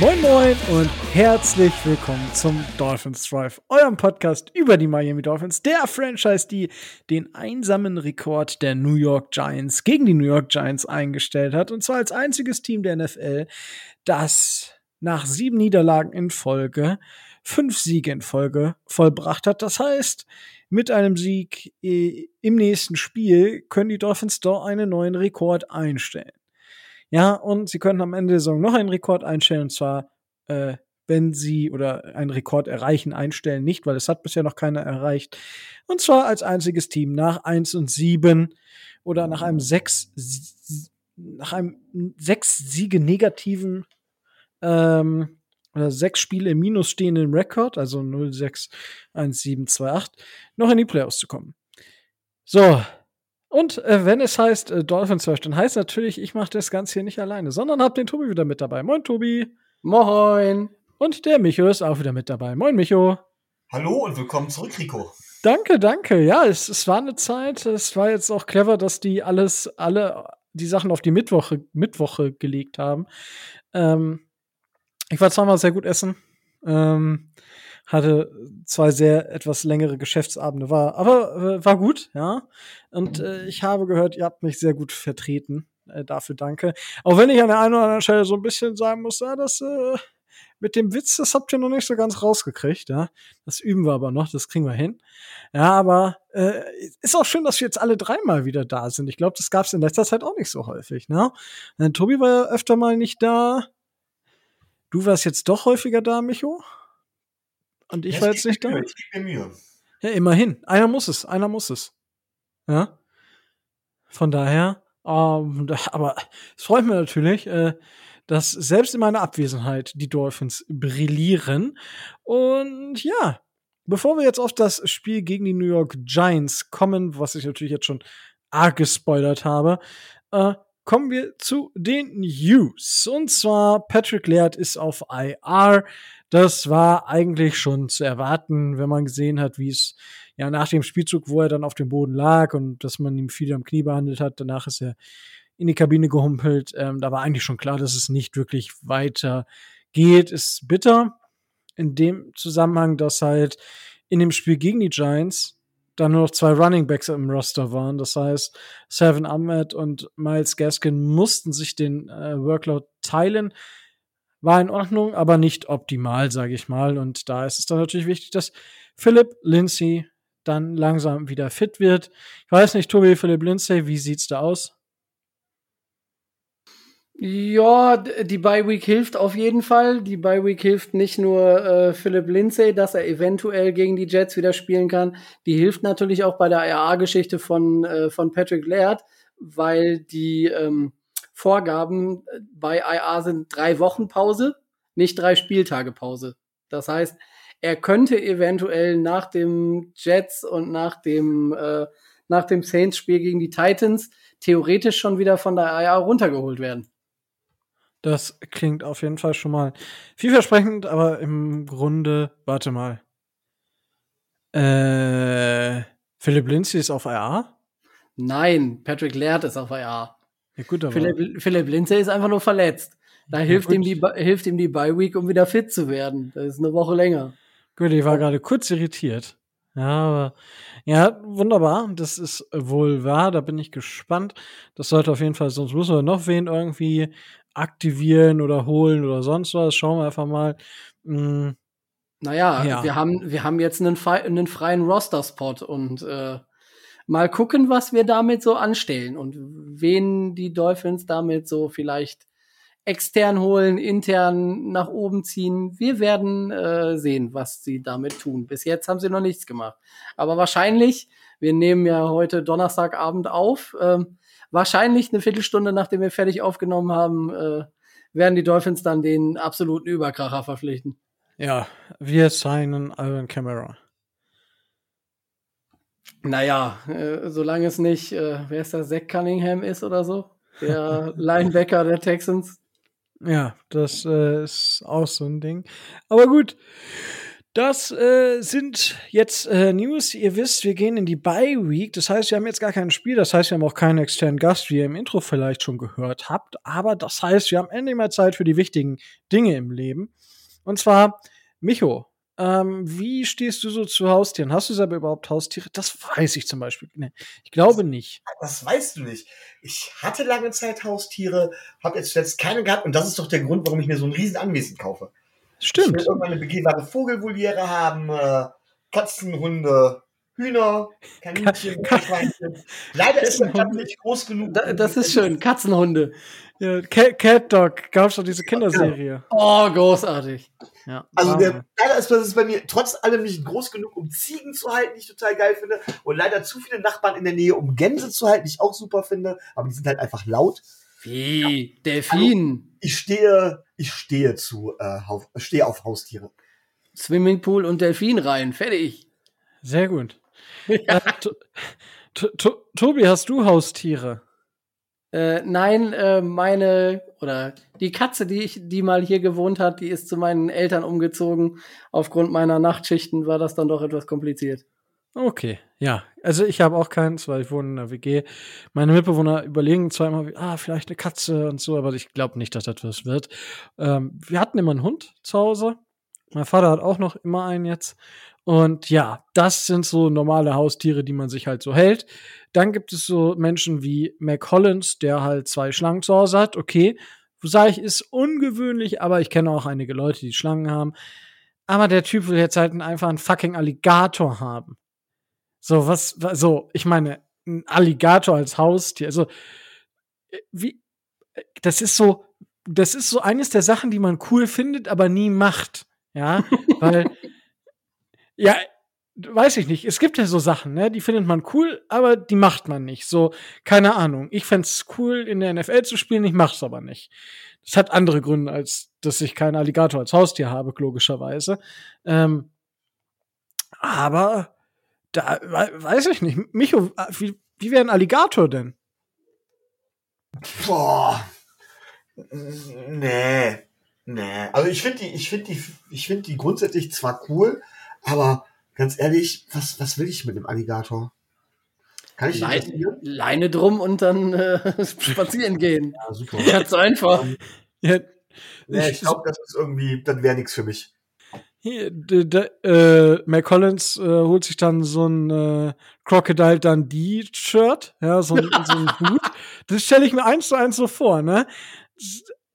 Moin Moin und herzlich willkommen zum Dolphins Drive, eurem Podcast über die Miami Dolphins, der Franchise, die den einsamen Rekord der New York Giants gegen die New York Giants eingestellt hat. Und zwar als einziges Team der NFL, das nach sieben Niederlagen in Folge fünf Siege in Folge vollbracht hat. Das heißt, mit einem Sieg äh, im nächsten Spiel können die Dolphins doch einen neuen Rekord einstellen. Ja, und sie können am Ende der Saison noch einen Rekord einstellen, und zwar, äh, wenn sie oder einen Rekord erreichen, einstellen nicht, weil es hat bisher noch keiner erreicht. Und zwar als einziges Team nach 1 und 7 oder nach einem 6, nach einem 6 Siege negativen ähm, oder 6 Spiele im Minus stehenden Rekord, also 0, 6, 1, 7, 2, 8, noch in die Playoffs zu kommen. So, und äh, wenn es heißt äh, Dolphins Search, dann heißt natürlich, ich mache das Ganze hier nicht alleine, sondern hab den Tobi wieder mit dabei. Moin, Tobi. Moin. Und der Micho ist auch wieder mit dabei. Moin, Micho. Hallo und willkommen zurück, Rico. Danke, danke. Ja, es, es war eine Zeit. Es war jetzt auch clever, dass die alles, alle die Sachen auf die Mittwoche, Mittwoche gelegt haben. Ähm, ich war zweimal sehr gut essen. Ähm, hatte zwei sehr etwas längere Geschäftsabende, war, aber äh, war gut, ja. Und äh, ich habe gehört, ihr habt mich sehr gut vertreten. Äh, dafür danke. Auch wenn ich an der einen oder anderen Stelle so ein bisschen sagen muss, ja, das äh, mit dem Witz, das habt ihr noch nicht so ganz rausgekriegt, ja. Das üben wir aber noch, das kriegen wir hin. Ja, aber äh, ist auch schön, dass wir jetzt alle dreimal wieder da sind. Ich glaube, das gab es in letzter Zeit auch nicht so häufig, ne? Äh, Tobi war ja öfter mal nicht da. Du warst jetzt doch häufiger da, Micho? Und ich Ja, war jetzt nicht da? es gibt mir Mühe. Ja, immerhin. Einer muss es, einer muss es. Ja. Von daher, ähm, aber es freut mich natürlich, äh, dass selbst in meiner Abwesenheit die Dolphins brillieren. Und ja, bevor wir jetzt auf das Spiel gegen die New York Giants kommen, was ich natürlich jetzt schon arg gespoilert habe, äh, kommen wir zu den News. Und zwar Patrick Laird ist auf IR. Das war eigentlich schon zu erwarten, wenn man gesehen hat, wie es ja nach dem Spielzug, wo er dann auf dem Boden lag und dass man ihm viel am Knie behandelt hat, danach ist er in die Kabine gehumpelt. Ähm, da war eigentlich schon klar, dass es nicht wirklich weiter geht. Ist bitter in dem Zusammenhang, dass halt in dem Spiel gegen die Giants dann nur noch zwei Running Backs im Roster waren. Das heißt, Seven Ahmed und Miles Gaskin mussten sich den äh, Workload teilen. War in Ordnung, aber nicht optimal, sage ich mal. Und da ist es dann natürlich wichtig, dass Philip Lindsay dann langsam wieder fit wird. Ich weiß nicht, Tobi, Philip Lindsay, wie sieht's da aus? Ja, die Bye Week hilft auf jeden Fall. Die Bye Week hilft nicht nur äh, Philip Lindsay, dass er eventuell gegen die Jets wieder spielen kann. Die hilft natürlich auch bei der IAA-Geschichte von, äh, von Patrick Laird, weil die ähm, Vorgaben äh, bei IA sind drei Wochen Pause, nicht drei Spieltage Pause. Das heißt, er könnte eventuell nach dem Jets und nach dem, äh, nach dem Saints-Spiel gegen die Titans theoretisch schon wieder von der IA runtergeholt werden. Das klingt auf jeden Fall schon mal vielversprechend, aber im Grunde, warte mal. Äh, Philip Lindsay ist auf IA? Nein, Patrick Laird ist auf IA. Ja, gut, aber. Philipp, Philipp Lindsay ist einfach nur verletzt. Da hilft, gut. ihm die, hilft ihm die Bye Week, um wieder fit zu werden. Das ist eine Woche länger. Gut, ich war gerade kurz irritiert. Ja, aber ja, wunderbar. Das ist wohl wahr. Da bin ich gespannt. Das sollte auf jeden Fall, sonst müssen wir noch wen irgendwie aktivieren oder holen oder sonst was. Schauen wir einfach mal. Mm, Naja, Ja. wir, haben, wir haben jetzt einen, einen freien Roster-Spot und äh, mal gucken, was wir damit so anstellen und wen die Dolphins damit so vielleicht extern holen, intern nach oben ziehen. Wir werden äh, sehen, was sie damit tun. Bis jetzt haben sie noch nichts gemacht. Aber wahrscheinlich, wir nehmen ja heute Donnerstagabend auf, ähm, wahrscheinlich eine Viertelstunde, nachdem wir fertig aufgenommen haben, äh, werden die Dolphins dann den absoluten Überkracher verpflichten. ja, wir signen Ivan Camera. Naja, äh, solange es nicht, äh, wer ist das, Zach Cunningham ist oder so, der Linebacker der Texans. Ja, das äh, ist auch so ein Ding. Aber gut, das äh, sind jetzt äh, News. Ihr wisst, wir gehen in die Bye Week. Das heißt, wir haben jetzt gar kein Spiel. Das heißt, wir haben auch keinen externen Gast, wie ihr im Intro vielleicht schon gehört habt. Aber das heißt, wir haben endlich mal Zeit für die wichtigen Dinge im Leben. Und zwar, Micho, ähm, wie stehst du so zu Haustieren? Hast du selber überhaupt Haustiere? Das weiß ich zum Beispiel. Nee, ich glaube nicht. Das weißt du nicht. Ich hatte lange Zeit Haustiere, habe jetzt jetzt keine gehabt und das ist doch der Grund, warum ich mir so ein riesen Anwesen kaufe. Ich Stimmt. will irgendwann eine begehbare Vogelvoliere haben, äh, Katzen, Hunde, Hühner, Kaninchen, Ka- Schweinchen. Leider ist mein Platz nicht groß genug. Da, das ist schön. Katzenhunde. Ja, Cat, Cat Dog gab's doch diese Kinderserie. Oh, großartig. Ja, Also der, leider ist das bei mir trotz allem nicht groß genug, um Ziegen zu halten, die ich total geil finde. Und leider zu viele Nachbarn in der Nähe, um Gänse zu halten, die ich auch super finde. Aber die sind halt einfach laut. Wie? Delfin. Ich stehe, ich stehe zu, äh, Haus- stehe auf Haustiere. Swimmingpool und Delfin rein. Fertig. Sehr gut. Äh, To- Tobi, hast du Haustiere? Äh, nein, äh, meine oder die Katze, die ich, die mal hier gewohnt hat, die ist zu meinen Eltern umgezogen. Aufgrund meiner Nachtschichten war das dann doch etwas kompliziert. Okay, ja. Also ich habe auch keins, weil ich wohne in einer WG. Meine Mitbewohner überlegen zweimal, ah, vielleicht eine Katze und so, aber ich glaube nicht, dass das was wird. Ähm, wir hatten immer einen Hund zu Hause. Mein Vater hat auch noch immer einen jetzt. Und ja, das sind so normale Haustiere, die man sich halt so hält. Dann gibt es so Menschen wie Mac Collins, der halt zwei Schlangen zu Hause hat. Okay, sage ich, ist ungewöhnlich, aber ich kenne auch einige Leute, die Schlangen haben. Aber der Typ will jetzt halt einfach einen fucking Alligator haben. So, was, so, ich meine, ein Alligator als Haustier, also, äh, wie, äh, das ist so, das ist so eines der Sachen, die man cool findet, aber nie macht. Ja, weil, ja, weiß ich nicht. Es gibt ja so Sachen, ne, die findet man cool, aber die macht man nicht. So, keine Ahnung. Ich fänd's cool, in der NFL zu spielen, ich mach's aber nicht. Das hat andere Gründe, als dass ich keinen Alligator als Haustier habe, logischerweise. Ähm, aber da we- weiß ich nicht. Micho, äh, wie, wie wäre ein Alligator denn? Boah. Nee. Nee. Also ich finde die, ich finde die, ich finde die grundsätzlich zwar cool, aber ganz ehrlich, was, was will ich mit dem Alligator? Kann ich Leine? Leine drum und dann äh, spazieren gehen. Ja, super. Ganz einfach. Ja, Nee, ich glaube, das ist irgendwie, das wäre nichts für mich. Hier, äh, Mac Collins äh, holt sich dann so ein äh, Crocodile Dundee-Shirt, ja, so ein, so ein Hut. Das stelle ich mir eins zu eins so vor, ne?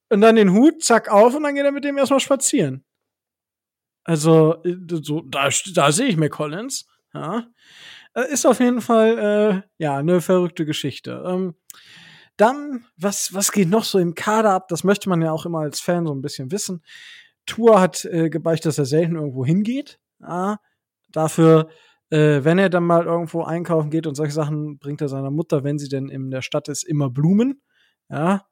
Und dann den Hut, zack, auf und dann geht er mit dem erstmal spazieren. Also, äh, so, da, da sehe ich Mac Collins, ja. Äh, Ist auf jeden Fall, äh, ja, eine verrückte Geschichte. Ähm, dann, was, was geht noch so im Kader ab? Das möchte man ja auch immer als Fan so ein bisschen wissen. Tour hat äh, gebeichtet, dass er selten irgendwo hingeht. Ja, dafür, äh, wenn er dann mal irgendwo einkaufen geht und solche Sachen, bringt er seiner Mutter, wenn sie denn in der Stadt ist, immer Blumen. Ja,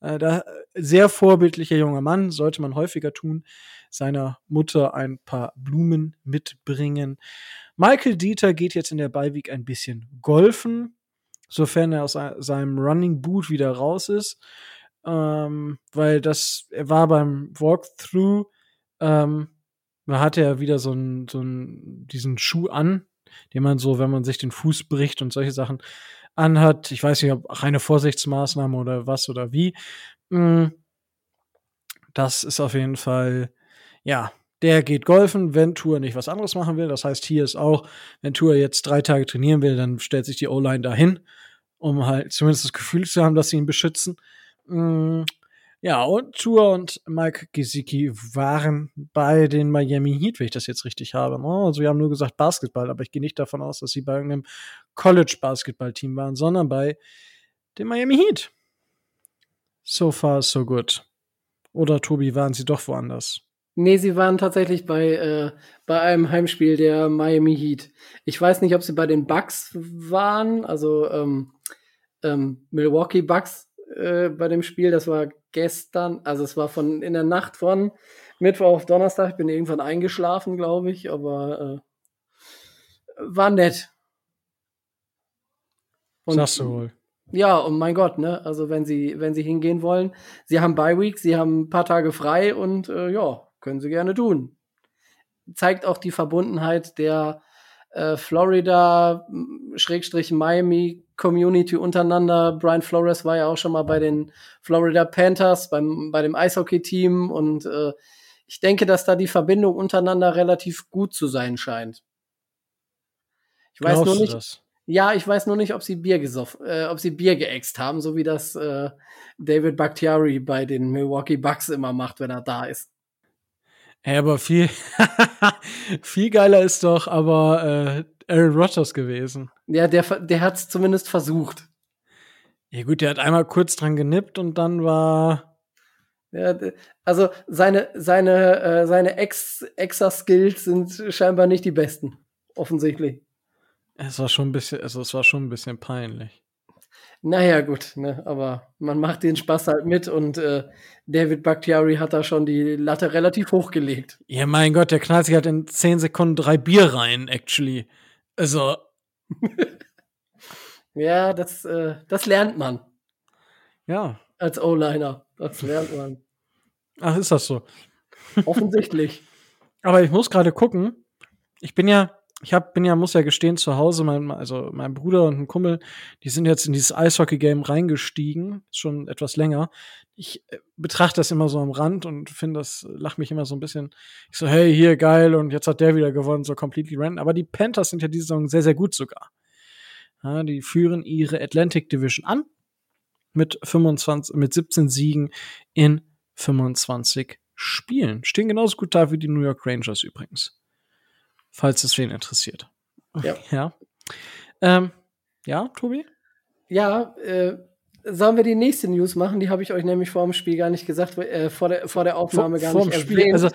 äh, da, sehr vorbildlicher junger Mann, sollte man häufiger tun, seiner Mutter ein paar Blumen mitbringen. Michael Dieter geht jetzt in der Beiweek ein bisschen golfen, sofern er aus se- seinem Running Boot wieder raus ist ähm, weil das, er war beim Walkthrough, ähm, da hatte er wieder so einen, so einen, diesen Schuh an, den man so, wenn man sich den Fuß bricht und solche Sachen anhat. Ich weiß nicht, ob reine Vorsichtsmaßnahme oder was oder wie. Mm, Das ist auf jeden Fall, ja, der geht golfen, wenn Tour nicht was anderes machen will. Das heißt, hier ist auch, wenn Tour jetzt drei Tage trainieren will, dann stellt sich die O-Line dahin, um halt zumindest das Gefühl zu haben, dass sie ihn beschützen. Mm, Ja, und Tour und Mike Gesicki waren bei den Miami Heat, wenn ich das jetzt richtig habe. ne? Also, wir haben nur gesagt Basketball, aber ich gehe nicht davon aus, dass sie bei irgendeinem College-Basketball-Team waren, sondern bei den Miami Heat. So far, so good. Oder Tobi, waren sie doch woanders? Nee, sie waren tatsächlich bei, äh, bei einem Heimspiel der Miami Heat. Ich weiß nicht, ob sie bei den Bucks waren, also ähm, ähm, Milwaukee Bucks äh, bei dem Spiel. Das war gestern, also es war von in der Nacht von Mittwoch auf Donnerstag. Ich bin irgendwann eingeschlafen, glaube ich, aber äh, war nett. Und Sagst du wohl. Ja, und mein Gott, ne? Also wenn sie, wenn sie hingehen wollen, sie haben Bye Week, sie haben ein paar Tage frei und äh, ja, können sie gerne tun. Zeigt auch die Verbundenheit der äh, Florida Schrägstrich Miami Community untereinander. Brian Flores war ja auch schon mal bei den Florida Panthers, beim, bei dem Eishockey-Team und äh, ich denke, dass da die Verbindung untereinander relativ gut zu sein scheint. Ich weiß Glaubst nur nicht, das? ja, ich weiß nur nicht, ob sie Bier gesoffen, äh, ob sie Bier geäxt haben, so wie das äh, David Bakhtiari bei den Milwaukee Bucks immer macht, wenn er da ist. Ey, aber viel, viel geiler ist doch aber äh, Aaron Rodgers gewesen. Ja, der, der hat es zumindest versucht. Ja gut, der hat einmal kurz dran genippt und dann war Ja, also seine, seine, äh, seine Ex Exa-Skills sind scheinbar nicht die besten. Offensichtlich. es war schon ein bisschen, also es war schon ein bisschen peinlich. Naja, gut, ne, aber man macht den Spaß halt mit und äh, David Bakhtiari hat da schon die Latte relativ hochgelegt. Ja, mein Gott, der knallt sich halt in 10 Sekunden drei Bier rein, actually. Also, Ja, das, äh, das lernt man ja. als O-Liner. Das lernt man. Ach, ist das so. Offensichtlich. Aber ich muss gerade gucken. Ich bin ja, ich hab, bin ja, muss ja gestehen, zu Hause, mein, also mein Bruder und ein Kumpel, die sind jetzt in dieses Eishockey-Game reingestiegen, schon etwas länger. Ich äh, betrachte das immer so am Rand und finde das, lach mich immer so ein bisschen. Ich so, hey, hier, geil, und jetzt hat der wieder gewonnen, so completely random. Aber die Panthers sind ja diese Saison sehr, sehr gut sogar. Ja, die führen ihre Atlantic Division an mit 25, mit 17 Siegen in 25 Spielen. Stehen genauso gut da wie die New York Rangers übrigens. Falls es wen interessiert. Ja. Ja, ähm, ja Tobi? Ja, äh, sollen wir die nächste News machen? Die habe ich euch nämlich vor dem Spiel gar nicht gesagt, äh, vor, der, vor der Aufnahme gar vorm nicht Spiel, erwähnt. also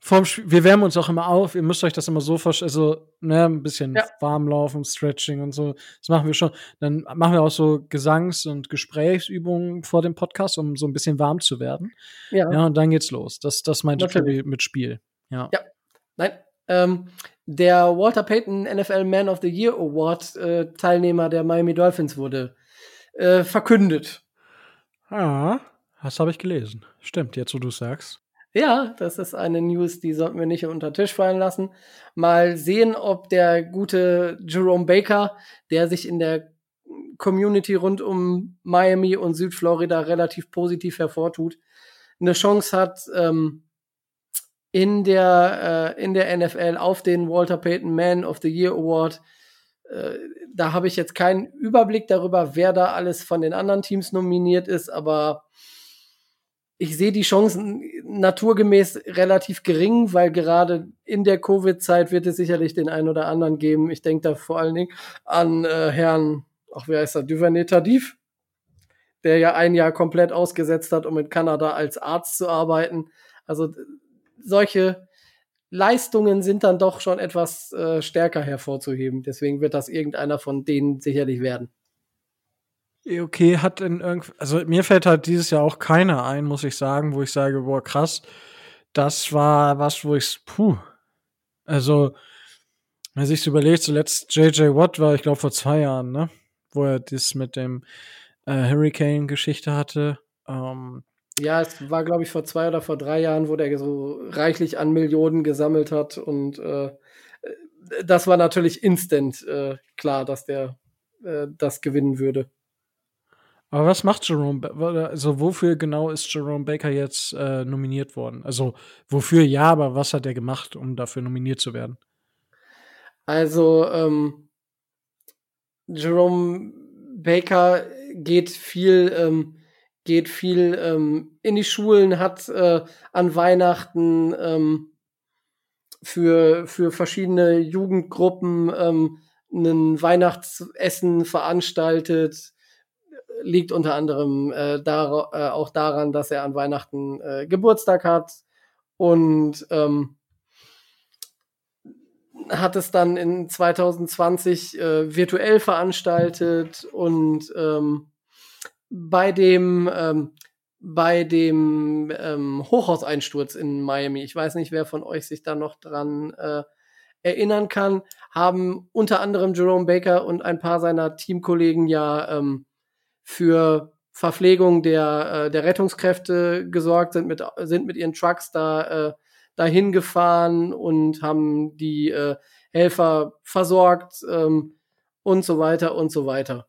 vorm Spiel, wir wärmen uns auch immer auf. Ihr müsst euch das immer so vorstellen, also ne, ein bisschen Ja. warm laufen, Stretching und so. Das machen wir schon. Dann machen wir auch so Gesangs- und Gesprächsübungen vor dem Podcast, um so ein bisschen warm zu werden. ja. Ja, und dann geht's los. Das, das meinte Natürlich. Tobi mit Spiel. Ja. Ja. Nein. Ähm, der Walter Payton NFL Man of the Year Award äh, Teilnehmer der Miami Dolphins wurde äh, verkündet. Ah, das habe ich gelesen. Stimmt, jetzt wo du sagst. Ja, das ist eine News, die sollten wir nicht unter den Tisch fallen lassen. Mal sehen, ob der gute Jerome Baker, der sich in der Community rund um Miami und Südflorida relativ positiv hervortut, eine Chance hat, ähm, in der, äh, in der NFL auf den Walter Payton Man of the Year Award. Äh, da habe ich jetzt keinen Überblick darüber, wer da alles von den anderen Teams nominiert ist, aber ich sehe die Chancen naturgemäß relativ gering, weil gerade in der Covid-Zeit wird es sicherlich den einen oder anderen geben. Ich denke da vor allen Dingen an äh, Herrn, ach, wer heißt er, Duvernay Tardif, der ja ein Jahr komplett ausgesetzt hat, um in Kanada als Arzt zu arbeiten. Also solche Leistungen sind dann doch schon etwas äh, stärker hervorzuheben. Deswegen wird das irgendeiner von denen sicherlich werden. Okay, hat in irgend, also mir fällt halt dieses Jahr auch keiner ein, muss ich sagen, wo ich sage, boah, krass, das war was, wo ich, puh, also, wenn sich überlegt, zuletzt JJ Watt war, ich glaube, vor zwei Jahren, ne, wo er das mit dem äh, Hurricane-Geschichte hatte. Ähm, Ja, es war, glaube ich, vor zwei oder vor drei Jahren, wo der so reichlich an Millionen gesammelt hat. Und äh, das war natürlich instant äh, klar, dass der äh, das gewinnen würde. aber was macht Jerome, Ba- also wofür genau ist Jerome Baker jetzt äh, nominiert worden? Also wofür ja, aber was hat er gemacht, um dafür nominiert zu werden? Also, ähm, Jerome Baker geht viel, ähm, geht viel ähm, in die Schulen, hat äh, an Weihnachten ähm, für, für verschiedene Jugendgruppen ähm, ein Weihnachtsessen veranstaltet. Liegt unter anderem äh, dar äh, auch daran, dass er an Weihnachten äh, Geburtstag hat und ähm, hat es dann in 2020 äh, virtuell veranstaltet und ähm, bei dem ähm, bei dem ähm, Hochhauseinsturz in Miami, ich weiß nicht, wer von euch sich da noch dran äh, erinnern kann, haben unter anderem Jerome Baker und ein paar seiner Teamkollegen ja ähm, für Verpflegung der, äh, der Rettungskräfte gesorgt, sind mit, sind mit ihren Trucks da äh, dahin gefahren und haben die äh, Helfer versorgt ähm, und so weiter und so weiter.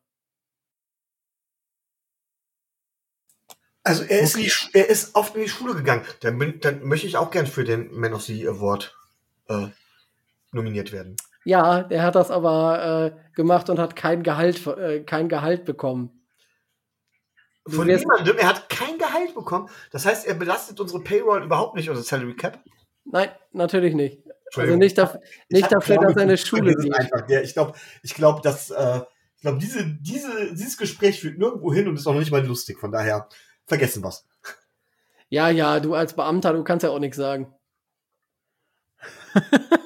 Also er ist, in die, er ist oft in die Schule gegangen. Dann, bin, dann möchte ich auch gern für den Man of the Award äh, nominiert werden. Ja, der hat das aber äh, gemacht und hat kein Gehalt, äh, kein Gehalt bekommen. Du Von niemandem, er hat kein Gehalt bekommen. Das heißt, er belastet unsere Payroll überhaupt nicht, unser Salary Cap. Nein, natürlich nicht. Also nicht, Ich nicht dafür, dass Glaube, er in eine ich Schule geht. Einfach. Ja, ich glaube, ich glaube, dass äh, ich glaube, diese, diese, dieses Gespräch führt nirgendwo hin und ist auch noch nicht mal lustig. Von daher vergessen wir's. Ja, ja, du als Beamter, du kannst ja auch nichts sagen.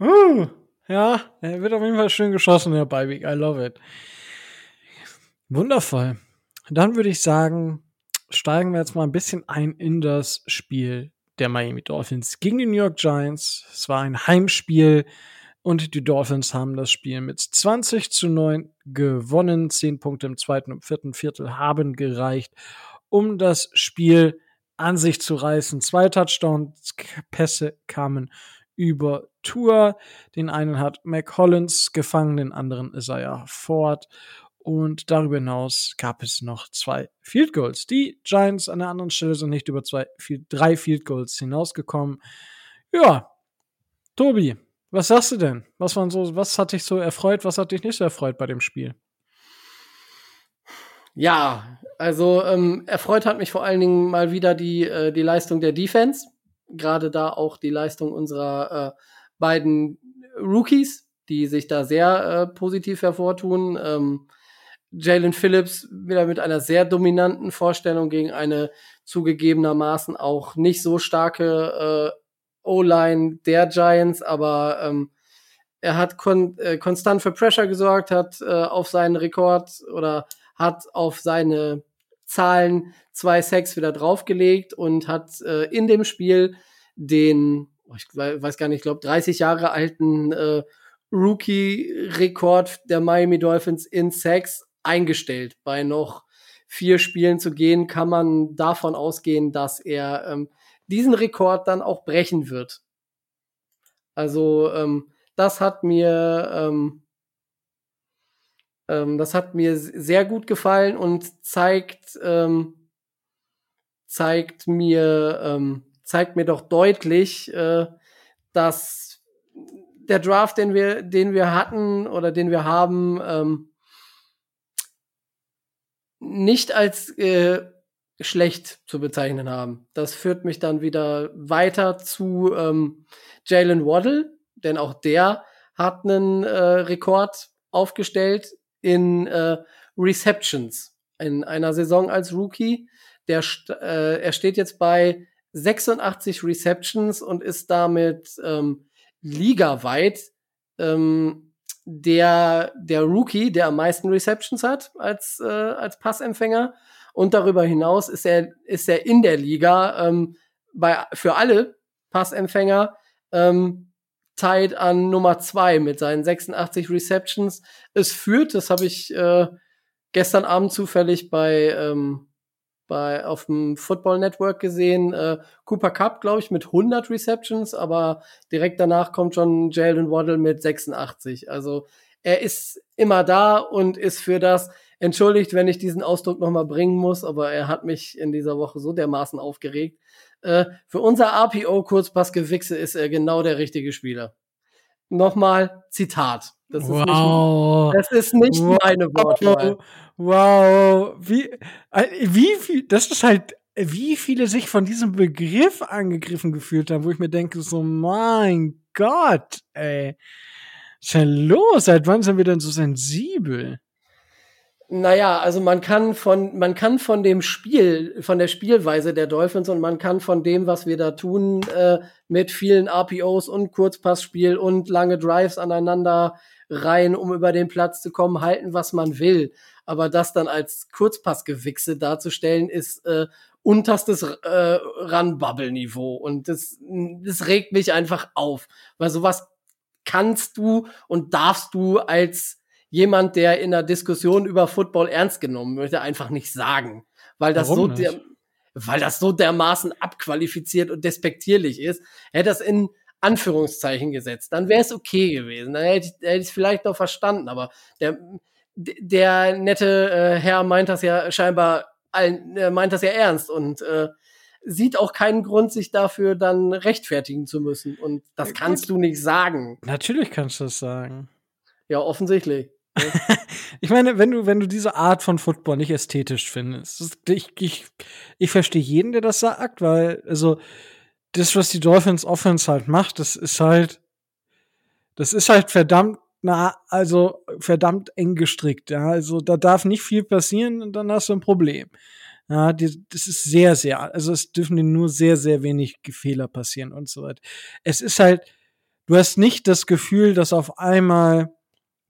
Uh, ja, er wird auf jeden Fall schön geschossen, der Beiweg. I love it. Wundervoll. Dann würde ich sagen, steigen wir jetzt mal ein bisschen ein in das Spiel der Miami Dolphins gegen die New York Giants. Es war ein Heimspiel und die Dolphins haben das Spiel mit 20 zu 9 gewonnen. Zehn Punkte im zweiten und vierten Viertel haben gereicht, um das Spiel an sich zu reißen. Zwei Touchdown-Pässe kamen über Tour. Den einen hat Mac Hollins gefangen, den anderen Isaiah Ford. Und darüber hinaus gab es noch zwei Field Goals. Die Giants an der anderen Stelle sind nicht über zwei, drei Field Goals hinausgekommen. Ja, Tobi, was sagst du denn? Was waren so, was hat dich so erfreut, was hat dich nicht so erfreut bei dem Spiel? Ja, also ähm, erfreut hat mich vor allen Dingen mal wieder die, äh, die Leistung der Defense. Gerade da auch die Leistung unserer äh, beiden Rookies, die sich da sehr äh, positiv hervortun. Ähm, Jalen Phillips wieder mit einer sehr dominanten Vorstellung gegen eine zugegebenermaßen auch nicht so starke äh, O-Line der Giants, aber ähm, er hat kon äh, konstant für Pressure gesorgt, hat äh, auf seinen Rekord oder hat auf seine Zahlen zwei Sacks wieder draufgelegt und hat äh, in dem Spiel den, oh, ich we- weiß gar nicht, ich glaube 30 Jahre alten äh, Rookie-Rekord der Miami Dolphins in Sacks eingestellt. Bei noch vier Spielen zu gehen, kann man davon ausgehen, dass er ähm, diesen Rekord dann auch brechen wird. Also ähm, das hat mir ähm, ähm, das hat mir sehr gut gefallen und zeigt ähm, zeigt mir ähm, zeigt mir doch deutlich, äh, dass der Draft, den wir den wir hatten oder den wir haben, ähm, nicht als äh, schlecht zu bezeichnen haben. Das führt mich dann wieder weiter zu ähm, Jalen Waddle, denn auch der hat einen äh, Rekord aufgestellt in äh, Receptions in einer Saison als Rookie. Der äh, er steht jetzt bei 86 Receptions und ist damit ähm, ligaweit ähm, der der Rookie, der am meisten Receptions hat als äh, als Passempfänger. Und darüber hinaus ist er ist er in der Liga ähm, bei für alle Passempfänger ähm, tied an Nummer zwei mit seinen 86 Receptions. Es führt, das habe ich äh, gestern Abend zufällig bei, ähm, bei auf dem Football Network gesehen. Äh, Cooper Cup, glaube ich, mit 100 Receptions, aber direkt danach kommt schon Jalen Waddle mit 86. Also er ist immer da und ist für das entschuldigt, wenn ich diesen Ausdruck noch mal bringen muss, aber er hat mich in dieser Woche so dermaßen aufgeregt. Äh, für unser RPO-Kurzpassgewichse ist er genau der richtige Spieler. Nochmal Zitat. Das ist nicht, wow. das ist nicht Wow. meine Wortwahl. Wow. Wie, äh, wie viel, das ist halt, wie viele sich von diesem Begriff angegriffen gefühlt haben, wo ich mir denke, so, mein Gott, ey. Was ist denn los? Seit wann sind wir denn so sensibel? Naja, also man kann von, man kann von dem Spiel, von der Spielweise der Dolphins und man kann von dem, was wir da tun, äh, mit vielen RPOs und Kurzpassspiel und lange Drives aneinander rein, um über den Platz zu kommen, halten, was man will. Aber das dann als Kurzpassgewichse darzustellen, ist äh, unterstes äh, Run-Bubble-Niveau. Und das, das regt mich einfach auf. Weil sowas kannst du und darfst du als jemand, der in der Diskussion über Football ernst genommen möchte, einfach nicht sagen. Weil das Warum so der, weil das so dermaßen abqualifiziert und despektierlich ist, hätte das in Anführungszeichen gesetzt. Dann wäre es okay gewesen. Dann hätte ich es vielleicht noch verstanden. Aber der, der nette äh, Herr meint das ja scheinbar, allen, äh, meint das ja ernst und äh, sieht auch keinen Grund, sich dafür dann rechtfertigen zu müssen. Und das kannst du nicht sagen. Natürlich kannst du das sagen. Ja, offensichtlich. Ich meine, wenn du, wenn du diese Art von Football nicht ästhetisch findest, das- ich, ich, ich verstehe jeden, der das sagt, weil, also, das, was die Dolphins Offense halt macht, das ist halt, das ist halt verdammt na, also verdammt eng gestrickt, ja. Also da darf nicht viel passieren und dann hast du ein Problem. Ja, die, das ist sehr, sehr, also es dürfen dir nur sehr, sehr wenig Fehler passieren und so weiter. Es ist halt, du hast nicht das Gefühl, dass auf einmal,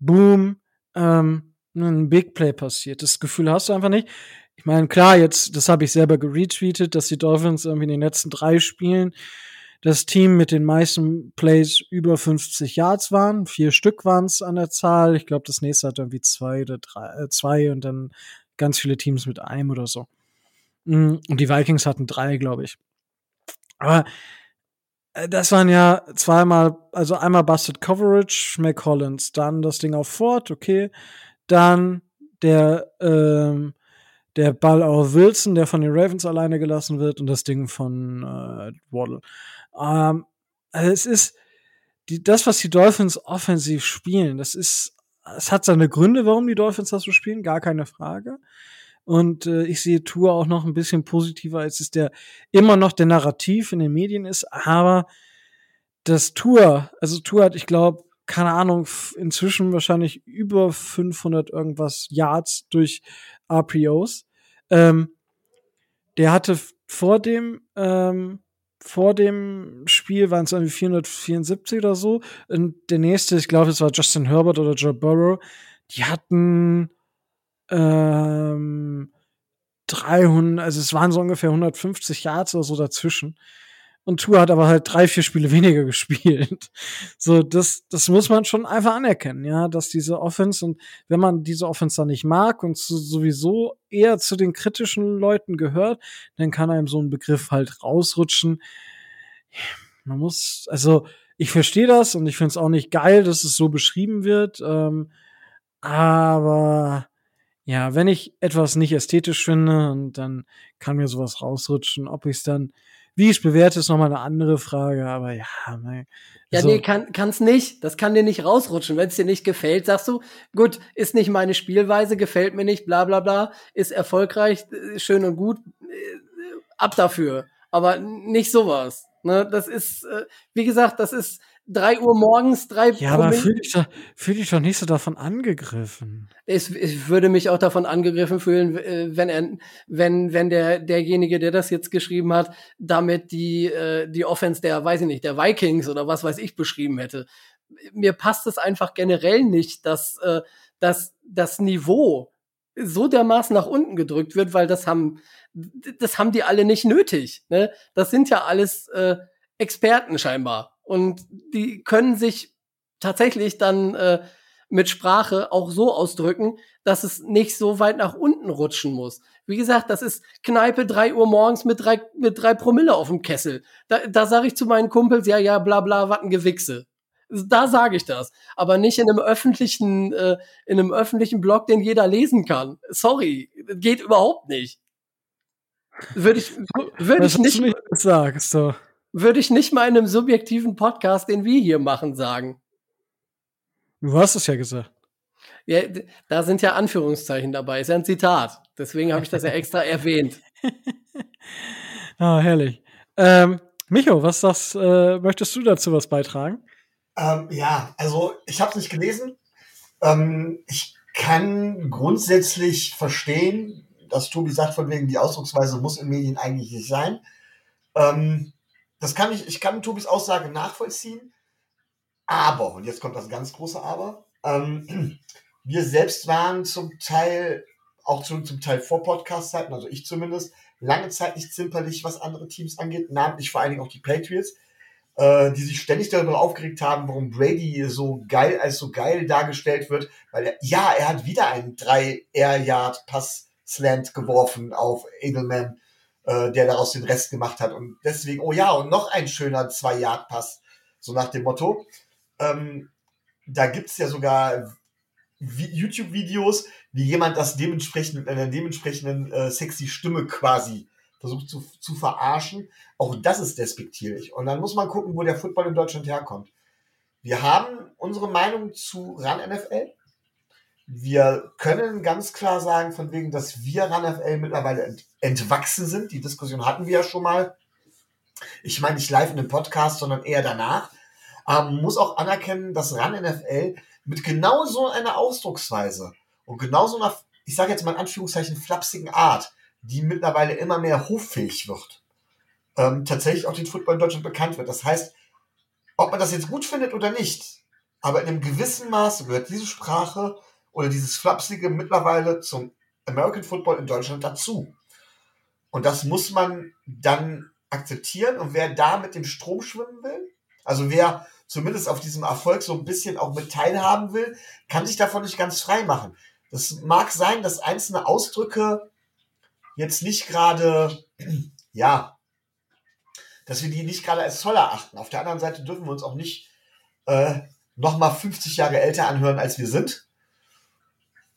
boom, ähm, ein Big Play passiert. Das Gefühl hast du einfach nicht. Ich meine, klar, jetzt, das habe ich selber geretweetet, dass die Dolphins irgendwie in den letzten drei Spielen das Team mit den meisten Plays über 50 Yards waren. Vier Stück waren es an der Zahl. Ich glaube, das nächste hat irgendwie zwei oder drei, äh, zwei und dann ganz viele Teams mit einem oder so. Mm, Und die Vikings hatten drei, glaube ich. Aber das waren ja zweimal, also einmal Busted Coverage, McCollins, dann das Ding auf Ford, okay. Dann der, ähm, der Ball auf Wilson, der von den Ravens alleine gelassen wird und das Ding von äh, Waddle. Ähm, also es ist die, das, was die Dolphins offensiv spielen, das ist, es hat seine Gründe, warum die Dolphins das so spielen, gar keine Frage. Und äh, ich sehe Tour auch noch ein bisschen positiver, als es der immer noch der Narrativ in den Medien ist. Aber das Tour, also Tour hat, ich glaube, keine Ahnung, inzwischen wahrscheinlich über 500 irgendwas Yards durch RPOs. Ähm, der hatte vor dem ähm, vor dem Spiel waren es irgendwie 474 oder so. Und der nächste, ich glaube, es war Justin Herbert oder Joe Burrow. Die hatten ähm, 300, also es waren so ungefähr 150 Yards oder so dazwischen. Und Tour hat aber halt drei, vier Spiele weniger gespielt. So, das, das muss man schon einfach anerkennen, ja, dass diese Offense und wenn man diese Offense dann nicht mag und so, sowieso eher zu den kritischen Leuten gehört, dann kann einem so ein Begriff halt rausrutschen. Man muss, also ich verstehe das und ich finde es auch nicht geil, dass es so beschrieben wird. Ähm, aber ja, wenn ich etwas nicht ästhetisch finde, und dann kann mir sowas rausrutschen. Ob ich es dann, wie ich es bewerte, ist nochmal eine andere Frage. Aber ja, mein, Ja, so, nee, kann, kann's nicht. Das kann dir nicht rausrutschen. Wenn es dir nicht gefällt, sagst du, gut, ist nicht meine Spielweise, gefällt mir nicht, bla bla bla, ist erfolgreich, äh, schön und gut, äh, ab dafür. Aber nicht sowas. Ne? Das ist, äh, wie gesagt, das ist drei Uhr morgens, drei ja, aber Promille- fühl dich, doch, fühl dich doch nicht so davon angegriffen. es, ich würde mich auch davon angegriffen fühlen, äh, wenn er, wenn, wenn der, derjenige, der das jetzt geschrieben hat, damit die, äh, die Offense der, weiß ich nicht, der Vikings oder was weiß ich beschrieben hätte. Mir passt es einfach generell nicht, dass, äh, dass das Niveau so dermaßen nach unten gedrückt wird, weil das haben, das haben die alle nicht nötig. Ne? Das sind ja alles äh, Experten scheinbar. Und die können sich tatsächlich dann äh, mit Sprache auch so ausdrücken, dass es nicht so weit nach unten rutschen muss. Wie gesagt, das ist Kneipe drei Uhr morgens mit drei, mit drei Promille auf dem Kessel. Da, da sage ich zu meinen Kumpels, ja, ja, bla bla, wat ein Gewichse. Da sage ich das. Aber nicht in einem öffentlichen, äh, in einem öffentlichen Blog, den jeder lesen kann. Sorry, geht überhaupt nicht. Würde ich, würde ich nicht, du nicht gesagt, so. Würde ich nicht mal in einem subjektiven Podcast, den wir hier machen, sagen. Du hast es ja gesagt. Ja, da sind ja Anführungszeichen dabei. Ist ja ein Zitat. Deswegen habe ich das ja extra erwähnt. Ah, herrlich. Ähm, Micho, was sagst, äh, möchtest du dazu was beitragen? Ähm, ja, also ich habe es nicht gelesen. Ähm, ich kann grundsätzlich verstehen, dass Tobi sagt, von wegen die Ausdrucksweise muss in Medien eigentlich nicht sein. Ähm, das kann ich, ich kann Tobis Aussage nachvollziehen. Aber, und jetzt kommt das ganz große Aber, ähm, wir selbst waren zum Teil, auch zum, zum Teil vor Podcast-Zeiten, also ich zumindest, lange Zeit nicht zimperlich, was andere Teams angeht, namentlich vor allen Dingen auch die Patriots. äh, die sich ständig darüber aufgeregt haben, warum Brady so geil als so geil dargestellt wird, weil er, ja, er hat wieder einen 3 Air Yard Pass Slant geworfen auf Edelman, äh, der daraus den Rest gemacht hat und deswegen, oh ja, und noch ein schöner 2 Yard Pass, so nach dem Motto. Ähm, da gibt's ja sogar YouTube-Videos, wie jemand das dementsprechend mit einer dementsprechenden äh, sexy Stimme quasi versucht zu, zu verarschen. Auch das ist despektierlich. Und dann muss man gucken, wo der Football in Deutschland herkommt. Wir haben unsere Meinung zu RAN NFL. Wir können ganz klar sagen, von wegen, dass wir RAN NFL mittlerweile ent entwachsen sind. Die Diskussion hatten wir ja schon mal. Ich meine nicht live in dem Podcast, sondern eher danach. Man muss auch anerkennen, dass RAN NFL mit genau so einer Ausdrucksweise und genau so einer, ich sage jetzt mal in Anführungszeichen, flapsigen Art die mittlerweile immer mehr hoffähig wird, ähm, tatsächlich auch den Football in Deutschland bekannt wird. Das heißt, ob man das jetzt gut findet oder nicht, aber in einem gewissen Maße gehört diese Sprache oder dieses Flapsige mittlerweile zum American Football in Deutschland dazu. Und das muss man dann akzeptieren. Und wer da mit dem Strom schwimmen will, also wer zumindest auf diesem Erfolg so ein bisschen auch mit teilhaben will, kann sich davon nicht ganz frei machen. Das mag sein, dass einzelne Ausdrücke jetzt nicht gerade, ja, dass wir die nicht gerade als toll erachten. Auf der anderen Seite dürfen wir uns auch nicht äh, nochmal 50 Jahre älter anhören, als wir sind.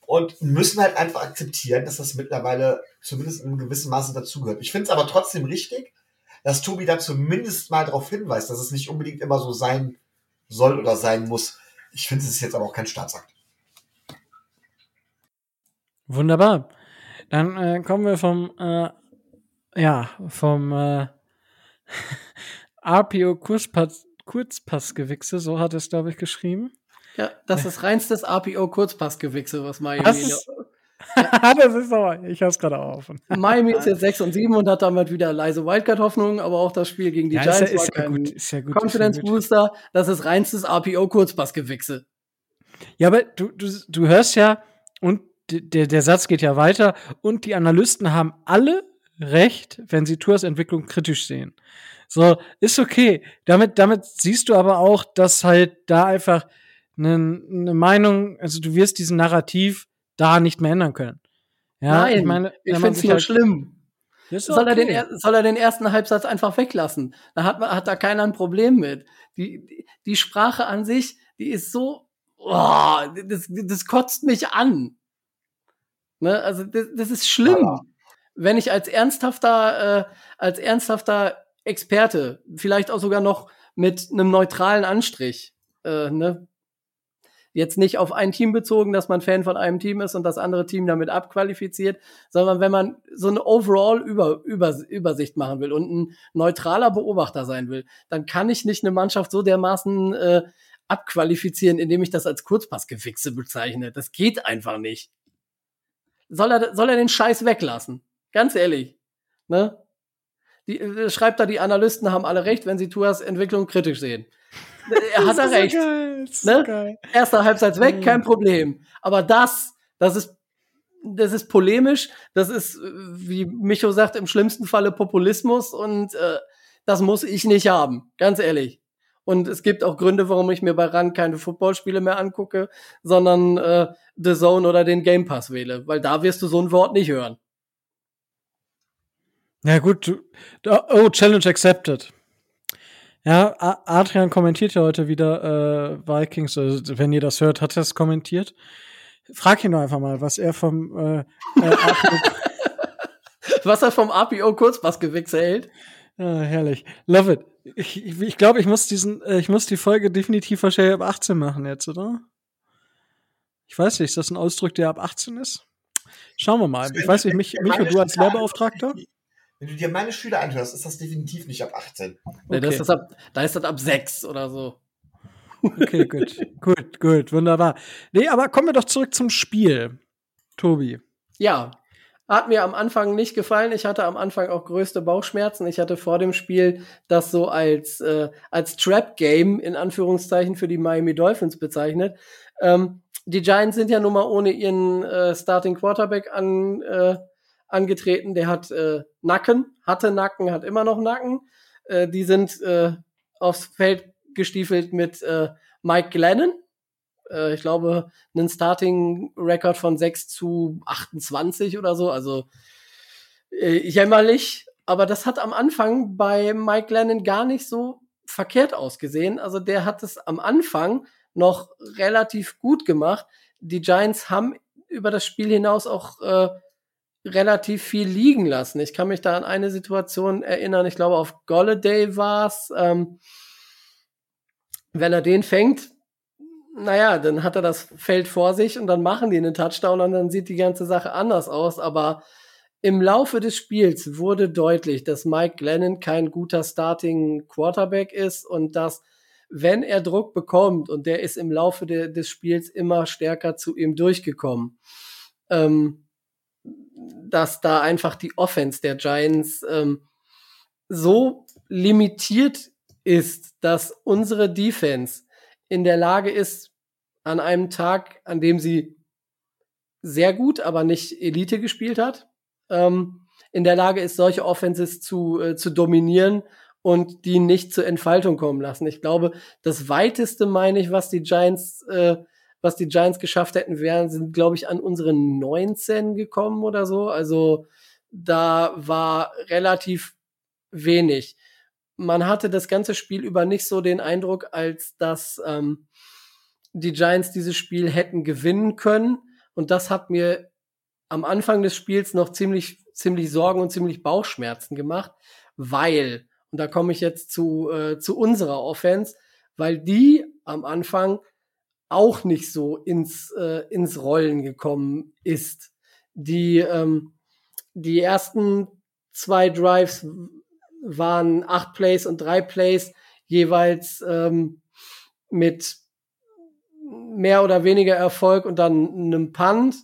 Und müssen halt einfach akzeptieren, dass das mittlerweile zumindest in einem gewissen Maße dazugehört. Ich finde es aber trotzdem richtig, dass Tobi da zumindest mal darauf hinweist, dass es nicht unbedingt immer so sein soll oder sein muss. Ich finde, es ist jetzt aber auch kein Staatsakt. Wunderbar. Dann äh, kommen wir vom, äh, ja, vom äh, RPO Kurzpass, Kurzpassgewichse, so hat es, glaube ich, geschrieben. Ja, das ist reinstes RPO Kurzpassgewichse, was Miami. Das ist, das ist aber, ich hab's gerade auch offen. Miami ist jetzt 6 und 7 und hat damit wieder leise Wildcard-Hoffnung, aber auch das Spiel gegen die Ja, Giants ist ja- war ist ja kein gut, ist ja gut, Confidence ist ja gut. Booster. Das ist reinstes RPO Kurzpassgewichse. Ja, aber du, du, du hörst ja, und der, der Satz geht ja weiter, und die Analysten haben alle recht, wenn sie Tours Entwicklung kritisch sehen. So, ist okay. Damit, damit siehst du aber auch, dass halt da einfach eine, eine Meinung, also du wirst diesen Narrativ da nicht mehr ändern können. Ja, Nein, ich meine, ich finde es nur halt- schlimm. Soll, er den, okay. er- soll er den ersten Halbsatz einfach weglassen? Da hat, man, hat da keiner ein Problem mit. Die, die, Sprache an sich, die ist so, oh, das, das kotzt mich an. Ne? Also das, das ist schlimm. Ja. Wenn ich als ernsthafter, äh, als ernsthafter Experte, vielleicht auch sogar noch mit einem neutralen Anstrich, äh, ne? Jetzt nicht auf ein Team bezogen, dass man Fan von einem Team ist und das andere Team damit abqualifiziert, sondern wenn man so eine overall -Über machen will und ein neutraler Beobachter sein will, dann kann ich nicht eine Mannschaft so dermaßen äh, abqualifizieren, indem ich das als Kurzpassgewichse bezeichne. Das geht einfach nicht. Soll er, soll er den Scheiß weglassen? Ganz ehrlich. Ne? Die, äh, schreibt da, die Analysten haben alle recht, wenn sie Tuas Entwicklung kritisch sehen. Er hat so recht. geil, ist Ne? so geil. Erster Halbzeit weg, Mhm. kein Problem. Aber das, das ist, das ist polemisch, das ist, äh, wie Micho sagt, im schlimmsten Falle Populismus und äh, das muss ich nicht haben, ganz ehrlich. Und es gibt auch Gründe, warum ich mir bei RAN keine Footballspiele mehr angucke, sondern äh, The Zone oder den Game Pass wähle, weil da wirst du so ein Wort nicht hören. Ja, gut, da, oh, Challenge accepted. Ja, Adrian kommentiert ja heute wieder äh, Vikings, also, wenn ihr das hört, hat er es kommentiert. Frag ihn doch einfach mal, was er vom äh, äh, APO Was er vom APO Kurzpassgewichse hält. Ja, herrlich. Love it. Ich, ich, ich glaube, ich muss diesen, äh, ich muss die Folge definitiv wahrscheinlich ab 18 machen jetzt, oder? Ich weiß nicht, ist das ein Ausdruck, der ab 18 ist? Schauen wir mal. Ich weiß nicht, mich, Micho, du als Lehrbeauftragter? Wenn du dir meine Schüler anhörst, ist das definitiv nicht ab 18. Nee, das Okay. ist ab, da ist das ab sechs oder so. Okay, gut. gut, gut, wunderbar. Nee, aber kommen wir doch zurück zum Spiel. Tobi. Ja, hat mir am Anfang nicht gefallen. Ich hatte am Anfang auch größte Bauchschmerzen. Ich hatte vor dem Spiel das so als, äh, als Trap-Game in Anführungszeichen für die Miami Dolphins bezeichnet. Ähm, die Giants sind ja nun mal ohne ihren äh, Starting Quarterback an, äh, angetreten. Der hat äh, Nacken, hatte Nacken, hat immer noch Nacken. Äh, die sind äh, aufs Feld gestiefelt mit äh, Mike Glennon. Äh, ich glaube, einen Starting-Record von 6 zu 28 oder so. Also äh, jämmerlich. Aber das hat am Anfang bei Mike Glennon gar nicht so verkehrt ausgesehen. Also der hat es am Anfang noch relativ gut gemacht. Die Giants haben über das Spiel hinaus auch äh, relativ viel liegen lassen. Ich kann mich da an eine Situation erinnern, ich glaube auf Golladay war es. Ähm, wenn er den fängt, naja, dann hat er das Feld vor sich und dann machen die einen Touchdown und dann sieht die ganze Sache anders aus. Aber im Laufe des Spiels wurde deutlich, dass Mike Glennon kein guter Starting Quarterback ist und dass, wenn er Druck bekommt, und der ist im Laufe de des Spiels immer stärker zu ihm durchgekommen, ähm, dass da einfach die Offense der Giants ähm, so limitiert ist, dass unsere Defense in der Lage ist, an einem Tag, an dem sie sehr gut, aber nicht Elite gespielt hat, ähm, in der Lage ist, solche Offenses zu, äh, zu dominieren und die nicht zur Entfaltung kommen lassen. Ich glaube, das weiteste, meine ich, was die Giants, äh, was die Giants geschafft hätten, wären, sind, glaube ich, an unsere 19 gekommen oder so. Also da war relativ wenig man hatte das ganze Spiel über nicht so den Eindruck, als dass ähm, die Giants dieses Spiel hätten gewinnen können. Und das hat mir am Anfang des Spiels noch ziemlich, ziemlich Sorgen und ziemlich Bauchschmerzen gemacht, weil, und da komme ich jetzt zu, äh, zu unserer Offense, weil die am Anfang auch nicht so ins, äh, ins Rollen gekommen ist. Die, ähm, die ersten zwei Drives waren acht Plays und drei Plays jeweils ähm, mit mehr oder weniger Erfolg und dann einem Punt.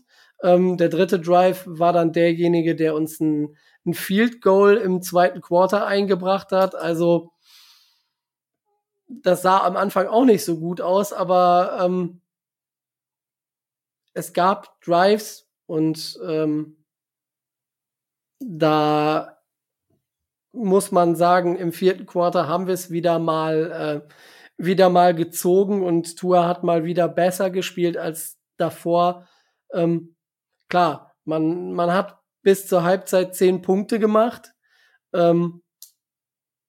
Ähm, der dritte Drive war dann derjenige, der uns ein, ein Field Goal im zweiten Quarter eingebracht hat. Also das sah am Anfang auch nicht so gut aus, aber ähm, es gab Drives und ähm, da muss man sagen, im vierten Quarter haben wir es wieder mal, äh, wieder mal gezogen und Tua hat mal wieder besser gespielt als davor. Ähm, klar, man, man hat bis zur Halbzeit zehn Punkte gemacht. Ähm,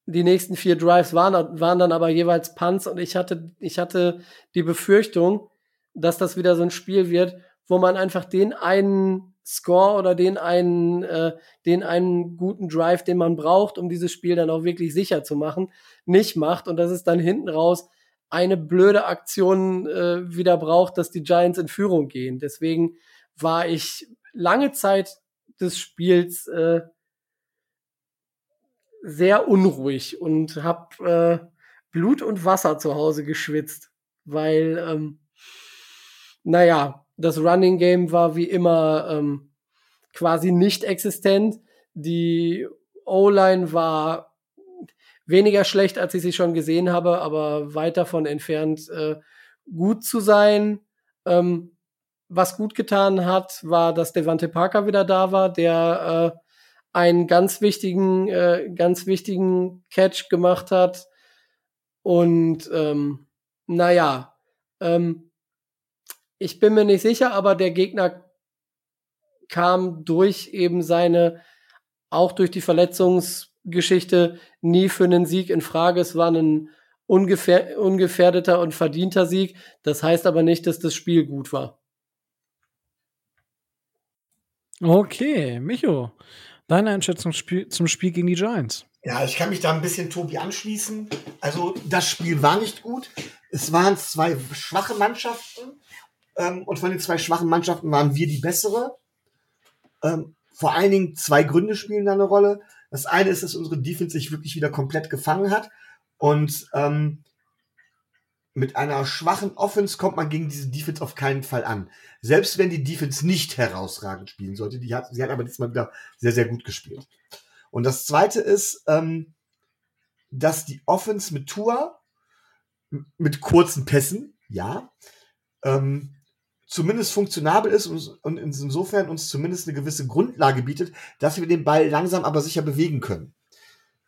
die nächsten vier Drives waren, waren dann aber jeweils Punts und ich hatte, ich hatte die Befürchtung, dass das wieder so ein Spiel wird, wo man einfach den einen Score oder den einen, äh, den einen guten Drive, den man braucht, um dieses Spiel dann auch wirklich sicher zu machen, nicht macht und dass es dann hinten raus eine blöde Aktion äh, wieder braucht, dass die Giants in Führung gehen. Deswegen war ich lange Zeit des Spiels äh, sehr unruhig und habe äh, Blut und Wasser zu Hause geschwitzt, weil, ähm, naja, das Running Game war wie immer ähm, quasi nicht existent. Die O-Line war weniger schlecht, als ich sie schon gesehen habe, aber weit davon entfernt, äh, gut zu sein. Ähm, was gut getan hat, war, dass Devante Parker wieder da war, der äh, einen ganz wichtigen, äh, ganz wichtigen Catch gemacht hat. Und ähm, naja, ähm, ich bin mir nicht sicher, aber der Gegner kam durch eben seine, auch durch die Verletzungsgeschichte, nie für einen Sieg in Frage. Es war ein ungefähr, ungefährdeter und verdienter Sieg. Das heißt aber nicht, dass das Spiel gut war. Okay, Micho, deine Einschätzung zum Spiel gegen die Giants. Ja, ich kann mich da ein bisschen Tobi anschließen. Also das Spiel war nicht gut. Es waren zwei schwache Mannschaften. Ähm, und von den zwei schwachen Mannschaften waren wir die bessere. Ähm, vor allen Dingen zwei Gründe spielen da eine Rolle. Das eine ist, dass unsere Defense sich wirklich wieder komplett gefangen hat. Und ähm, mit einer schwachen Offense kommt man gegen diese Defense auf keinen Fall an. Selbst wenn die Defense nicht herausragend spielen sollte. Die hat, sie hat aber diesmal wieder sehr, sehr gut gespielt. Und das zweite ist, ähm, dass die Offense mit Tour, mit kurzen Pässen, ja, ähm, zumindest funktionabel ist und, und insofern uns zumindest eine gewisse Grundlage bietet, dass wir den Ball langsam aber sicher bewegen können.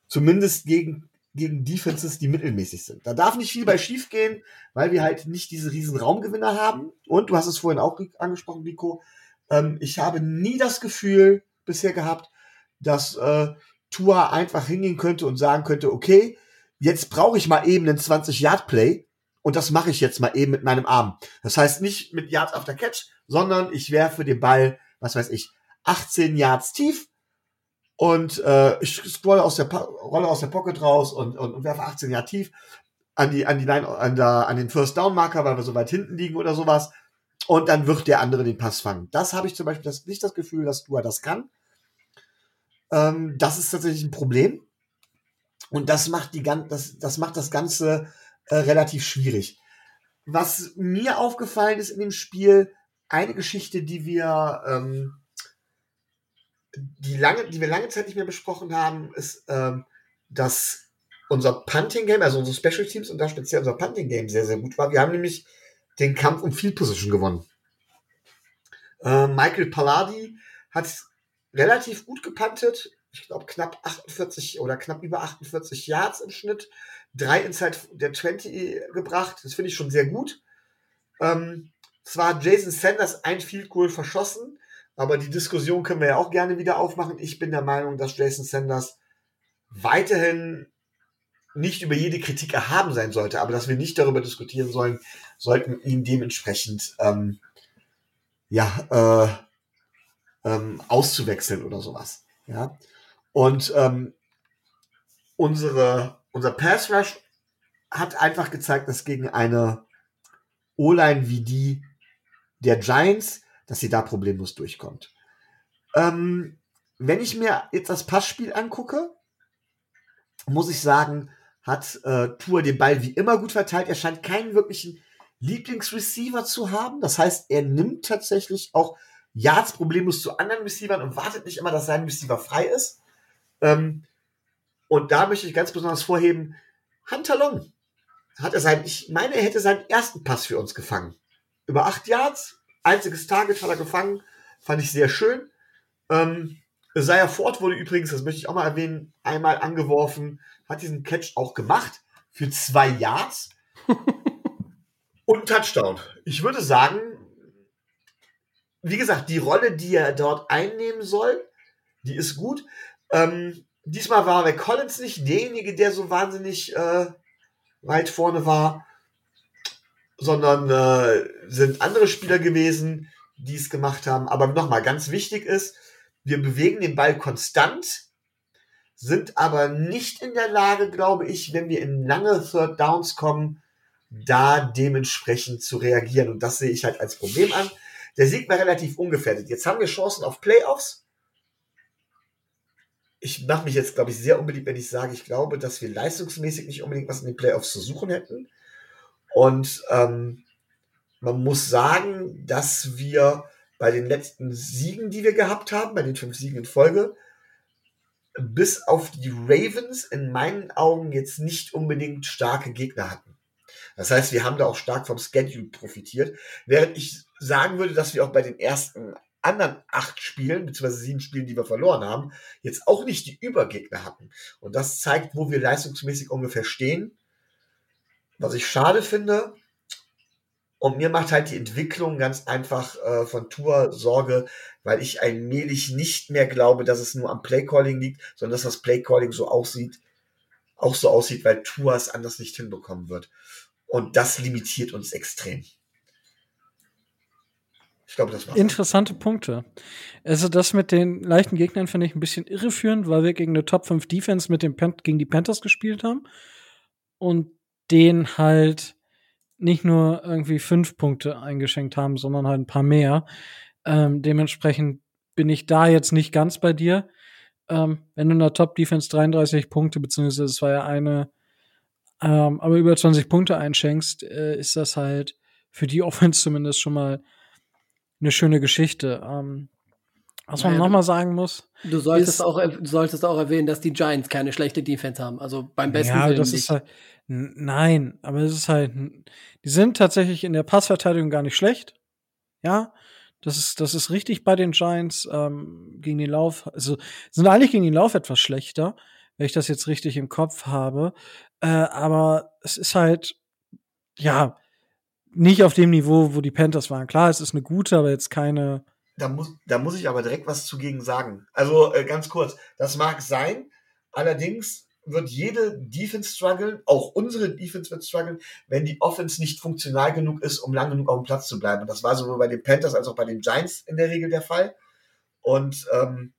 Zumindest gegen gegen Defenses, die mittelmäßig sind. Da darf nicht viel bei schief gehen, weil wir halt nicht diese riesen Raumgewinner haben. Und du hast es vorhin auch angesprochen, Nico. Ähm, ich habe nie das Gefühl bisher gehabt, dass äh, Tua einfach hingehen könnte und sagen könnte, okay, jetzt brauche ich mal eben einen 20-Yard-Play und das mache ich jetzt mal eben mit meinem Arm. Das heißt nicht mit Yards after Catch, sondern ich werfe den Ball, was weiß ich, 18 Yards tief und äh, ich scrolle aus der Rolle aus der Pocket raus und, und, und werfe 18 Yards tief an die an die Line an der an den First Down Marker, weil wir so weit hinten liegen oder sowas und dann wird der andere den Pass fangen. Das habe ich zum Beispiel das, nicht das Gefühl, dass Dua das kann. Ähm, das ist tatsächlich ein Problem. Und das macht, die, das, das, macht das Ganze äh, relativ schwierig. Was mir aufgefallen ist in dem Spiel, eine Geschichte, die wir, ähm, die, lange, die wir lange Zeit nicht mehr besprochen haben, ist, ähm, dass unser Punting Game, also unsere Special Teams und da speziell unser Punting Game sehr, sehr gut war. Wir haben nämlich den Kampf um Field Position gewonnen. Äh, Michael Palladi hat relativ gut gepantet. Ich glaube, knapp 48 oder knapp über 48 Yards im Schnitt. Drei Inside der 20 gebracht. Das finde ich schon sehr gut. Ähm, zwar hat Jason Sanders ein Field Goal verschossen, aber die Diskussion können wir ja auch gerne wieder aufmachen. Ich bin der Meinung, dass Jason Sanders weiterhin nicht über jede Kritik erhaben sein sollte, aber dass wir nicht darüber diskutieren sollen, sollten ihn dementsprechend ähm, ja äh, ähm, auszuwechseln oder sowas. Ja und ähm, unsere unser Pass Rush hat einfach gezeigt, dass gegen eine O-Line wie die der Giants, dass sie da problemlos durchkommt. Ähm, wenn ich mir jetzt das Passspiel angucke, muss ich sagen, hat äh, Tour den Ball wie immer gut verteilt. Er scheint keinen wirklichen Lieblingsreceiver zu haben. Das heißt, er nimmt tatsächlich auch Yards problemlos zu anderen Receivern und wartet nicht immer, dass sein Receiver frei ist. Ähm, und da möchte ich ganz besonders vorheben, Hunter Long hat er seinen, ich meine, er hätte seinen ersten Pass für uns gefangen. Über acht Yards, einziges Target hat er gefangen, fand ich sehr schön. Ähm, Isaiah Ford wurde übrigens, das möchte ich auch mal erwähnen, einmal angeworfen, hat diesen Catch auch gemacht für zwei Yards und Touchdown. Ich würde sagen, wie gesagt, die Rolle, die er dort einnehmen soll, die ist gut. Ähm, diesmal war der Collins nicht derjenige, der so wahnsinnig äh, weit vorne war, sondern äh, sind andere Spieler gewesen, die es gemacht haben. Aber nochmal, ganz wichtig ist, wir bewegen den Ball konstant, sind aber nicht in der Lage, glaube ich, wenn wir in lange Third Downs kommen, da dementsprechend zu reagieren. Und das sehe ich halt als Problem an. Der Sieg war relativ ungefährdet. Jetzt haben wir Chancen auf Playoffs. Ich mache mich jetzt, glaube ich, sehr unbeliebt, wenn ich sage, ich glaube, dass wir leistungsmäßig nicht unbedingt was in den Playoffs zu suchen hätten. Und ähm, man muss sagen, dass wir bei den letzten Siegen, die wir gehabt haben, bei den fünf Siegen in Folge, bis auf die Ravens in meinen Augen jetzt nicht unbedingt starke Gegner hatten. Das heißt, wir haben da auch stark vom Schedule profitiert, während ich sagen würde, dass wir auch bei den ersten anderen acht Spielen, beziehungsweise sieben Spielen, die wir verloren haben, jetzt auch nicht die Übergegner hatten. Und das zeigt, wo wir leistungsmäßig ungefähr stehen. Was ich schade finde, und mir macht halt die Entwicklung ganz einfach äh, von Tour Sorge, weil ich allmählich nicht mehr glaube, dass es nur am Playcalling liegt, sondern dass das Playcalling so aussieht, auch so aussieht, weil Tour es anders nicht hinbekommen wird. Und das limitiert uns extrem. Ich glaube, das war's. Interessante Punkte. Also das mit den leichten Gegnern finde ich ein bisschen irreführend, weil wir gegen eine Top 5 Defense mit dem gegen die Panthers gespielt haben und den halt nicht nur irgendwie fünf Punkte eingeschenkt haben, sondern halt ein paar mehr. Ähm, dementsprechend bin ich da jetzt nicht ganz bei dir. Ähm, wenn du in der Top-Defense 33 Punkte, beziehungsweise es war ja eine, ähm, aber über 20 Punkte einschenkst, äh, ist das halt für die Offense zumindest schon mal eine schöne Geschichte. Ähm, was man nochmal sagen muss. Du solltest, ist, auch, du solltest auch erwähnen, dass die Giants keine schlechte Defense haben. Also beim besten ja, das nicht. Ist halt, nein, aber es ist halt, die sind tatsächlich in der Passverteidigung gar nicht schlecht. Ja, das ist, das ist richtig bei den Giants ähm, gegen den Lauf. Also sind eigentlich gegen den Lauf etwas schlechter. wenn ich das jetzt richtig im Kopf habe. Äh, aber es ist halt, ja, nicht auf dem Niveau, wo die Panthers waren. Klar, es ist eine gute, aber jetzt keine. Da muss, da muss ich aber direkt was zugegen sagen. Also äh, ganz kurz, das mag sein, allerdings wird jede Defense strugglen, auch unsere Defense wird strugglen, wenn die Offense nicht funktional genug ist, um lang genug auf dem Platz zu bleiben. Und das war sowohl bei den Panthers als auch bei den Giants in der Regel der Fall. Und ähm,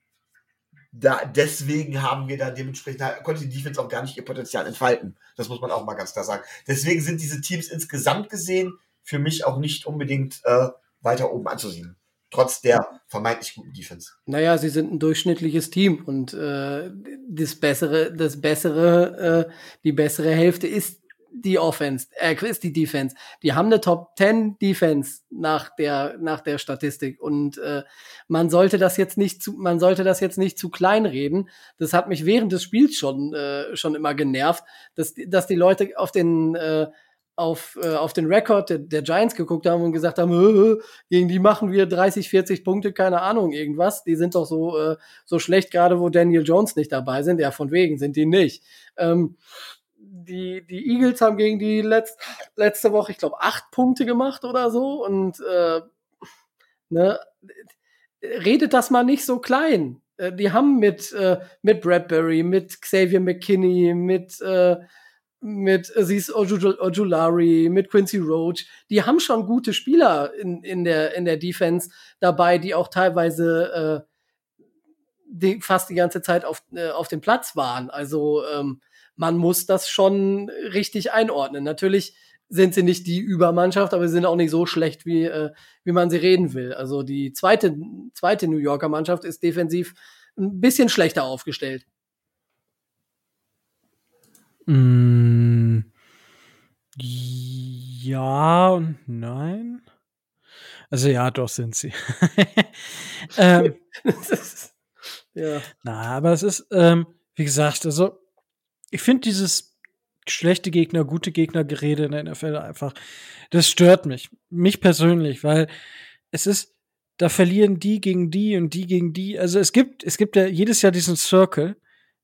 da, deswegen haben wir da dementsprechend, da konnte die Defense auch gar nicht ihr Potenzial entfalten. Das muss man auch mal ganz klar sagen. Deswegen sind diese Teams insgesamt gesehen für mich auch nicht unbedingt äh, weiter oben anzusiedeln. Trotz der vermeintlich guten Defense. Naja, sie sind ein durchschnittliches Team und äh, das bessere, das bessere, äh, die bessere Hälfte ist die Offense, äh, ist die Defense. Die haben eine Top 10 Defense nach der nach der Statistik und äh, man sollte das jetzt nicht zu man sollte das jetzt nicht zu klein reden. Das hat mich während des Spiels schon äh, schon immer genervt, dass dass die Leute auf den äh, auf, äh, auf den Rekord der, der, Giants geguckt haben und gesagt haben, äh, gegen die machen wir 30, 40 Punkte, keine Ahnung, irgendwas. Die sind doch so, äh, so schlecht, gerade wo Daniel Jones nicht dabei sind. Ja, von wegen sind die nicht. Ähm, die, die Eagles haben gegen die letzt, letzte Woche, ich glaube, acht Punkte gemacht oder so. Und äh, ne, redet das mal nicht so klein. Äh, die haben mit, äh, mit Bradbury, mit Xavier McKinney, mit äh, mit Aziz Ojulari, mit Quincy Roach, die haben schon gute Spieler in, in, der, in der Defense dabei, die auch teilweise äh, die, fast die ganze Zeit auf, äh, auf dem Platz waren. Also ähm, man muss das schon richtig einordnen. Natürlich sind sie nicht die Übermannschaft, aber sie sind auch nicht so schlecht, wie, äh, wie man sie reden will. Also die zweite, zweite New Yorker Mannschaft ist defensiv ein bisschen schlechter aufgestellt. Mm, ja und nein. Also ja, doch sind sie. ähm, ja. Na, aber es ist, ähm, wie gesagt, also ich finde dieses schlechte Gegner, gute Gegner-Gerede in der NFL einfach, das stört mich. Mich persönlich, weil es ist, da verlieren die gegen die und die gegen die. Also es gibt, es gibt ja jedes Jahr diesen Circle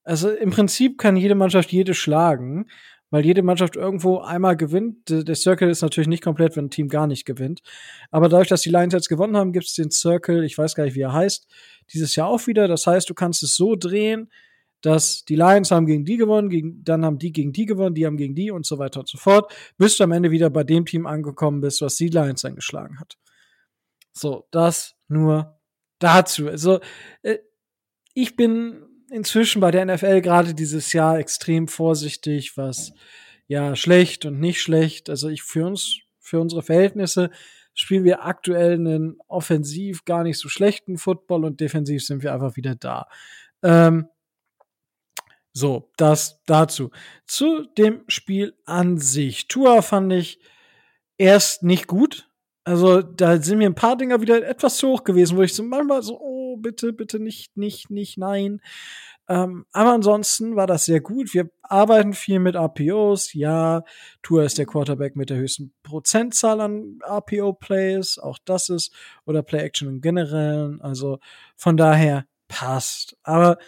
also im Prinzip kann jede Mannschaft jede schlagen, weil jede Mannschaft irgendwo einmal gewinnt. Der Circle ist natürlich nicht komplett, wenn ein Team gar nicht gewinnt. Aber dadurch, dass die Lions jetzt gewonnen haben, gibt es den Circle, ich weiß gar nicht, wie er heißt, dieses Jahr auch wieder. Das heißt, du kannst es so drehen, dass die Lions haben gegen die gewonnen, gegen, dann haben die gegen die gewonnen, die haben gegen die und so weiter und so fort, bis du am Ende wieder bei dem Team angekommen bist, was die Lions dann geschlagen hat. So, das nur dazu. Also, äh, ich bin inzwischen bei der NFL gerade dieses Jahr extrem vorsichtig, was ja schlecht und nicht schlecht. Also ich für uns, für unsere Verhältnisse spielen wir aktuell einen offensiv gar nicht so schlechten Football und defensiv sind wir einfach wieder da. Ähm, so, das dazu. Zu dem Spiel an sich. Tua fand ich erst nicht gut. Also da sind mir ein paar Dinger wieder etwas zu hoch gewesen, wo ich so manchmal so, oh, bitte, bitte nicht, nicht, nicht, nein. Ähm, aber ansonsten war das sehr gut. Wir arbeiten viel mit RPOs. Ja, Tour ist der Quarterback mit der höchsten Prozentzahl an RPO-Plays. Auch das ist, oder Play-Action im Generellen. Also von daher passt. Aber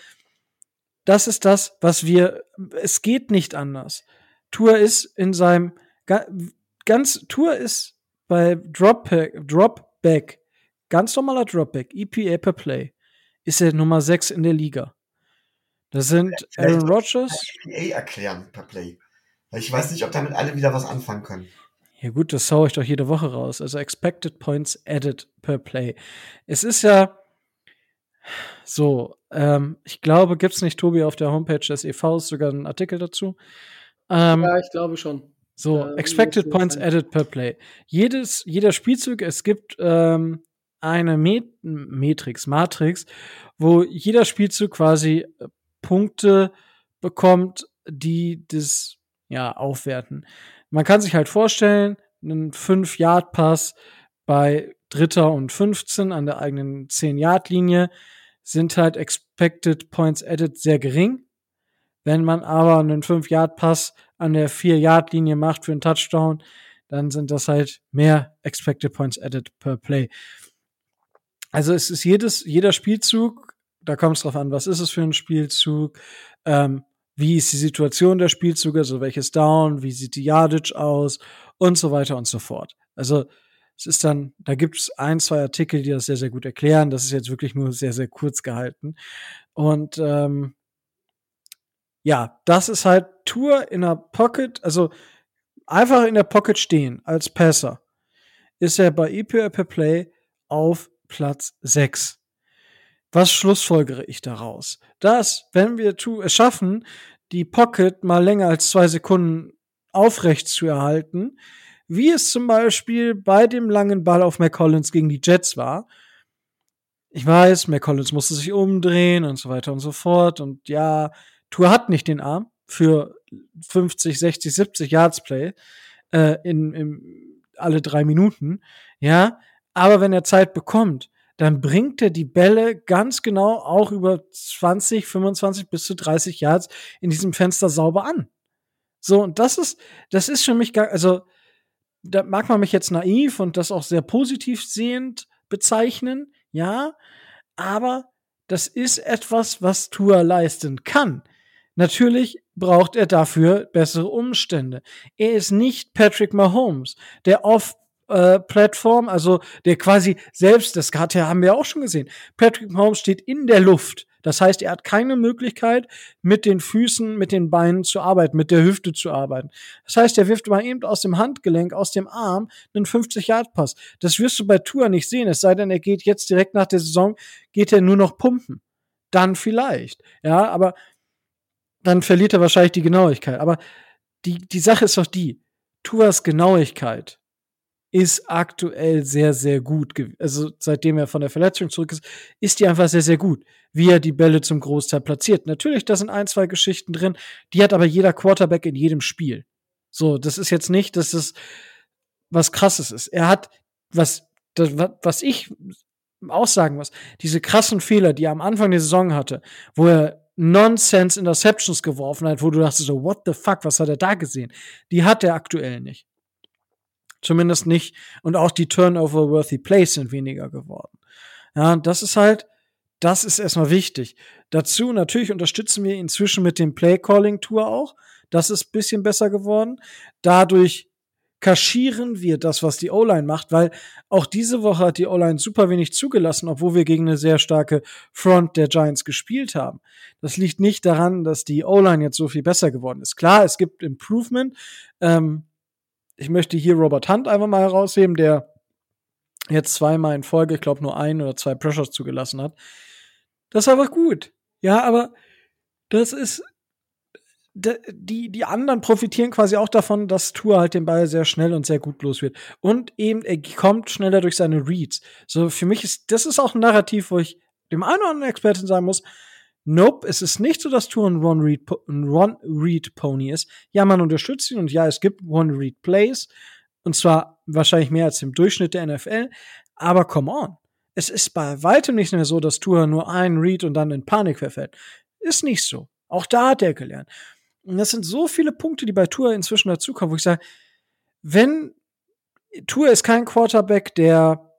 das ist das, was wir, es geht nicht anders. Tour ist in seinem, ganz, Tour ist bei Dropback, Dropback, ganz normaler Dropback, EPA per Play, ist er Nummer 6 in der Liga. Das sind Aaron Rodgers. EPA erklären per Play. Ich weiß nicht, ob damit alle wieder was anfangen können. Ja gut, das hau ich doch jede Woche raus. Also Expected Points Added per Play. Es ist ja so, ähm, ich glaube, gibt's nicht, Tobi, auf der Homepage des EVs sogar einen Artikel dazu? Ähm, ja, ich glaube schon. So, äh, Expected Points. Added per Play. Jedes, jeder Spielzug, es gibt ähm, eine Met Matrix, Matrix, wo jeder Spielzug quasi äh, Punkte bekommt, die das ja aufwerten. Man kann sich halt vorstellen, einen 5-Yard-Pass bei Dritter und 15 an der eigenen 10-Yard-Linie sind halt Expected Points Added sehr gering. Wenn man aber einen 5-Yard-Pass an der 4-Yard-Linie macht für einen Touchdown, dann sind das halt mehr Expected Points Added per Play. Also es ist jedes, jeder Spielzug, da kommt es drauf an, was ist es für ein Spielzug, ähm, wie ist die Situation der Spielzüge, also welches Down, wie sieht die Yardage aus und so weiter und so fort. Also es ist dann, da gibt es ein, zwei Artikel, die das sehr, sehr gut erklären. Das ist jetzt wirklich nur sehr, sehr kurz gehalten. Und ähm, ja, das ist halt Tour in der Pocket, also einfach in der Pocket stehen als Passer, ist er bei EPR per Play auf Platz 6. Was schlussfolgere ich daraus? Dass, wenn wir es schaffen, die Pocket mal länger als zwei Sekunden aufrecht zu erhalten, wie es zum Beispiel bei dem langen Ball auf McCollins gegen die Jets war. Ich weiß, McCollins musste sich umdrehen und so weiter und so fort. Und ja, Tour hat nicht den Arm für 50, 60, 70 Yards Play äh, in, in alle drei Minuten. Ja, aber wenn er Zeit bekommt, dann bringt er die Bälle ganz genau auch über 20, 25 bis zu 30 Yards in diesem Fenster sauber an. So, und das ist, das ist für mich gar, also, da mag man mich jetzt naiv und das auch sehr positiv sehend bezeichnen, ja, aber das ist etwas, was Tour leisten kann. Natürlich braucht er dafür bessere Umstände. Er ist nicht Patrick Mahomes, der oft äh, Plattform, also der quasi selbst, das hat haben wir auch schon gesehen. Patrick Mahomes steht in der Luft. Das heißt, er hat keine Möglichkeit, mit den Füßen, mit den Beinen zu arbeiten, mit der Hüfte zu arbeiten. Das heißt, er wirft mal eben aus dem Handgelenk, aus dem Arm einen 50-Yard-Pass. Das wirst du bei Tour nicht sehen, es sei denn, er geht jetzt direkt nach der Saison, geht er nur noch pumpen. Dann vielleicht. Ja, aber dann verliert er wahrscheinlich die Genauigkeit. Aber die, die Sache ist doch die, Tuas Genauigkeit ist aktuell sehr, sehr gut. Also seitdem er von der Verletzung zurück ist, ist die einfach sehr, sehr gut, wie er die Bälle zum Großteil platziert. Natürlich, da sind ein, zwei Geschichten drin, die hat aber jeder Quarterback in jedem Spiel. So, das ist jetzt nicht, dass das was krasses ist. Er hat, was, das, was ich auch sagen muss, diese krassen Fehler, die er am Anfang der Saison hatte, wo er Nonsense Interceptions geworfen hat, wo du dachtest so, what the fuck, was hat er da gesehen? Die hat er aktuell nicht. Zumindest nicht. Und auch die Turnover-worthy Plays sind weniger geworden. Ja, das ist halt, das ist erstmal wichtig. Dazu natürlich unterstützen wir inzwischen mit dem Play-Calling-Tour auch. Das ist bisschen besser geworden. Dadurch kaschieren wir das, was die O-Line macht, weil auch diese Woche hat die O-Line super wenig zugelassen, obwohl wir gegen eine sehr starke Front der Giants gespielt haben. Das liegt nicht daran, dass die O-Line jetzt so viel besser geworden ist. Klar, es gibt Improvement. Ähm, ich möchte hier Robert Hunt einfach mal herausheben, der jetzt zweimal in Folge, ich glaube nur ein oder zwei Pressures zugelassen hat. Das ist einfach gut. Ja, aber das ist die, die anderen profitieren quasi auch davon, dass Tour halt den Ball sehr schnell und sehr gut los wird. Und eben, er kommt schneller durch seine Reads. So, für mich ist, das ist auch ein Narrativ, wo ich dem einen oder anderen Experten sagen muss, Nope, es ist nicht so, dass Tour ein One-Read-Pony ist. Ja, man unterstützt ihn und ja, es gibt One-Read-Plays. Und zwar wahrscheinlich mehr als im Durchschnitt der NFL. Aber come on. Es ist bei weitem nicht mehr so, dass Tour nur einen Read und dann in Panik verfällt. Ist nicht so. Auch da hat er gelernt. Und das sind so viele Punkte, die bei Tour inzwischen dazukommen, wo ich sage, wenn Tour ist kein Quarterback, der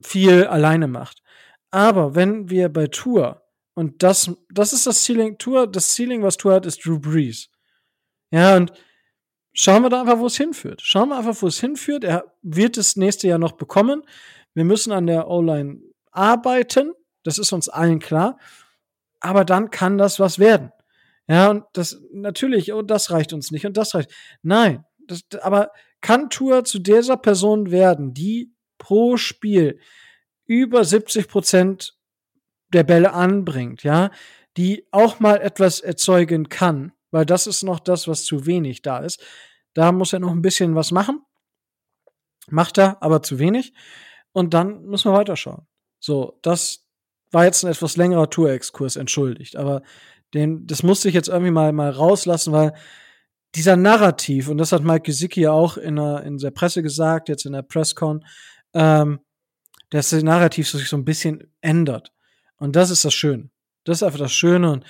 viel alleine macht. Aber wenn wir bei Tour, und das, das ist das Ceiling, Tour, das Ceiling, was Tour hat, ist Drew Brees. Ja, und schauen wir da einfach, wo es hinführt. Schauen wir einfach, wo es hinführt. Er wird es nächste Jahr noch bekommen. Wir müssen an der O-Line arbeiten. Das ist uns allen klar. Aber dann kann das was werden. Ja, und das natürlich, und das reicht uns nicht und das reicht. Nein, das, aber kann Tour zu dieser Person werden, die pro Spiel über 70 Prozent der Bälle anbringt, ja, die auch mal etwas erzeugen kann, weil das ist noch das, was zu wenig da ist. Da muss er noch ein bisschen was machen. Macht er, aber zu wenig. Und dann müssen wir weiterschauen. So, das war jetzt ein etwas längerer Tour-Exkurs, entschuldigt. Aber den, das musste ich jetzt irgendwie mal, mal rauslassen, weil dieser Narrativ, und das hat Mike Gesicki ja auch in der, in der Presse gesagt, jetzt in der Presscon, ähm, dass das Narrativ sich so ein bisschen ändert. Und das ist das Schöne. Das ist einfach das Schöne. Und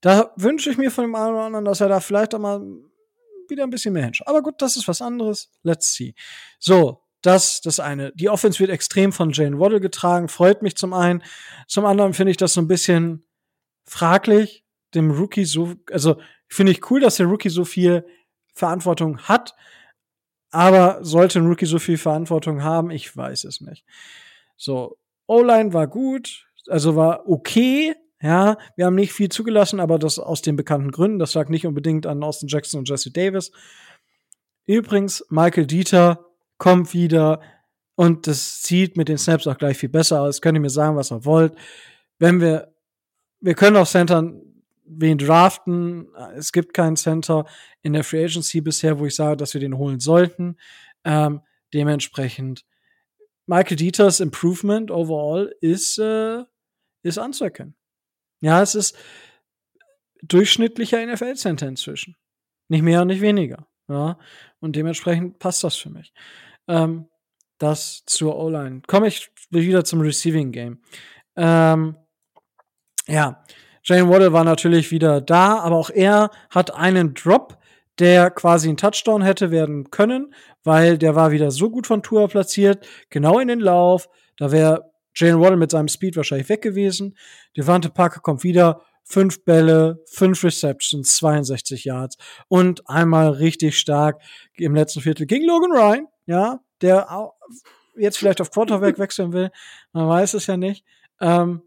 da wünsche ich mir von dem einen oder anderen, dass er da vielleicht auch mal wieder ein bisschen mehr hinschaut. Aber gut, das ist was anderes. Let's see. So, das, das eine. Die Offense wird extrem von Jane Waddle getragen, freut mich zum einen. Zum anderen finde ich das so ein bisschen fraglich, dem Rookie so, also finde ich cool, dass der Rookie so viel Verantwortung hat. Aber sollte ein Rookie so viel Verantwortung haben? Ich weiß es nicht. So, O-Line war gut, also war okay. Ja, wir haben nicht viel zugelassen, aber das aus den bekannten Gründen. Das lag nicht unbedingt an Austin Jackson und Jesse Davis. Übrigens, Michael Dieter kommt wieder und das sieht mit den Snaps auch gleich viel besser aus. Könnt ihr mir sagen, was ihr wollt. Wenn wir, wir können auf Centern wen draften. Es gibt keinen Center in der Free Agency bisher, wo ich sage, dass wir den holen sollten. Ähm, dementsprechend Michael Dieters Improvement overall ist, äh, ist anzuerkennen. Ja, es ist durchschnittlicher NFL-Center inzwischen. Nicht mehr und nicht weniger. Ja, und dementsprechend passt das für mich. Ähm, das zur O-Line. Komme ich wieder zum Receiving Game. Ähm, ja, Jane Waddle war natürlich wieder da, aber auch er hat einen Drop, der quasi ein Touchdown hätte werden können, weil der war wieder so gut von Tour platziert, genau in den Lauf. Da wäre Jane Waddle mit seinem Speed wahrscheinlich weg gewesen. Devante Parker kommt wieder, fünf Bälle, fünf Receptions, 62 Yards und einmal richtig stark im letzten Viertel gegen Logan Ryan, ja, der jetzt vielleicht auf Quarterback wechseln will. Man weiß es ja nicht. Ähm,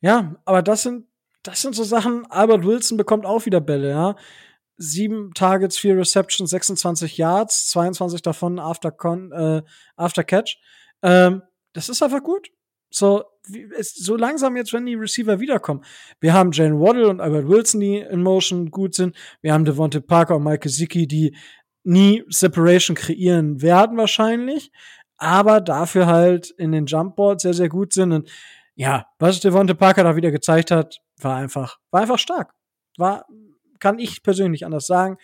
ja, aber das sind, das sind so Sachen. Albert Wilson bekommt auch wieder Bälle, ja. Sieben Targets, vier Receptions, 26 Yards, 22 davon after, con, äh, after Catch. Ähm, das ist einfach gut. So, wie, es, so langsam jetzt, wenn die Receiver wiederkommen. Wir haben Jane Waddle und Albert Wilson, die in Motion gut sind. Wir haben Devontae Parker und Mike Gesicki, die nie Separation kreieren werden wahrscheinlich, aber dafür halt in den Jumpboards sehr, sehr gut sind. Und ja, was Devonte Parker da wieder gezeigt hat, war einfach, war einfach stark. War, kann ich persönlich anders sagen.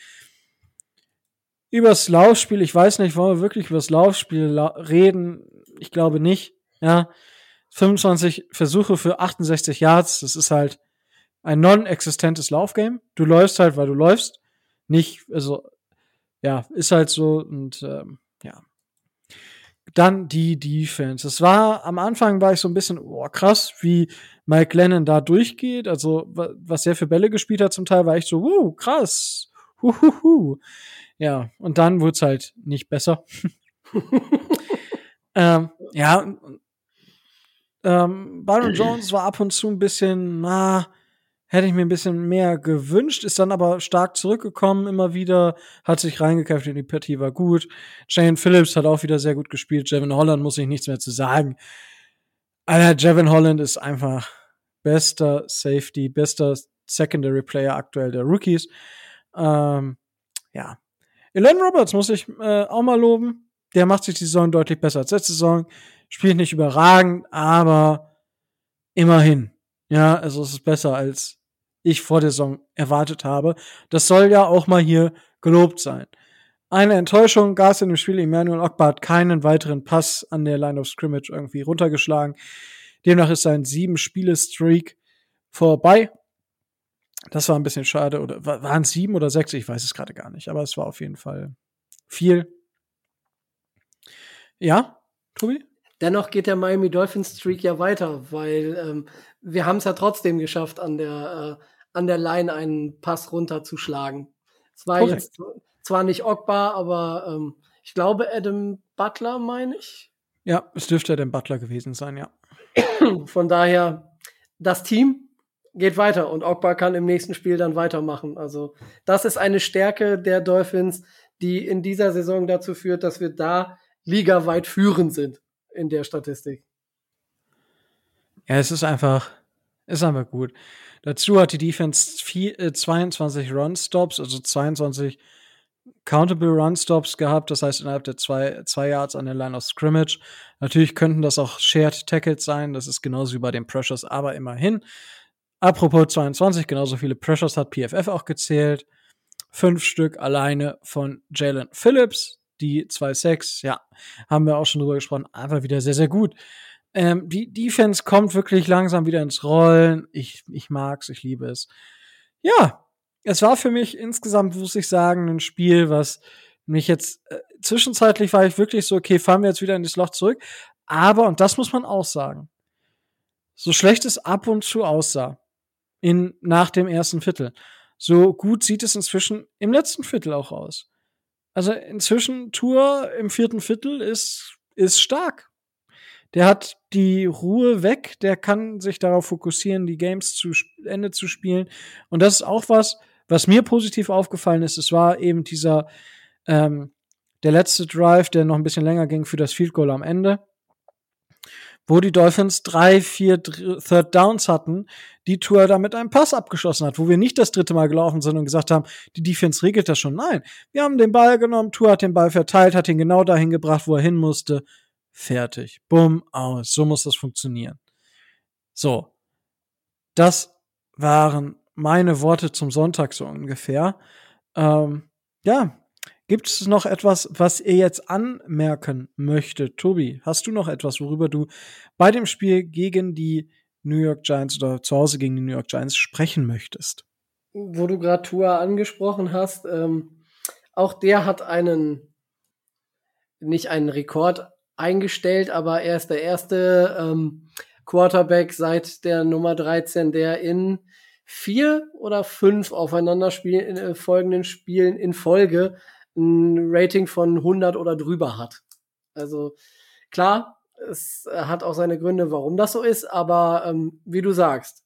Übers Laufspiel, ich weiß nicht, wollen wir wirklich übers Laufspiel la reden? Ich glaube nicht. Ja, 25 Versuche für 68 Yards, das ist halt ein non-existentes Laufgame. Du läufst halt, weil du läufst. Nicht, also, ja, ist halt so und ähm, dann die Defense. Es war am Anfang war ich so ein bisschen, oh krass, wie Mike Lennon da durchgeht. Also was er für Bälle gespielt hat zum Teil, war ich so, uh, krass. Huhuhu. Ja, und dann wurde es halt nicht besser. ähm, ja, ähm, Byron Jones war ab und zu ein bisschen, na, Hätte ich mir ein bisschen mehr gewünscht, ist dann aber stark zurückgekommen immer wieder, hat sich reingekämpft in die Partie, war gut. Shane Phillips hat auch wieder sehr gut gespielt. Jevin Holland muss ich nichts mehr zu sagen. Alter, Jevin Holland ist einfach bester Safety, bester Secondary Player aktuell der Rookies. Ähm, ja. Elaine Roberts muss ich äh, auch mal loben. Der macht sich die Saison deutlich besser als letzte Saison. Spielt nicht überragend, aber immerhin. Ja, also es ist besser als ich vor der Saison erwartet habe. Das soll ja auch mal hier gelobt sein. Eine Enttäuschung gab es in dem Spiel. Emmanuel Ogbar hat keinen weiteren Pass an der Line of Scrimmage irgendwie runtergeschlagen. Demnach ist sein sieben Spiele Streak vorbei. Das war ein bisschen schade. Oder waren es sieben oder sechs? Ich weiß es gerade gar nicht. Aber es war auf jeden Fall viel. Ja, Tobi? Dennoch geht der Miami Dolphins Streak ja weiter, weil ähm, wir haben es ja trotzdem geschafft, an der äh, an der Line einen Pass runterzuschlagen. Es war Korrekt. jetzt zwar nicht Ogbar, aber ähm, ich glaube Adam Butler, meine ich. Ja, es dürfte Adam Butler gewesen sein, ja. Von daher, das Team geht weiter und Ogbar kann im nächsten Spiel dann weitermachen. Also, das ist eine Stärke der Dolphins, die in dieser Saison dazu führt, dass wir da ligaweit führend sind in der Statistik. Ja, es ist einfach, ist einfach gut. Dazu hat die Defense vier, äh, 22 Run-Stops, also 22 Countable Run-Stops gehabt, das heißt innerhalb der zwei, zwei Yards an der Line of Scrimmage. Natürlich könnten das auch Shared Tackles sein, das ist genauso wie bei den Pressures, aber immerhin. Apropos 22, genauso viele Pressures hat PFF auch gezählt. Fünf Stück alleine von Jalen Phillips, die 2-6, ja, haben wir auch schon drüber gesprochen, einfach wieder sehr, sehr gut. Ähm, die Defense kommt wirklich langsam wieder ins Rollen. Ich, ich mag's, ich liebe es. Ja, es war für mich insgesamt, muss ich sagen, ein Spiel, was mich jetzt äh, zwischenzeitlich war ich wirklich so, okay, fahren wir jetzt wieder in das Loch zurück. Aber, und das muss man auch sagen, so schlecht es ab und zu aussah, in, nach dem ersten Viertel. So gut sieht es inzwischen im letzten Viertel auch aus. Also inzwischen Tour im vierten Viertel ist, ist stark. Der hat die Ruhe weg, der kann sich darauf fokussieren, die Games zu Ende zu spielen. Und das ist auch was, was mir positiv aufgefallen ist. Es war eben dieser ähm, der letzte Drive, der noch ein bisschen länger ging für das Field Goal am Ende, wo die Dolphins drei, vier Third Downs hatten, die Tour da mit einem Pass abgeschossen hat, wo wir nicht das dritte Mal gelaufen sind und gesagt haben, die Defense regelt das schon. Nein, wir haben den Ball genommen, Tour hat den Ball verteilt, hat ihn genau dahin gebracht, wo er hin musste. Fertig. Bumm, aus. So muss das funktionieren. So. Das waren meine Worte zum Sonntag so ungefähr. Ähm, ja, Gibt es noch etwas, was ihr jetzt anmerken möchtet? Tobi, hast du noch etwas, worüber du bei dem Spiel gegen die New York Giants oder zu Hause gegen die New York Giants sprechen möchtest? Wo du gerade Tua angesprochen hast, ähm, auch der hat einen, nicht einen Rekord eingestellt, aber er ist der erste ähm, Quarterback seit der Nummer 13, der in vier oder fünf aufeinander spielen, äh, folgenden Spielen in Folge ein Rating von 100 oder drüber hat. Also klar, es hat auch seine Gründe, warum das so ist, aber ähm, wie du sagst,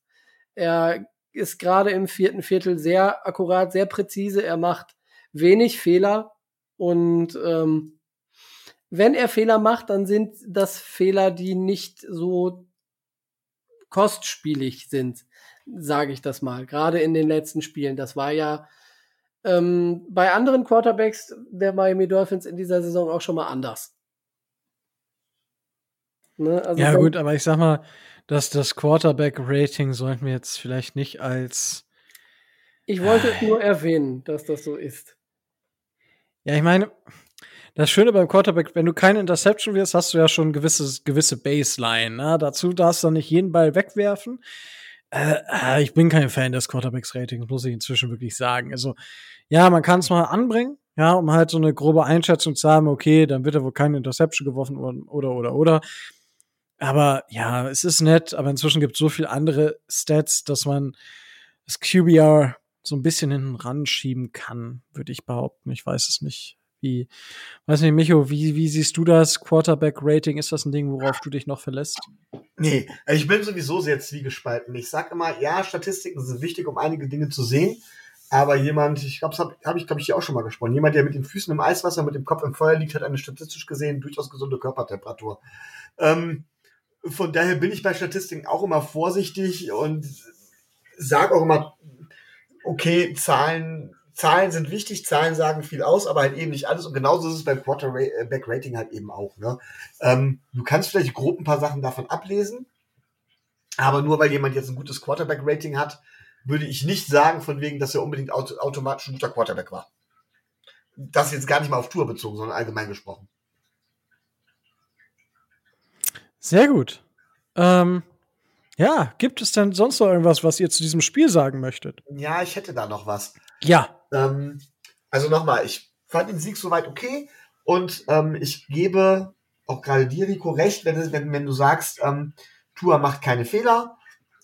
er ist gerade im vierten Viertel sehr akkurat, sehr präzise, er macht wenig Fehler und ähm, wenn er Fehler macht, dann sind das Fehler, die nicht so kostspielig sind, sage ich das mal. Gerade in den letzten Spielen. Das war ja ähm, bei anderen Quarterbacks der Miami Dolphins in dieser Saison auch schon mal anders. Ne? Also ja, gut, aber ich sag mal, dass das Quarterback-Rating sollten wir jetzt vielleicht nicht als. Ich wollte es nur erwähnen, dass das so ist. Ja, ich meine, das Schöne beim Quarterback, wenn du keine Interception wirst, hast du ja schon gewisse, gewisse Baseline. Ne? Dazu darfst du nicht jeden Ball wegwerfen. Äh, äh, ich bin kein Fan des Quarterbacks-Ratings, muss ich inzwischen wirklich sagen. Also, ja, man kann es mal anbringen, ja, um halt so eine grobe Einschätzung zu haben, okay, dann wird er wohl keine Interception geworfen oder, oder, oder. Aber ja, es ist nett, aber inzwischen gibt es so viele andere Stats, dass man das QBR so ein bisschen hinten ran schieben kann, würde ich behaupten. Ich weiß es nicht. Wie, weiß nicht, Micho, wie, wie siehst du das Quarterback-Rating? Ist das ein Ding, worauf du dich noch verlässt? Nee, ich bin sowieso sehr zwiegespalten. Ich sag immer, ja, Statistiken sind wichtig, um einige Dinge zu sehen. Aber jemand, ich glaube, das habe hab ich, glaube ich, hier auch schon mal gesprochen. Jemand, der mit den Füßen im Eiswasser, mit dem Kopf im Feuer liegt, hat eine statistisch gesehen durchaus gesunde Körpertemperatur. Ähm, von daher bin ich bei Statistiken auch immer vorsichtig und sage auch immer, okay, Zahlen Zahlen sind wichtig, Zahlen sagen viel aus, aber halt eben nicht alles. Und genauso ist es beim Quarterback-Rating halt eben auch. Ne? Ähm, du kannst vielleicht grob ein paar Sachen davon ablesen, aber nur weil jemand jetzt ein gutes Quarterback-Rating hat, würde ich nicht sagen, von wegen, dass er unbedingt auto automatisch ein guter Quarterback war. Das jetzt gar nicht mal auf Tour bezogen, sondern allgemein gesprochen. Sehr gut. Ähm, ja, gibt es denn sonst noch irgendwas, was ihr zu diesem Spiel sagen möchtet? Ja, ich hätte da noch was. Ja. Ähm, also nochmal, ich fand den Sieg soweit okay und ähm, ich gebe auch gerade dir, Rico, recht, wenn, wenn, wenn du sagst, ähm, Tour macht keine Fehler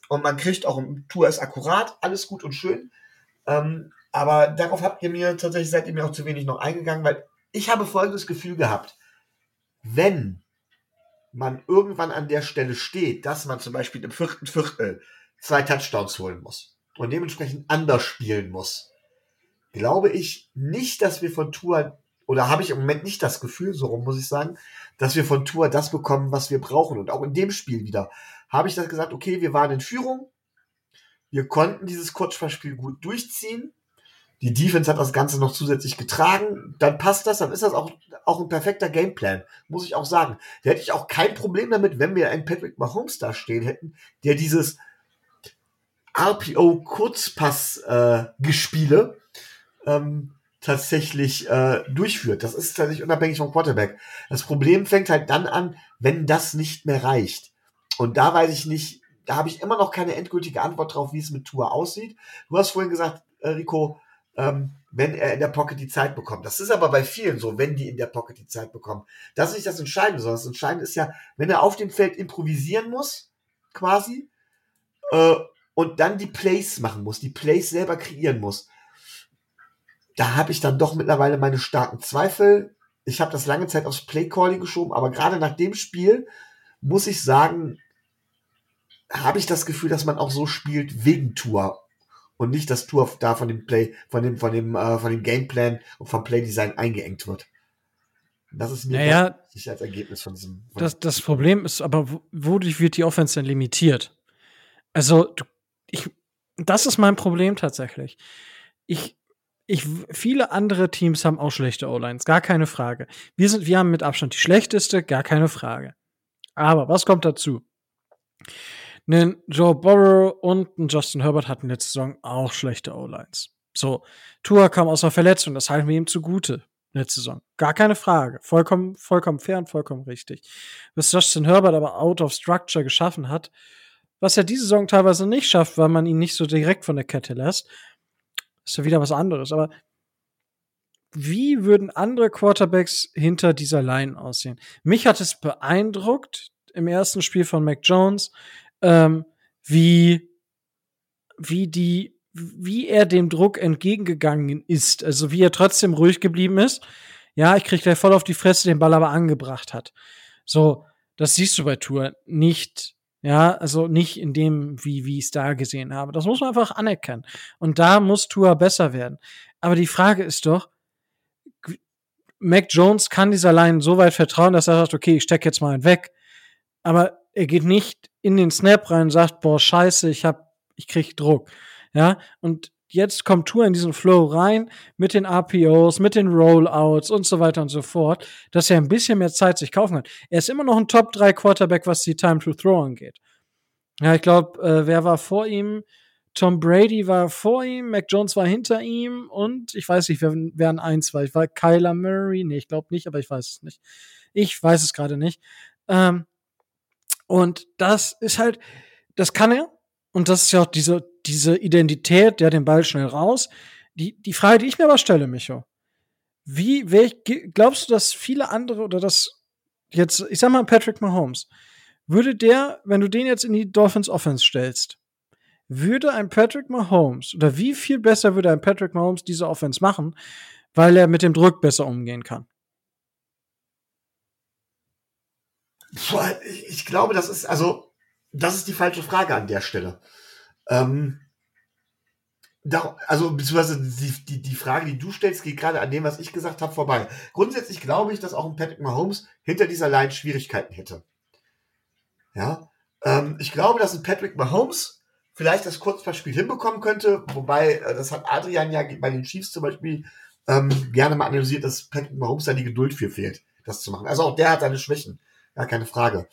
und man kriegt auch, Tour ist akkurat, alles gut und schön. Ähm, aber darauf habt ihr mir tatsächlich, seid ihr mir auch zu wenig noch eingegangen, weil ich habe folgendes Gefühl gehabt. Wenn man irgendwann an der Stelle steht, dass man zum Beispiel im vierten Viertel zwei Touchdowns holen muss und dementsprechend anders spielen muss, glaube ich nicht, dass wir von Tour, oder habe ich im Moment nicht das Gefühl, so rum muss ich sagen, dass wir von Tour das bekommen, was wir brauchen. Und auch in dem Spiel wieder habe ich das gesagt, okay, wir waren in Führung, wir konnten dieses Kurzspiel gut durchziehen. Die Defense hat das Ganze noch zusätzlich getragen. Dann passt das, dann ist das auch, auch ein perfekter Gameplan, muss ich auch sagen. Da hätte ich auch kein Problem damit, wenn wir einen Patrick Mahomes da stehen hätten, der dieses RPO-Kurzpass-Gespiele äh, ähm, tatsächlich äh, durchführt. Das ist tatsächlich unabhängig vom Quarterback. Das Problem fängt halt dann an, wenn das nicht mehr reicht. Und da weiß ich nicht, da habe ich immer noch keine endgültige Antwort drauf, wie es mit Tour aussieht. Du hast vorhin gesagt, äh, Rico, ähm, wenn er in der Pocket die Zeit bekommt. Das ist aber bei vielen so, wenn die in der Pocket die Zeit bekommen. Das ist nicht das Entscheidende, sondern das Entscheidende ist ja, wenn er auf dem Feld improvisieren muss, quasi, äh, und dann die Plays machen muss, die Plays selber kreieren muss. Da habe ich dann doch mittlerweile meine starken Zweifel. Ich habe das lange Zeit aufs Play-Calling geschoben, aber gerade nach dem Spiel muss ich sagen, habe ich das Gefühl, dass man auch so spielt wegen Tour und nicht, dass Tour da von dem Play, von dem, von dem, äh, von dem Gameplan und vom Playdesign eingeengt wird. Das ist mir Naja, sicher als Ergebnis von diesem. Von Das, das Problem ist aber, wo- wodurch wird die Offense denn limitiert? Also, du, ich, das ist mein Problem tatsächlich. Ich, ich, viele andere Teams haben auch schlechte O-Lines, gar keine Frage. Wir sind, wir haben mit Abstand die schlechteste, gar keine Frage. Aber was kommt dazu? Ein Joe Burrow und ein Justin Herbert hatten letzte Saison auch schlechte O-Lines. So, Tua kam aus einer Verletzung, das halten wir ihm zugute letzte Saison. Gar keine Frage. Vollkommen, vollkommen fair und vollkommen richtig. Was Justin Herbert aber out of structure geschaffen hat, was er diese Saison teilweise nicht schafft, weil man ihn nicht so direkt von der Kette lässt, ist ja wieder was anderes. Aber wie würden andere Quarterbacks hinter dieser Line aussehen? Mich hat es beeindruckt im ersten Spiel von Mac Jones, ähm, wie, wie die, wie er dem Druck entgegengegangen ist. Also wie er trotzdem ruhig geblieben ist. Ja, ich krieg gleich voll auf die Fresse, den Ball aber angebracht hat. So, das siehst du bei Tour nicht. Ja, also nicht in dem, wie, wie ich es da gesehen habe. Das muss man einfach anerkennen. Und da muss Tour besser werden. Aber die Frage ist doch, Mac Jones kann dieser Line so weit vertrauen, dass er sagt, okay, ich stecke jetzt mal einen weg. Aber er geht nicht in den Snap rein und sagt, boah, scheiße, ich hab, ich krieg Druck. Ja, und jetzt kommt Tour in diesen Flow rein mit den RPOs, mit den Rollouts und so weiter und so fort, dass er ein bisschen mehr Zeit sich kaufen kann. Er ist immer noch ein Top 3 Quarterback, was die Time to Throw angeht. Ja, ich glaube, äh, wer war vor ihm? Tom Brady war vor ihm, Mac Jones war hinter ihm und ich weiß nicht, wer, wer an eins war. Ich war Kyler Murray. Nee, ich glaube nicht, aber ich weiß es nicht. Ich weiß es gerade nicht. Ähm, und das ist halt, das kann er. Und das ist ja auch diese, diese Identität, der den Ball schnell raus. Die, die Frage, die ich mir aber stelle, Micho, wie, welch, glaubst du, dass viele andere oder das jetzt, ich sag mal Patrick Mahomes, würde der, wenn du den jetzt in die Dolphins Offense stellst, würde ein Patrick Mahomes oder wie viel besser würde ein Patrick Mahomes diese Offense machen, weil er mit dem Druck besser umgehen kann? Ich glaube, das ist, also, das ist die falsche Frage an der Stelle. Ähm, da, also, beziehungsweise die, die, die Frage, die du stellst, geht gerade an dem, was ich gesagt habe, vorbei. Grundsätzlich glaube ich, dass auch ein Patrick Mahomes hinter dieser Line Schwierigkeiten hätte. Ja, ähm, ich glaube, dass ein Patrick Mahomes vielleicht das Kurzpassspiel hinbekommen könnte, wobei, äh, das hat Adrian ja bei den Chiefs zum Beispiel ähm, gerne mal analysiert, dass Patrick Mahomes da die Geduld für fehlt, das zu machen. Also auch der hat seine Schwächen. Ja, keine Frage.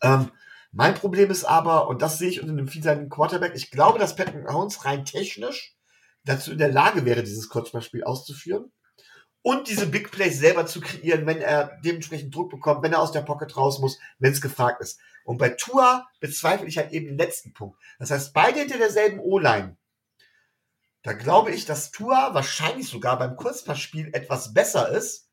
Ähm, mein Problem ist aber, und das sehe ich unter einem vielseitigen Quarterback, ich glaube, dass Patrick Mahomes rein technisch dazu in der Lage wäre, dieses Kurzballspiel auszuführen und diese Big Plays selber zu kreieren, wenn er dementsprechend Druck bekommt, wenn er aus der Pocket raus muss, wenn es gefragt ist. Und bei Tua bezweifle ich halt eben den letzten Punkt. Das heißt, beide hinter derselben O-Line. Da glaube ich, dass Tua wahrscheinlich sogar beim Kurzpassspiel etwas besser ist,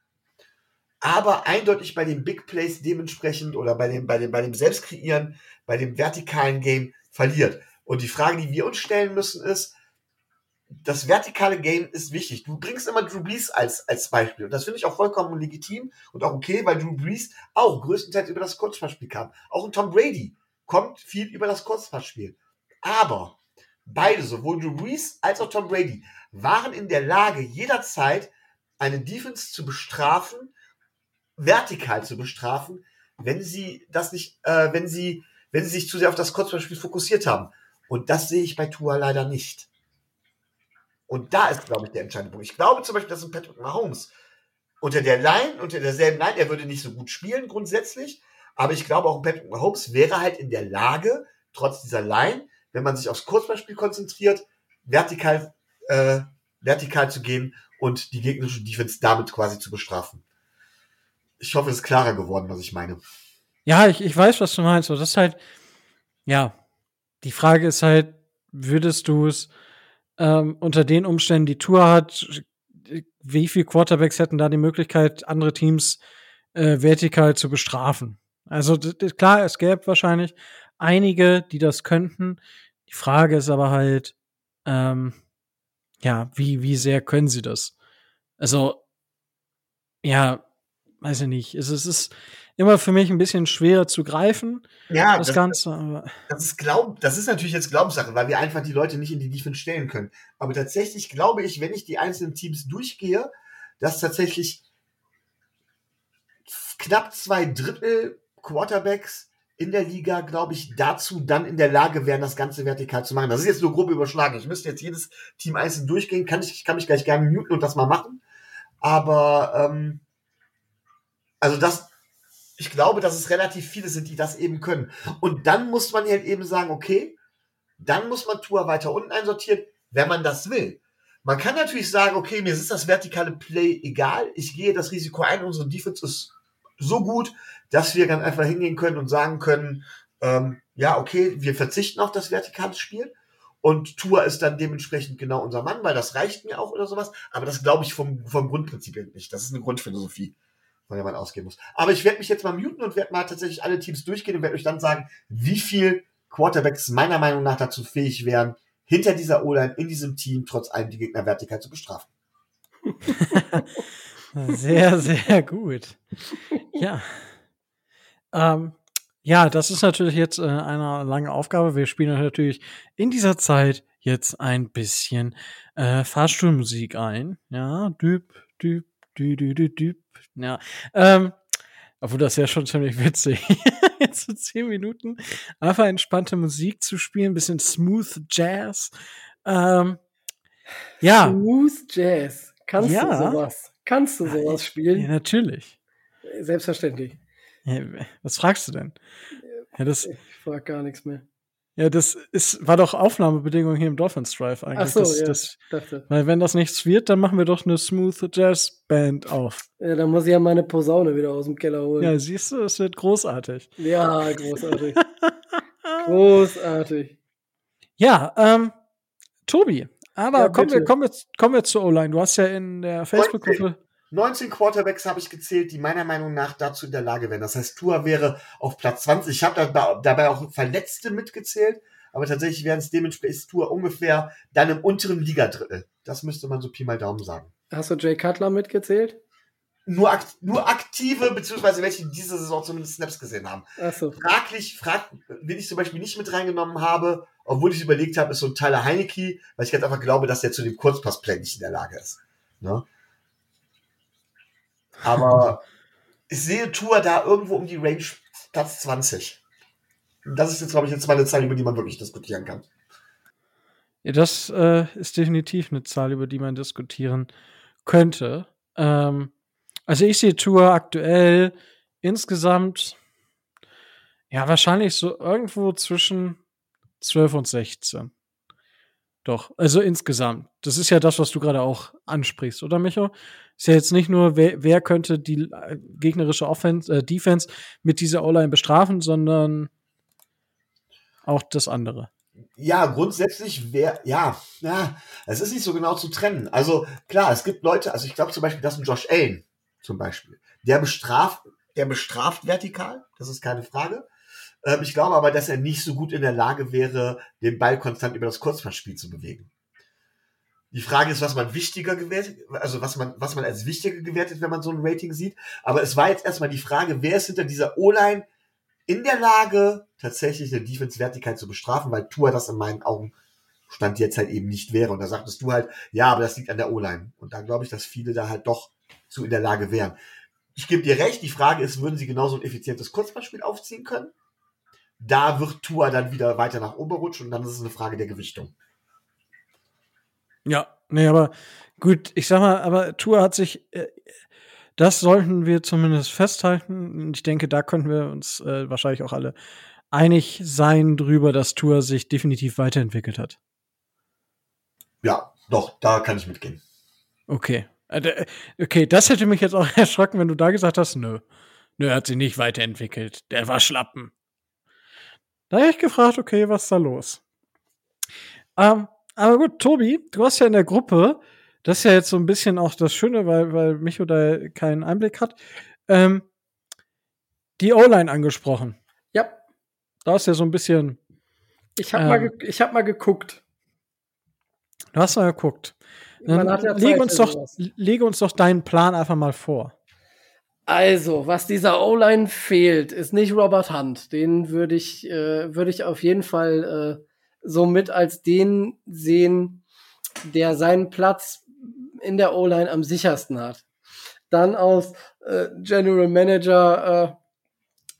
aber eindeutig bei den Big Plays dementsprechend oder bei dem, bei dem, bei dem Selbstkreieren, bei dem vertikalen Game verliert. Und die Frage, die wir uns stellen müssen, ist, das vertikale Game ist wichtig. Du bringst immer Drew Brees als, als Beispiel. Und das finde ich auch vollkommen legitim und auch okay, weil Drew Brees auch größtenteils über das Kurzpassspiel kam. Auch ein Tom Brady kommt viel über das Kurzpassspiel. Aber beide, sowohl Drew Brees als auch Tom Brady, waren in der Lage, jederzeit eine Defense zu bestrafen, vertikal zu bestrafen, wenn sie das nicht, äh, wenn sie, wenn sie sich zu sehr auf das Kurzballspiel fokussiert haben. Und das sehe ich bei Tua leider nicht. Und da ist, glaube ich, der entscheidende Punkt. Ich glaube zum Beispiel, dass ein Patrick Mahomes unter der Line, unter derselben Line, er würde nicht so gut spielen grundsätzlich, aber ich glaube auch ein Patrick Mahomes wäre halt in der Lage, trotz dieser Line, wenn man sich aufs Kurzballspiel konzentriert, vertikal, äh, vertikal zu gehen und die gegnerische Defense damit quasi zu bestrafen. Ich hoffe, es ist klarer geworden, was ich meine. Ja, ich, ich weiß, was du meinst. Das ist halt, ja, die Frage ist halt, würdest du es ähm, unter den Umständen, die Tour hat, wie viele Quarterbacks hätten da die Möglichkeit, andere Teams äh, vertikal zu bestrafen? Also klar, es gäbe wahrscheinlich einige, die das könnten. Die Frage ist aber halt, ähm, ja, wie, wie sehr können sie das? Also, ja, weiß ich nicht. Es, es ist immer für mich ein bisschen schwer zu greifen, Ja, das, das, Ganze. Das ist Glaub, das ist natürlich jetzt Glaubenssache, weil wir einfach die Leute nicht in die Defense stellen können. Aber tatsächlich glaube ich, wenn ich die einzelnen Teams durchgehe, dass tatsächlich knapp zwei Drittel Quarterbacks in der Liga, glaube ich, dazu dann in der Lage wären, das Ganze vertikal zu machen. Das ist jetzt nur grob überschlagen. Ich müsste jetzt jedes Team einzeln durchgehen. Kann ich, ich kann mich gleich gerne muten und das mal machen. Aber ähm, also das, ich glaube, dass es relativ viele sind, die das eben können. Und dann muss man halt eben sagen, okay, dann muss man Tour weiter unten einsortieren, wenn man das will. Man kann natürlich sagen, okay, mir ist das vertikale Play egal, ich gehe das Risiko ein, unsere Defense ist so gut, dass wir dann einfach hingehen können und sagen können, ähm, ja, okay, wir verzichten auf das vertikale Spiel und Tour ist dann dementsprechend genau unser Mann, weil das reicht mir auch oder sowas. Aber das glaube ich vom, vom Grundprinzip nicht. Das ist eine Grundphilosophie, von der man ausgehen muss. Aber ich werde mich jetzt mal muten und werde mal tatsächlich alle Teams durchgehen und werde euch dann sagen, wie viel Quarterbacks meiner Meinung nach dazu fähig wären, hinter dieser O-Line in diesem Team trotz allem die Gegner vertikal zu bestrafen. Sehr, sehr gut. Ja. Ähm, ja, das ist natürlich jetzt äh, eine lange Aufgabe. Wir spielen natürlich in dieser Zeit jetzt ein bisschen äh, Fahrstuhlmusik ein. Ja, düb, düb, düb, düb, düb, düb. Ja, ähm, obwohl das ja schon ziemlich witzig. jetzt so zehn Minuten einfach entspannte Musik zu spielen, bisschen Smooth Jazz. Ähm, ja, Smooth Jazz. Kannst Ja. du sowas? Kannst du sowas ja, spielen? natürlich. Selbstverständlich. Ja, was fragst du denn? Ja, das, Ich frag gar nichts mehr. Ja, das ist, war doch Aufnahmebedingung hier im Dolphins Drive eigentlich. Ach so, das, ja. das, Dachte. weil wenn das nichts wird, dann machen wir doch eine Smooth Jazz Band auf. Ja, dann muss ich ja meine Posaune wieder aus dem Keller holen. Ja, siehst du, es wird großartig. Ja, großartig. großartig. Ja, ähm, Tobi, aber Ja, kommen, wir, kommen, wir, kommen wir zur O-Line. Du hast ja in der Facebook-Gruppe. 19 Quarterbacks habe ich gezählt, die meiner Meinung nach dazu in der Lage wären. Das heißt, Tua wäre auf Platz 20. Ich habe da, dabei auch Verletzte mitgezählt, aber tatsächlich wären es dementsprechend ist Tua ungefähr dann im unteren Ligadrittel. Das müsste man so Pi mal Daumen sagen. Hast du Jay Cutler mitgezählt? Nur, akt nur aktive, beziehungsweise welche in dieser Saison zumindest Snaps gesehen haben. Achso. Fraglich, frag, wen ich zum Beispiel nicht mit reingenommen habe, obwohl ich überlegt habe, ist so ein Tyler Heineke, weil ich ganz einfach glaube, dass der zu dem Kurzpassplay nicht in der Lage ist. Ne? Aber ich sehe Tour da irgendwo um die Range Platz 20. Das ist jetzt, glaube ich, jetzt mal eine Zahl, über die man wirklich diskutieren kann. Ja, das äh, ist definitiv eine Zahl, über die man diskutieren könnte. Ähm, also ich sehe Tour aktuell insgesamt ja wahrscheinlich so irgendwo zwischen 12 und 16. Doch, also insgesamt. Das ist ja das, was du gerade auch ansprichst, oder Micho? Ist ja jetzt nicht nur, wer, wer könnte die äh, gegnerische Offense, äh, Defense mit dieser O-Line bestrafen, sondern auch das andere. Ja, grundsätzlich wäre, ja, ja, es ist nicht so genau zu trennen. Also klar, es gibt Leute, also ich glaube zum Beispiel, dass ein Josh Allen zum Beispiel, der bestraft, der bestraft vertikal, das ist keine Frage. Ähm, ich glaube aber, dass er nicht so gut in der Lage wäre, den Ball konstant über das Kurzpassspiel zu bewegen. Die Frage ist, was man wichtiger gewertet, also was man, was man als wichtiger gewertet, wenn man so ein Rating sieht. Aber es war jetzt erstmal die Frage, wer ist hinter dieser O-Line in der Lage, tatsächlich eine Defense vertikal zu bestrafen, weil Tua das in meinen Augen Stand jetzt halt eben nicht wäre. Und da sagtest du halt, ja, aber das liegt an der O-Line. Und da glaube ich, dass viele da halt doch zu in der Lage wären. Ich gebe dir recht, die Frage ist, würden sie genauso ein effizientes Kurzballspiel aufziehen können? Da wird Tua dann wieder weiter nach oben rutschen und dann ist es eine Frage der Gewichtung. Ja, nee, aber gut, ich sag mal, aber Tour hat sich, äh, das sollten wir zumindest festhalten. Und ich denke, da könnten wir uns äh, wahrscheinlich auch alle einig sein drüber, dass Tour sich definitiv weiterentwickelt hat. Ja, doch, da kann ich mitgehen. Okay. Äh, Okay, das hätte mich jetzt auch erschrocken, wenn du da gesagt hast, nö. Nö, er hat sich nicht weiterentwickelt. Der war Schlappen. Da hätte ich gefragt, okay, was ist da los? Ähm, aber gut, Tobi, du hast ja in der Gruppe, das ist ja jetzt so ein bisschen auch das Schöne, weil, weil Micho da keinen Einblick hat, ähm, die O-Line angesprochen. Ja. Da ist ja so ein bisschen Ich habe Ähm. mal, ich hab mal geguckt. Du hast mal geguckt. Dann ja lege Zeit uns doch, lege uns doch deinen Plan einfach mal vor. Also, was dieser O-Line fehlt, ist nicht Robert Hunt. Den würde ich, äh, würde ich auf jeden Fall äh, so mit als den sehen, der seinen Platz in der O-Line am sichersten hat. Dann aus äh, General Manager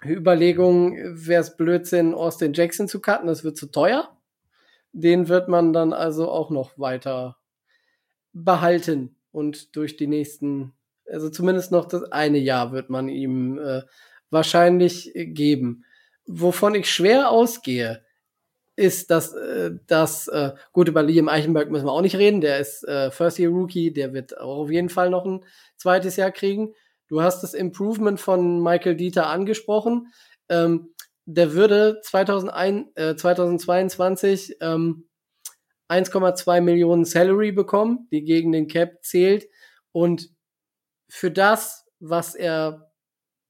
äh, Überlegungen wäre es Blödsinn, Austin Jackson zu cutten. Das wird zu teuer. Den wird man dann also auch noch weiter behalten und durch die nächsten, also zumindest noch das eine Jahr wird man ihm äh, wahrscheinlich geben. Wovon ich schwer ausgehe, ist, dass äh, das äh, gut über Liam Eichenberg müssen wir auch nicht reden. Der ist äh, First Year Rookie, der wird auch auf jeden Fall noch ein zweites Jahr kriegen. Du hast das Improvement von Michael Dieter angesprochen. Ähm, der würde 2001, äh, 2022 ähm, 1,2 Millionen Salary bekommen, die gegen den Cap zählt. Und für das, was er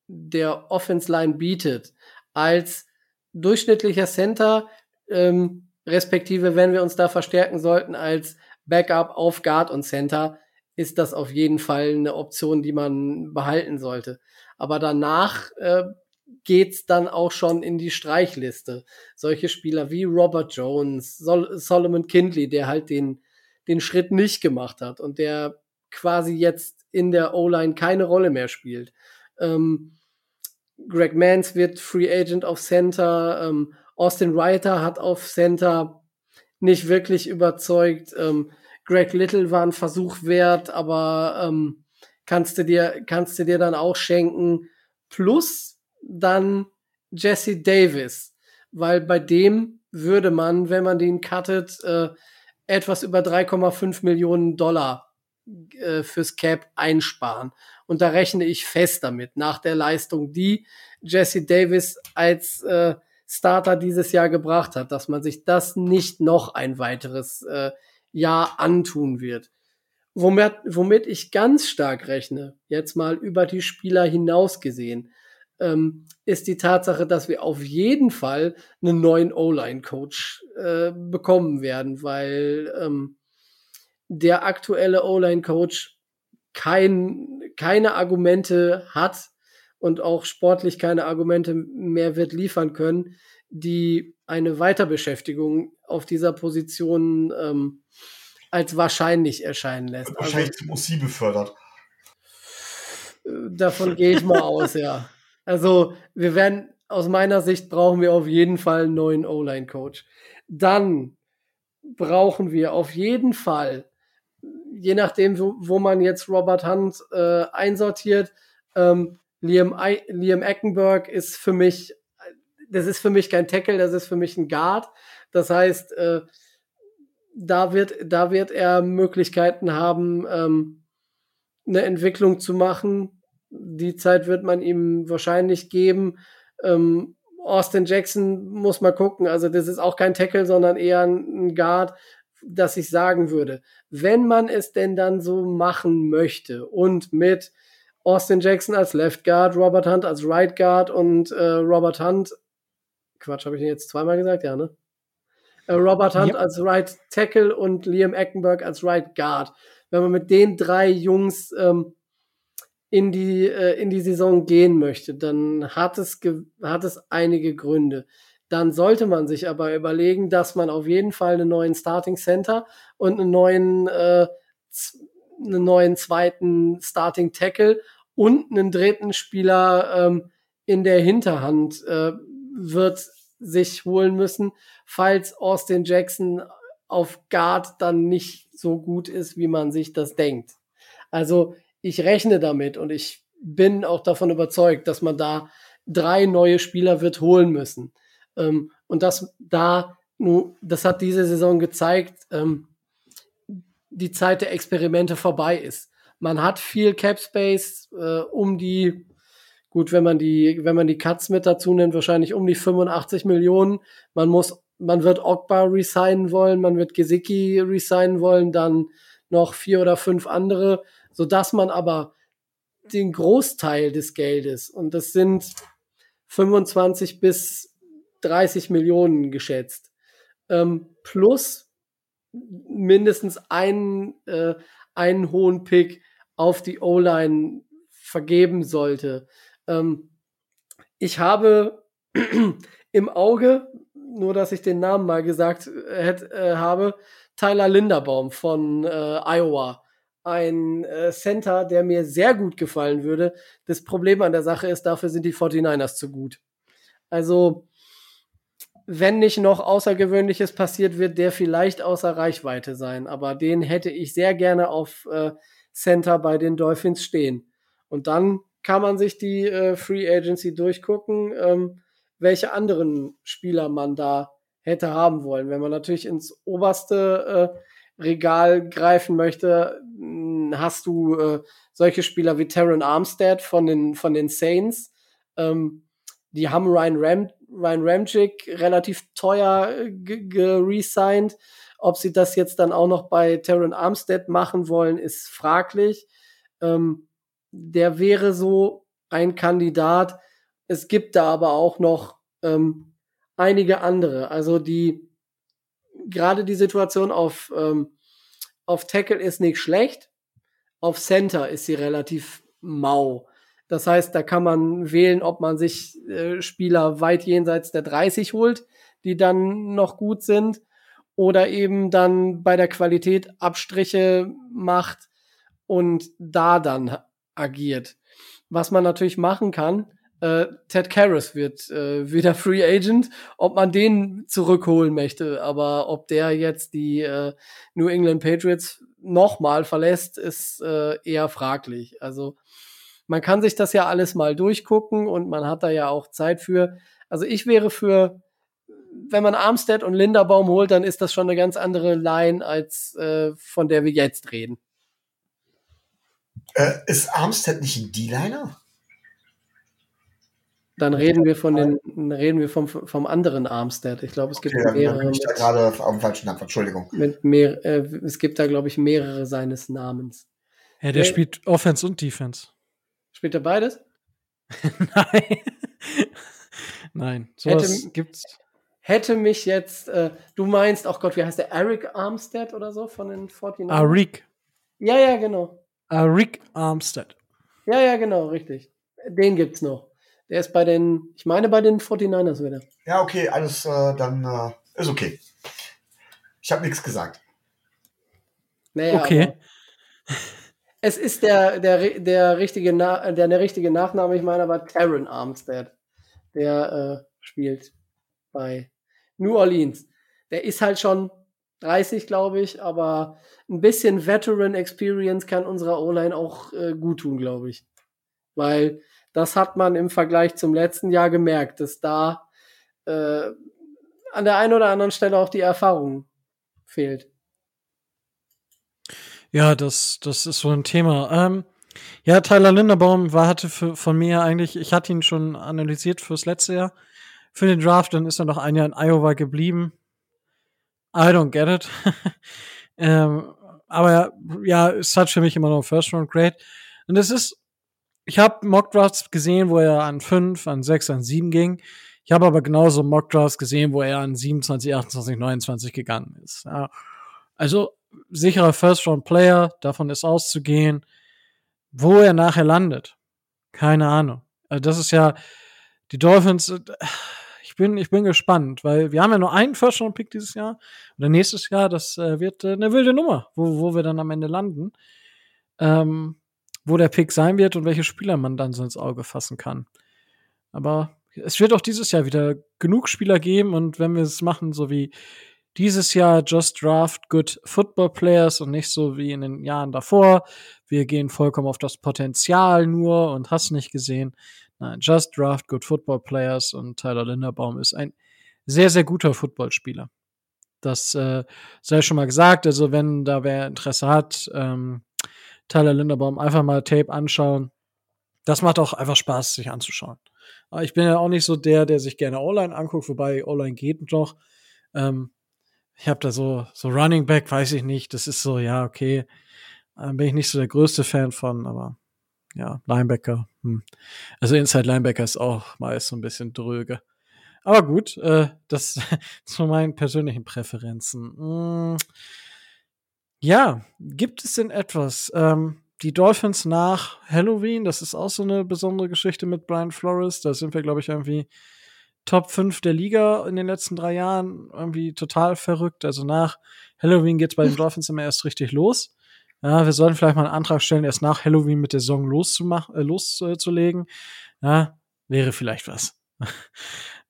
der Offense Line bietet, als durchschnittlicher Center, ähm, respektive wenn wir uns da verstärken sollten, als Backup auf Guard und Center, ist das auf jeden Fall eine Option, die man behalten sollte. Aber danach äh, geht's dann auch schon in die Streichliste. Solche Spieler wie Robert Jones, Sol Solomon Kindley, der halt den, den Schritt nicht gemacht hat und der quasi jetzt in der O-Line keine Rolle mehr spielt. Ähm, Greg Mans wird Free Agent auf Center. Ähm, Austin Reiter hat auf Center nicht wirklich überzeugt. Ähm, Greg Little war ein Versuch wert, aber ähm, kannst du dir kannst du dir dann auch schenken. Plus dann Jesse Davis, weil bei dem würde man, wenn man den cuttet, äh, etwas über 3,5 Millionen Dollar äh, fürs Cap einsparen. Und da rechne ich fest damit, nach der Leistung, die Jesse Davis als äh, Starter dieses Jahr gebracht hat, dass man sich das nicht noch ein weiteres äh, Jahr antun wird. Womit, womit ich ganz stark rechne, jetzt mal über die Spieler hinaus gesehen, ähm, ist die Tatsache, dass wir auf jeden Fall einen neuen O-Line-Coach äh, bekommen werden, weil ähm, der aktuelle O-Line-Coach kein, keine Argumente hat und auch sportlich keine Argumente mehr wird liefern können, die eine Weiterbeschäftigung auf dieser Position ähm, als wahrscheinlich erscheinen lässt. Also, Wahrscheinlich zum OC befördert. äh, davon gehe ich mal aus, ja. Also wir werden, aus meiner Sicht brauchen wir auf jeden Fall einen neuen O-Line-Coach. Dann brauchen wir auf jeden Fall, je nachdem, wo, wo man jetzt Robert Hunt äh, einsortiert, ähm, Liam, Liam Eckenberg ist für mich, das ist für mich kein Tackle, das ist für mich ein Guard. Das heißt, äh, da wird, da wird er Möglichkeiten haben, ähm, eine Entwicklung zu machen. Die Zeit wird man ihm wahrscheinlich geben. Ähm, Austin Jackson muss mal gucken. Also das ist auch kein Tackle, sondern eher ein Guard, dass ich sagen würde, wenn man es denn dann so machen möchte und mit Austin Jackson als Left Guard, Robert Hunt als Right Guard und äh, Robert Hunt, Quatsch, habe ich den jetzt zweimal gesagt? Ja, ne? Äh, Robert Hunt Ja. als Right Tackle und Liam Eckenberg als Right Guard. Wenn man mit den drei Jungs ähm, in die äh, in die Saison gehen möchte, dann hat es hat es einige Gründe. Dann sollte man sich aber überlegen, dass man auf jeden Fall einen neuen Starting Center und einen neuen äh, einen neuen zweiten Starting Tackle und einen dritten Spieler ähm, in der Hinterhand äh, wird sich holen müssen, falls Austin Jackson auf Guard dann nicht so gut ist, wie man sich das denkt. Also ich rechne damit und ich bin auch davon überzeugt, dass man da drei neue Spieler wird holen müssen. Ähm, und das da, nu, das hat diese Saison gezeigt, ähm, die Zeit der Experimente vorbei ist. Man hat viel Cap Space, äh, um die, gut, wenn man die, wenn man die Cuts mit dazu nimmt, wahrscheinlich um die 85 Millionen. Man muss, man wird Ogba resignen wollen, man wird Gesicki resignen wollen, dann noch vier oder fünf andere, so dass man aber den Großteil des Geldes, und das sind 25 bis 30 Millionen geschätzt, ähm, plus mindestens einen, äh, einen hohen Pick auf die O-Line vergeben sollte. Ähm, ich habe im Auge, nur dass ich den Namen mal gesagt äh, äh, habe, Tyler Linderbaum von äh, Iowa. Ein äh, Center, der mir sehr gut gefallen würde. Das Problem an der Sache ist, dafür sind die 49ers zu gut. Also, wenn nicht noch Außergewöhnliches passiert, wird der vielleicht außer Reichweite sein. Aber den hätte ich sehr gerne auf äh, Center bei den Dolphins stehen. Und dann kann man sich die äh, Free Agency durchgucken, ähm, welche anderen Spieler man da hätte haben wollen. Wenn man natürlich ins oberste äh, Regal greifen möchte, hm, hast du äh, solche Spieler wie Terran Armstead von den, von den Saints. Ähm, die haben Ryan, Ram, Ryan Ramchick relativ teuer äh, geresigned. Ob sie das jetzt dann auch noch bei Terran Armstead machen wollen, ist fraglich. Ähm, der wäre so ein Kandidat. Es gibt da aber auch noch ähm, einige andere. Also die gerade die Situation auf ähm, auf Tackle ist nicht schlecht. Auf Center ist sie relativ mau. Das heißt, da kann man wählen, ob man sich äh, Spieler weit jenseits der 30 holt, die dann noch gut sind, oder eben dann bei der Qualität Abstriche macht und da dann agiert. Was man natürlich machen kann, äh, Ted Karras wird äh, wieder Free Agent, ob man den zurückholen möchte, aber ob der jetzt die äh, New England Patriots nochmal verlässt, ist äh, eher fraglich. Also man kann sich das ja alles mal durchgucken und man hat da ja auch Zeit für. Also ich wäre für, wenn man Armstead und Linderbaum holt, dann ist das schon eine ganz andere Line, als äh, von der wir jetzt reden. Äh, ist Armstead nicht ein D-Liner? Dann reden wir von den, reden wir vom, vom anderen Armstead. Ich glaube, es gibt okay, mehrere. Bin ich da gerade auf dem falschen Namen, Entschuldigung. Mit mehr, äh, es gibt da, glaube ich, mehrere seines Namens. Ja, der äh, spielt Offense und Defense. Spielt er beides? Nein. Nein, sowas hätte, gibt's. Hätte mich jetzt, äh, du meinst, ach oh Gott, wie heißt der? Eric Armstead oder so von den 49 Arik. Ja, ja, genau. Arik Armstead. Ja, ja, genau, richtig. Den gibt's noch. Der ist bei den, ich meine bei den 49ers wieder. Ja, okay, alles äh, dann äh, ist okay. Ich habe nichts gesagt. Naja, okay. Es ist der, der, der, richtige der, der richtige Nachname, ich meine aber Taron Armstead. Der äh, spielt bei New Orleans. Der ist halt schon 30, glaube ich, aber ein bisschen Veteran Experience kann unserer O-Line auch äh, gut tun, glaube ich. Weil das hat man im Vergleich zum letzten Jahr gemerkt, dass da äh, an der einen oder anderen Stelle auch die Erfahrung fehlt. Ja, das, das ist so ein Thema. Ähm, ja, Tyler Linderbaum war, hatte für, von mir eigentlich, ich hatte ihn schon analysiert fürs letzte Jahr. Für den Draft, dann ist er noch ein Jahr in Iowa geblieben. I don't get it. ähm, aber ja, es hat für mich immer noch First Round Grade. Und es ist ich habe Mockdrafts gesehen, wo er an 5, an 6, an 7 ging. Ich habe aber genauso Mockdrafts gesehen, wo er an 27, 28, 29 gegangen ist. Ja. Also sicherer First-Round-Player, davon ist auszugehen. Wo er nachher landet, keine Ahnung. Also das ist ja die Dolphins. Äh, ich bin, ich bin gespannt, weil wir haben ja nur einen First-Round-Pick dieses Jahr oder nächstes Jahr. Das äh, wird äh, eine wilde Nummer, wo, wo wir dann am Ende landen. Ähm, wo der Pick sein wird und welche Spieler man dann so ins Auge fassen kann. Aber es wird auch dieses Jahr wieder genug Spieler geben und wenn wir es machen, so wie dieses Jahr just draft good football players und nicht so wie in den Jahren davor. Wir gehen vollkommen auf das Potenzial nur und hast nicht gesehen. Nein, just draft good football players und Tyler Linderbaum ist ein sehr, sehr guter Footballspieler. Das äh, sei schon mal gesagt. Also wenn da wer Interesse hat, ähm, Tyler Linderbaum einfach mal Tape anschauen. Das macht auch einfach Spaß, sich anzuschauen. Aber ich bin ja auch nicht so der, der sich gerne online anguckt, wobei online geht noch. Ähm, ich habe da so, so Running Back, weiß ich nicht. Das ist so, ja, okay. Ähm, bin ich nicht so der größte Fan von, aber ja, Linebacker. Hm. Also Inside Linebacker ist auch meist so ein bisschen dröge. Aber gut, äh, das zu meinen persönlichen Präferenzen. Mm, ja, gibt es denn etwas? Ähm, die Dolphins nach Halloween, das ist auch so eine besondere Geschichte mit Brian Flores. Da sind wir, glaube ich, irgendwie Top 5 der Liga in den letzten drei Jahren. Irgendwie total verrückt. Also nach Halloween geht's bei den Dolphins immer erst richtig los. Ja, wir sollten vielleicht mal einen Antrag stellen, erst nach Halloween mit der Saison loszumachen, äh, loszulegen. Ja, wäre vielleicht was.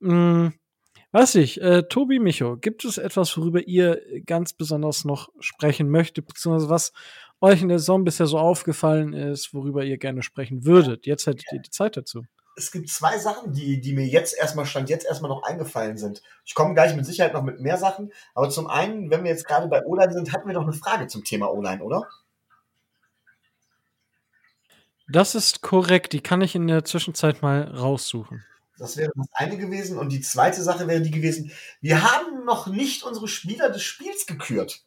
hm, weiß ich, äh, Tobi Micho, gibt es etwas, worüber ihr ganz besonders noch sprechen möchtet, beziehungsweise was euch in der Saison bisher so aufgefallen ist, worüber ihr gerne sprechen würdet? Jetzt hättet ihr die Zeit dazu. Es gibt zwei Sachen, die, die mir jetzt erstmal stand, jetzt erstmal noch eingefallen sind. Ich komme gleich mit Sicherheit noch mit mehr Sachen. Aber zum einen, wenn wir jetzt gerade bei O-Line sind, hatten wir noch eine Frage zum Thema O-Line, oder? Das ist korrekt. Die kann ich in der Zwischenzeit mal raussuchen. Das wäre das eine gewesen. Und die zweite Sache wäre die gewesen, wir haben noch nicht unsere Spieler des Spiels gekürt.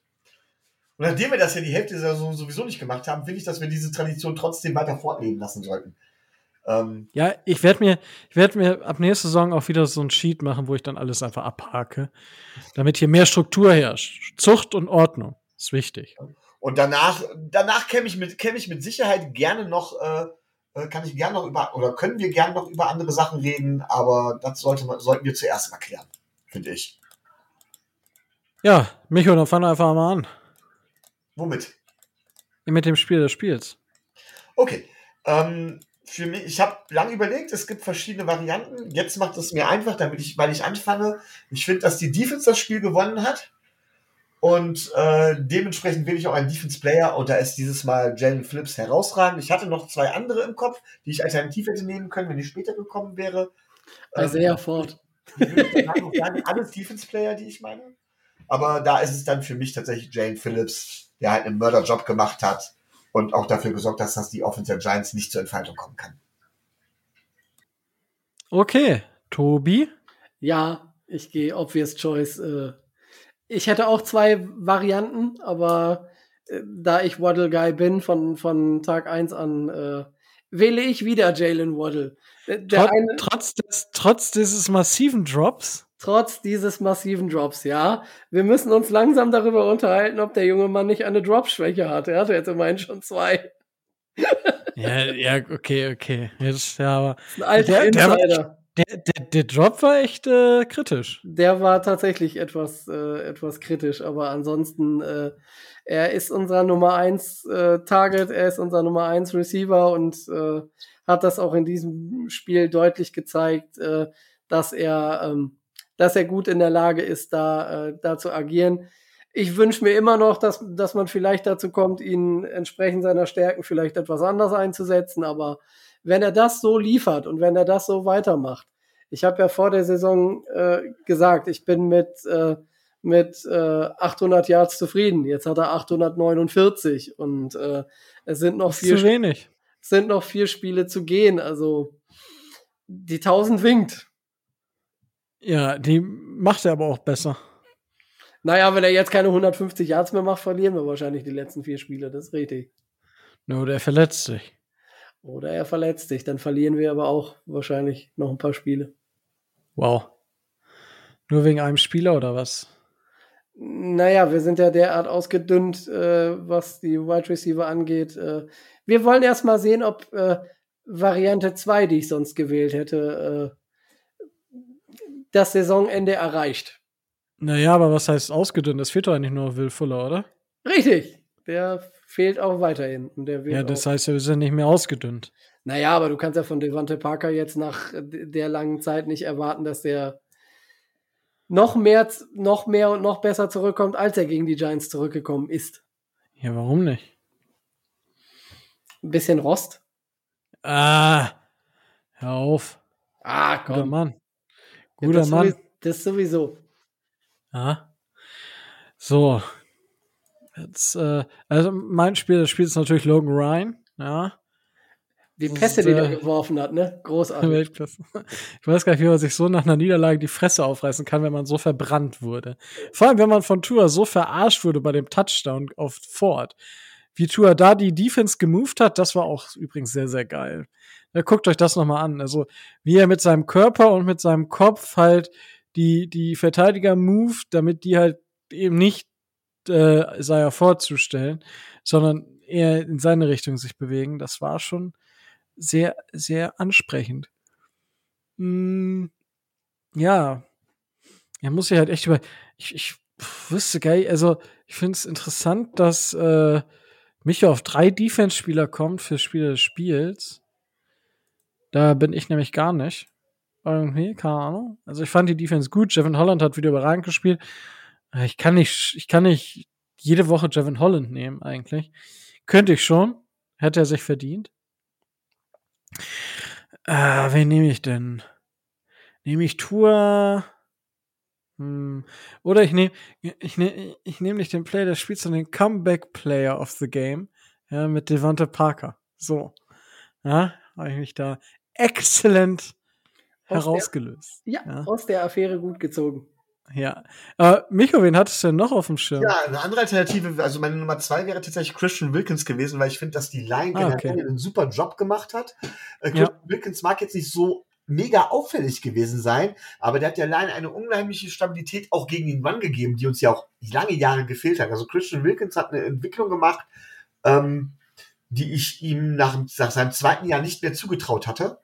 Und nachdem wir das ja die Hälfte der Saison sowieso nicht gemacht haben, finde ich, dass wir diese Tradition trotzdem weiter fortleben lassen sollten. Ähm, ja, ich werde mir, ich werde mir ab nächster Saison auch wieder so ein Sheet machen, wo ich dann alles einfach abhake, damit hier mehr Struktur herrscht. Zucht und Ordnung ist wichtig. Und danach, danach käme ich mit, käme ich mit Sicherheit gerne noch, äh, äh, kann ich gerne noch über, oder können wir gerne noch über andere Sachen reden, aber das sollte man, sollten wir zuerst mal klären, finde ich. Ja, Micho, dann fang einfach mal an. Womit? Mit dem Spiel des Spiels. Okay. Ähm, für mich, ich habe lange überlegt, es gibt verschiedene Varianten. Jetzt macht es mir einfach, damit ich, weil ich anfange. Ich finde, dass die Defense das Spiel gewonnen hat. Und äh, dementsprechend will ich auch einen Defense Player und da ist dieses Mal Jalen Phillips herausragend. Ich hatte noch zwei andere im Kopf, die ich alternativ hätte nehmen können, wenn ich später gekommen wäre. Also ähm, Ford. Alles Defense Player, die ich meine. Aber da ist es dann für mich tatsächlich Jalen Phillips, der halt einen Mörderjob gemacht hat und auch dafür gesorgt dass die Offense der Giants nicht zur Entfaltung kommen kann. Okay, Tobi? Ja, ich gehe obvious choice. Äh, ich hätte auch zwei Varianten, aber äh, da ich Waddle Guy bin von, von Tag 1 an, äh, wähle ich wieder Jalen Waddle. Eine, trotz, des, trotz dieses massiven Drops? Trotz dieses massiven Drops, ja. Wir müssen uns langsam darüber unterhalten, ob der junge Mann nicht eine Drop-Schwäche hat. Er hatte jetzt immerhin schon zwei. ja, ja, okay, okay. Jetzt, ja, aber ein alter der, der, war, der, der, der, Drop war echt äh, kritisch. Der war tatsächlich etwas, äh, etwas kritisch, aber ansonsten, äh, er ist unser Nummer 1 äh, Target, er ist unser Nummer 1 Receiver und äh, hat das auch in diesem Spiel deutlich gezeigt, äh, dass er ähm, dass er gut in der Lage ist, da, äh, da zu agieren. Ich wünsche mir immer noch, dass, dass man vielleicht dazu kommt, ihn entsprechend seiner Stärken vielleicht etwas anders einzusetzen. Aber wenn er das so liefert und wenn er das so weitermacht, ich habe ja vor der Saison äh, gesagt, ich bin mit, äh, mit äh, 800 Yards zufrieden. Jetzt hat er 849 und äh, es sind noch vier, zu wenig. sind noch vier Spiele zu gehen. Also die 1000 winkt. Ja, die macht er aber auch besser. Naja, wenn er jetzt keine 150 Yards mehr macht, verlieren wir wahrscheinlich die letzten vier Spiele. Das ist richtig. Oder er verletzt sich. Oder er verletzt sich. Dann verlieren wir aber auch wahrscheinlich noch ein paar Spiele. Wow. Nur wegen einem Spieler oder was? Naja, wir sind ja derart ausgedünnt, äh, was die Wide Receiver angeht. Äh, wir wollen erst mal sehen, ob äh, Variante 2, die ich sonst gewählt hätte, äh, das Saisonende erreicht. Naja, aber was heißt ausgedünnt? Es fehlt doch eigentlich nur Will Fuller, oder? Richtig. Der fehlt auch weiterhin. Ja, das heißt, wir sind nicht mehr ausgedünnt. Naja, aber du kannst ja von Devante Parker jetzt nach der langen Zeit nicht erwarten, dass der noch mehr, noch mehr und noch besser zurückkommt, als er gegen die Giants zurückgekommen ist. Ja, warum nicht? Ein bisschen Rost. Ah, hör auf. Ah, komm. Guter Mann. Guter ja, das Mann. Sowieso, das sowieso. Ja. So. Jetzt, äh, also mein Spiel, das Spiel ist natürlich Logan Ryan, ja. Die Pässe, die er geworfen hat, ne? Großartig. Weltklasse. Ich weiß gar nicht, wie man sich so nach einer Niederlage die Fresse aufreißen kann, wenn man so verbrannt wurde. Vor allem, wenn man von Tour so verarscht wurde bei dem Touchdown auf Ford. Wie Tua da die Defense gemoved hat, das war auch übrigens sehr, sehr geil. Ja, guckt euch das nochmal an. Also, wie er mit seinem Körper und mit seinem Kopf halt die, die Verteidiger moved, damit die halt eben nicht äh, Isaiah vorzustellen, sondern eher in seine Richtung sich bewegen. Das war schon sehr, sehr ansprechend. Mm, ja. Er muss sich halt echt über. Ich, ich wüsste geil, also ich finde es interessant, dass äh, Micha auf drei Defense-Spieler kommt für Spiele des Spiels. Da bin ich nämlich gar nicht. Irgendwie, keine Ahnung. Also ich fand die Defense gut. Jevin Holland hat wieder überragend gespielt. Äh, ich kann nicht, ich kann nicht jede Woche Jevin Holland nehmen, eigentlich. Könnte ich schon. Hätte er sich verdient. Äh, wen nehme ich denn? Nehme ich Tour? Hm. Oder ich nehme ich nehm, ich nehm nicht den Player des Spiels, sondern den Comeback Player of the Game. Ja, mit Devante Parker. So. Ja, habe ich mich da exzellent herausgelöst. Der, ja, ja, aus der Affäre gut gezogen. Ja. Äh, Micho, wen hattest du denn noch auf dem Schirm? Ja, eine andere Alternative, also meine Nummer zwei wäre tatsächlich Christian Wilkins gewesen, weil ich finde, dass die Line ah, okay. einen super Job gemacht hat. Äh, Christian ja. Wilkins mag jetzt nicht so mega auffällig gewesen sein, aber der hat der Line eine unheimliche Stabilität auch gegen den Mann gegeben, die uns ja auch lange Jahre gefehlt hat. Also Christian Wilkins hat eine Entwicklung gemacht, ähm, die ich ihm nach, nach seinem zweiten Jahr nicht mehr zugetraut hatte.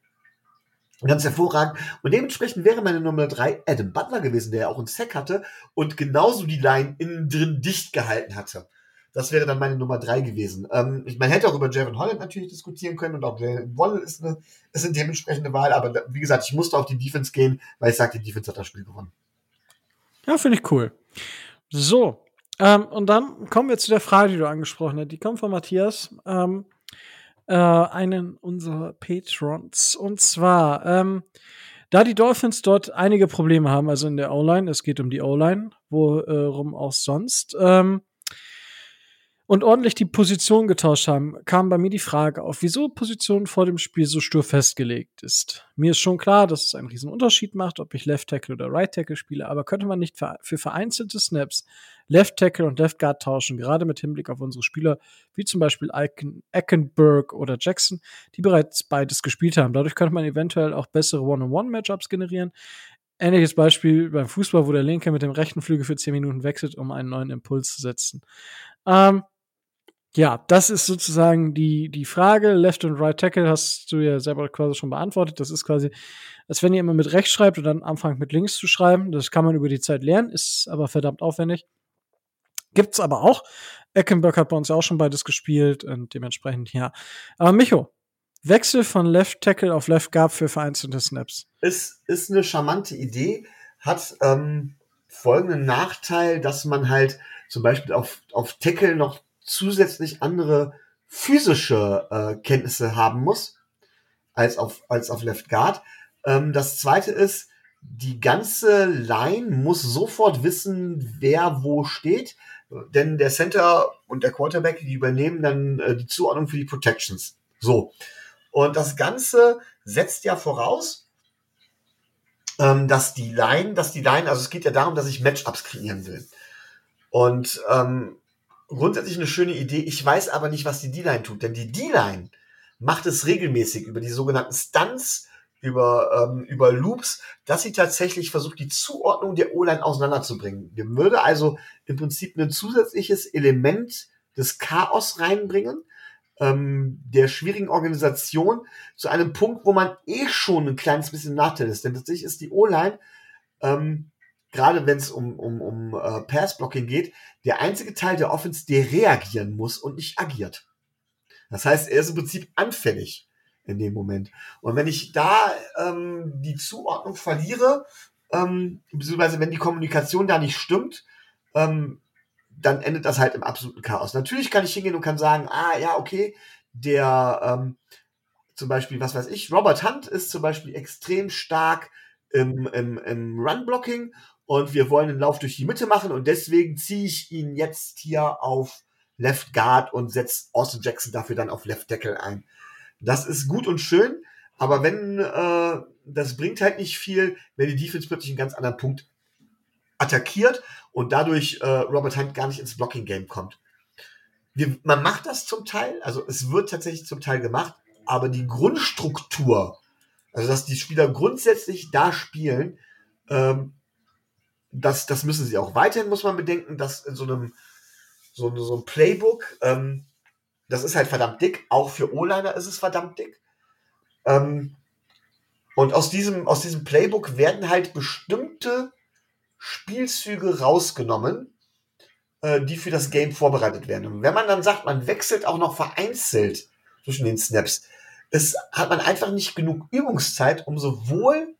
Ganz hervorragend. Und dementsprechend wäre meine Nummer drei Adam Butler gewesen, der ja auch einen Sack hatte und genauso die Line innen drin dicht gehalten hatte. Das wäre dann meine Nummer drei gewesen. Ähm, man hätte auch über Javon Holland natürlich diskutieren können und auch Jalen Waddle ist eine, ist eine dementsprechende Wahl, aber wie gesagt, ich musste auf die Defense gehen, weil ich sagte, die Defense hat das Spiel gewonnen. Ja, finde ich cool. So, ähm, und dann kommen wir zu der Frage, die du angesprochen hast. Die kommt von Matthias. Ähm, äh, einen unserer Patrons. Und zwar, ähm, da die Dolphins dort einige Probleme haben, also in der O-Line, es geht um die O-Line, worum auch sonst, ähm, und ordentlich die Position getauscht haben, kam bei mir die Frage auf, wieso Position vor dem Spiel so stur festgelegt ist. Mir ist schon klar, dass es einen riesen Unterschied macht, ob ich Left Tackle oder Right Tackle spiele, aber könnte man nicht für vereinzelte Snaps Left Tackle und Left Guard tauschen, gerade mit Hinblick auf unsere Spieler, wie zum Beispiel Eckenberg oder Jackson, die bereits beides gespielt haben. Dadurch könnte man eventuell auch bessere One-on-One-Matchups generieren. Ähnliches Beispiel beim Fußball, wo der Linke mit dem rechten Flügel für 10 Minuten wechselt, um einen neuen Impuls zu setzen. Ähm, ja, das ist sozusagen die, die Frage. Left und Right Tackle hast du ja selber quasi schon beantwortet. Das ist quasi, als wenn ihr immer mit rechts schreibt und dann anfangt mit links zu schreiben. Das kann man über die Zeit lernen, ist aber verdammt aufwendig. Gibt's aber auch. Eckenberg hat bei uns ja auch schon beides gespielt und dementsprechend ja. Aber Micho, Wechsel von Left Tackle auf Left Guard für vereinzelte Snaps. Ist, ist eine charmante Idee, hat ähm, folgenden Nachteil, dass man halt zum Beispiel auf, auf Tackle noch zusätzlich andere physische äh, Kenntnisse haben muss als auf, als auf Left Guard. Ähm, das zweite ist, die ganze Line muss sofort wissen, wer wo steht, denn der Center und der Quarterback, die übernehmen dann äh, die Zuordnung für die Protections. So. Und das Ganze setzt ja voraus, ähm, dass die Line, dass die Line, also es geht ja darum, dass ich Matchups kreieren will. Und ähm, grundsätzlich eine schöne Idee. Ich weiß aber nicht, was die D-Line tut, denn die D-Line macht es regelmäßig über die sogenannten Stunts, über, ähm, über Loops, dass sie tatsächlich versucht, die Zuordnung der O-Line auseinanderzubringen. Wir würde also im Prinzip ein zusätzliches Element des Chaos reinbringen, ähm, der schwierigen Organisation, zu einem Punkt, wo man eh schon ein kleines bisschen Nachteil ist. Denn tatsächlich ist die O-Line ähm, gerade wenn es um, um, um äh, Pass-Blocking geht, der einzige Teil der Offense, der reagieren muss und nicht agiert. Das heißt, er ist im Prinzip anfällig in dem Moment. Und wenn ich da ähm, die Zuordnung verliere, ähm, beziehungsweise wenn die Kommunikation da nicht stimmt, ähm, dann endet das halt im absoluten Chaos. Natürlich kann ich hingehen und kann sagen, ah ja, okay, der ähm, zum Beispiel, was weiß ich, Robert Hunt ist zum Beispiel extrem stark im, im, im Run-Blocking und wir wollen einen Lauf durch die Mitte machen und deswegen ziehe ich ihn jetzt hier auf Left Guard und setze Austin Jackson dafür dann auf Left Tackle ein. Das ist gut und schön, aber wenn äh, das bringt halt nicht viel, wenn die Defense plötzlich einen ganz anderen Punkt attackiert und dadurch äh, Robert Hunt gar nicht ins Blocking Game kommt. wir, man macht das zum Teil, also es wird tatsächlich zum Teil gemacht, aber die Grundstruktur, also dass die Spieler grundsätzlich da spielen, ähm, das, das müssen sie auch. Weiterhin muss man bedenken, dass in so einem so, so ein Playbook, ähm, das ist halt verdammt dick, auch für O-Liner ist es verdammt dick. Ähm, und aus diesem, aus diesem Playbook werden halt bestimmte Spielzüge rausgenommen, äh, die für das Game vorbereitet werden. Und wenn man dann sagt, man wechselt auch noch vereinzelt zwischen den Snaps, es hat man einfach nicht genug Übungszeit, um sowohl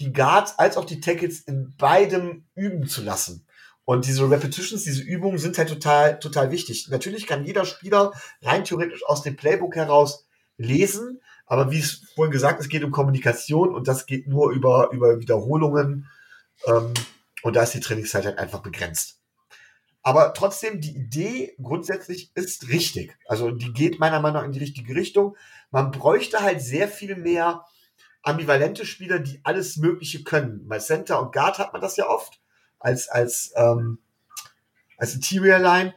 die Guards als auch die Tackles in beidem üben zu lassen. Und diese Repetitions, diese Übungen sind halt total, total wichtig. Natürlich kann jeder Spieler rein theoretisch aus dem Playbook heraus lesen, aber wie es vorhin gesagt, es geht um Kommunikation und das geht nur über, über Wiederholungen. Ähm, und da ist die Trainingszeit halt einfach begrenzt. Aber trotzdem, die Idee grundsätzlich ist richtig. Also die geht meiner Meinung nach in die richtige Richtung. Man bräuchte halt sehr viel mehr ambivalente Spieler, die alles Mögliche können. Bei Center und Guard hat man das ja oft als, als, ähm, als Interior Line.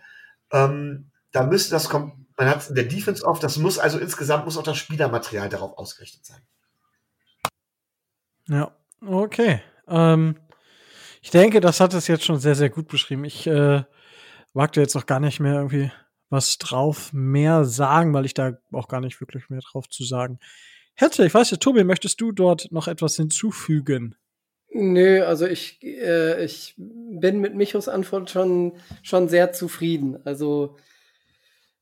Ähm, da müsste das kommen. Man hat es in der Defense oft. Das muss also insgesamt muss auch das Spielermaterial darauf ausgerichtet sein. Ja, okay. Ähm, ich denke, das hat es jetzt schon sehr, sehr gut beschrieben. Ich äh, wagte jetzt auch gar nicht mehr irgendwie was drauf mehr sagen, weil ich da auch gar nicht wirklich mehr drauf zu sagen hätte. Ich weiß ja, Tobi, möchtest du dort noch etwas hinzufügen? Nö, also ich, äh, ich bin mit Michos Antwort schon, schon sehr zufrieden. Also,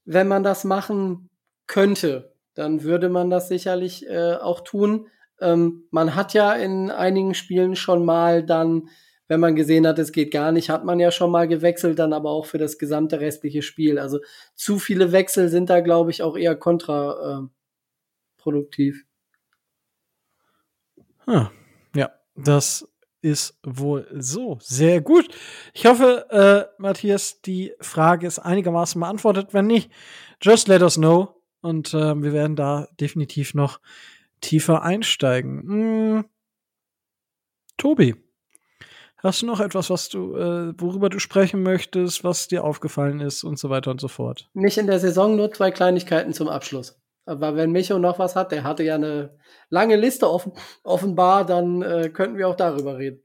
wenn man das machen könnte, dann würde man das sicherlich äh, auch tun. Ähm, man hat ja in einigen Spielen schon mal dann, wenn man gesehen hat, es geht gar nicht, hat man ja schon mal gewechselt, dann aber auch für das gesamte restliche Spiel. Also zu viele Wechsel sind da, glaube ich, auch eher kontraproduktiv. Äh, ah, ja, das ist wohl so. Sehr gut. Ich hoffe, äh, Matthias, die Frage ist einigermaßen beantwortet. Wenn nicht, just let us know. Und äh, wir werden da definitiv noch tiefer einsteigen. Hm. Tobi, hast du noch etwas, was du, äh, worüber du sprechen möchtest, was dir aufgefallen ist und so weiter und so fort? Nicht in der Saison, nur zwei Kleinigkeiten zum Abschluss. Aber wenn Micho noch was hat, der hatte ja eine lange Liste offen, offenbar, dann äh, könnten wir auch darüber reden.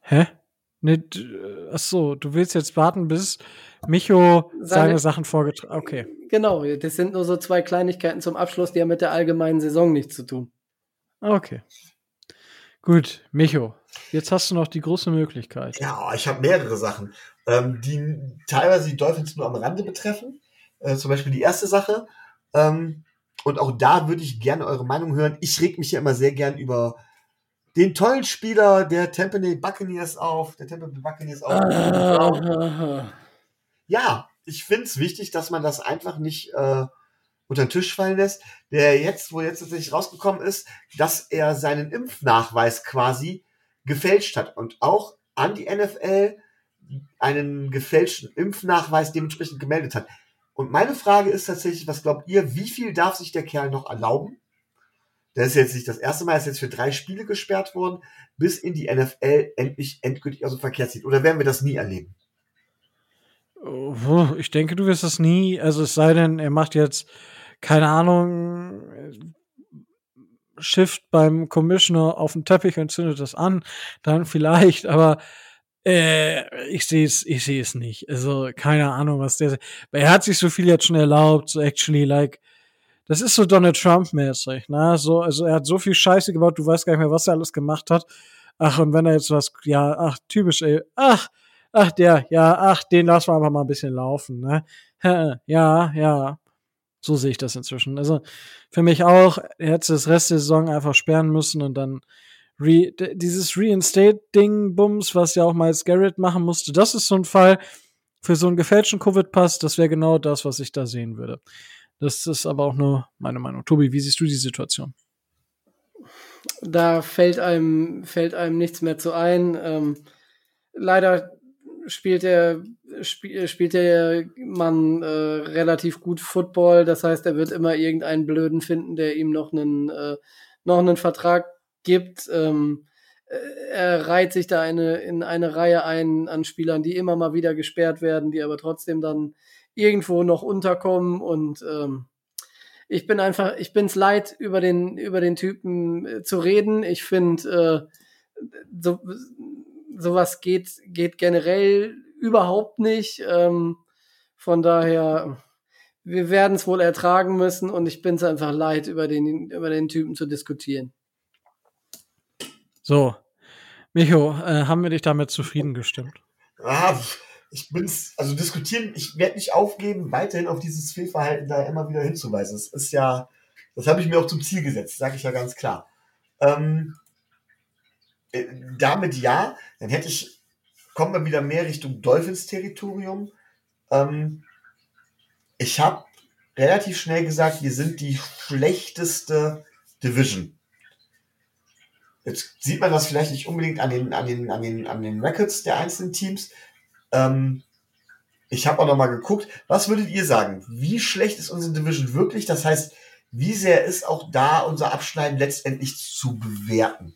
Hä? Nee, ach so, du willst jetzt warten, bis Micho seine, seine Sachen vorgetragen. Okay. Genau, das sind nur so zwei Kleinigkeiten zum Abschluss, die haben mit der allgemeinen Saison nichts zu tun. Okay. Gut, Micho, jetzt hast du noch die große Möglichkeit. Ja, ich habe mehrere Sachen, ähm, die teilweise die Dolphins nur am Rande betreffen. Äh, zum Beispiel die erste Sache. Ähm, und auch da würde ich gerne eure Meinung hören. Ich reg mich ja immer sehr gern über den tollen Spieler der Tampa Bay Buccaneers auf, der Tampa Bay Buccaneers auf. Ah, ja, ich finde es wichtig, dass man das einfach nicht äh, unter den Tisch fallen lässt. Der jetzt, wo jetzt tatsächlich rausgekommen ist, dass er seinen Impfnachweis quasi gefälscht hat und auch an die NFL einen gefälschten Impfnachweis dementsprechend gemeldet hat. Und meine Frage ist tatsächlich, was glaubt ihr, wie viel darf sich der Kerl noch erlauben? Der ist jetzt nicht das erste Mal, er ist jetzt für drei Spiele gesperrt worden, bis in die NFL endlich endgültig aus dem Verkehr zieht. Oder werden wir das nie erleben? Ich denke, du wirst das nie, also es sei denn, er macht jetzt, keine Ahnung, Shift beim Commissioner auf dem Teppich und zündet das an, dann vielleicht, aber äh, ich sehe es, ich sehe es nicht. Also keine Ahnung, was der. Er hat sich so viel jetzt schon erlaubt, so actually like. Das ist so Donald Trump mäßig, ne? So, also er hat so viel Scheiße gebaut, du weißt gar nicht mehr, was er alles gemacht hat. Ach und wenn er jetzt was, ja, ach typisch, ey, ach, ach der, ja, ach den lassen wir einfach mal ein bisschen laufen, ne? Ja, ja. So sehe ich das inzwischen. Also für mich auch, er hätte das Rest der Saison einfach sperren müssen und dann Re dieses Reinstate-Ding-Bums, was ja auch Miles Garrett machen musste, das ist so ein Fall für so einen gefälschten Covid-Pass, das wäre genau das, was ich da sehen würde. Das ist aber auch nur meine Meinung. Tobi, wie siehst du die Situation? Da fällt einem, fällt einem nichts mehr zu ein. Ähm, leider spielt der, spiel, spielt der Mann äh, relativ gut Football. Das heißt, er wird immer irgendeinen Blöden finden, der ihm noch einen, äh, noch einen Vertrag gibt. Ähm, äh, er reiht sich da eine, in eine Reihe ein an Spielern, die immer mal wieder gesperrt werden, die aber trotzdem dann irgendwo noch unterkommen und ähm, ich bin einfach, ich bin's leid, über den, über den Typen äh, zu reden. Ich finde, äh, so, sowas geht, geht generell überhaupt nicht. Ähm, von daher, wir werden es wohl ertragen müssen und ich bin es einfach leid, über den, über den Typen zu diskutieren. So, Micho, äh, haben wir dich damit zufrieden gestimmt? Ah, ich bin's, also diskutieren, ich werde nicht aufgeben, weiterhin auf dieses Fehlverhalten da immer wieder hinzuweisen. Das ist ja, das habe ich mir auch zum Ziel gesetzt, sage ich ja ganz klar. Ähm, äh, damit ja, dann hätte ich, kommen wir wieder mehr Richtung Dolphins-Territorium. Ähm, ich habe relativ schnell gesagt, wir sind die schlechteste Division. Jetzt sieht man das vielleicht nicht unbedingt an den, an den, an den, an den Records der einzelnen Teams. Ähm, ich habe auch noch mal geguckt. Was würdet ihr sagen? Wie schlecht ist unsere Division wirklich? Das heißt, wie sehr ist auch da unser Abschneiden letztendlich zu bewerten?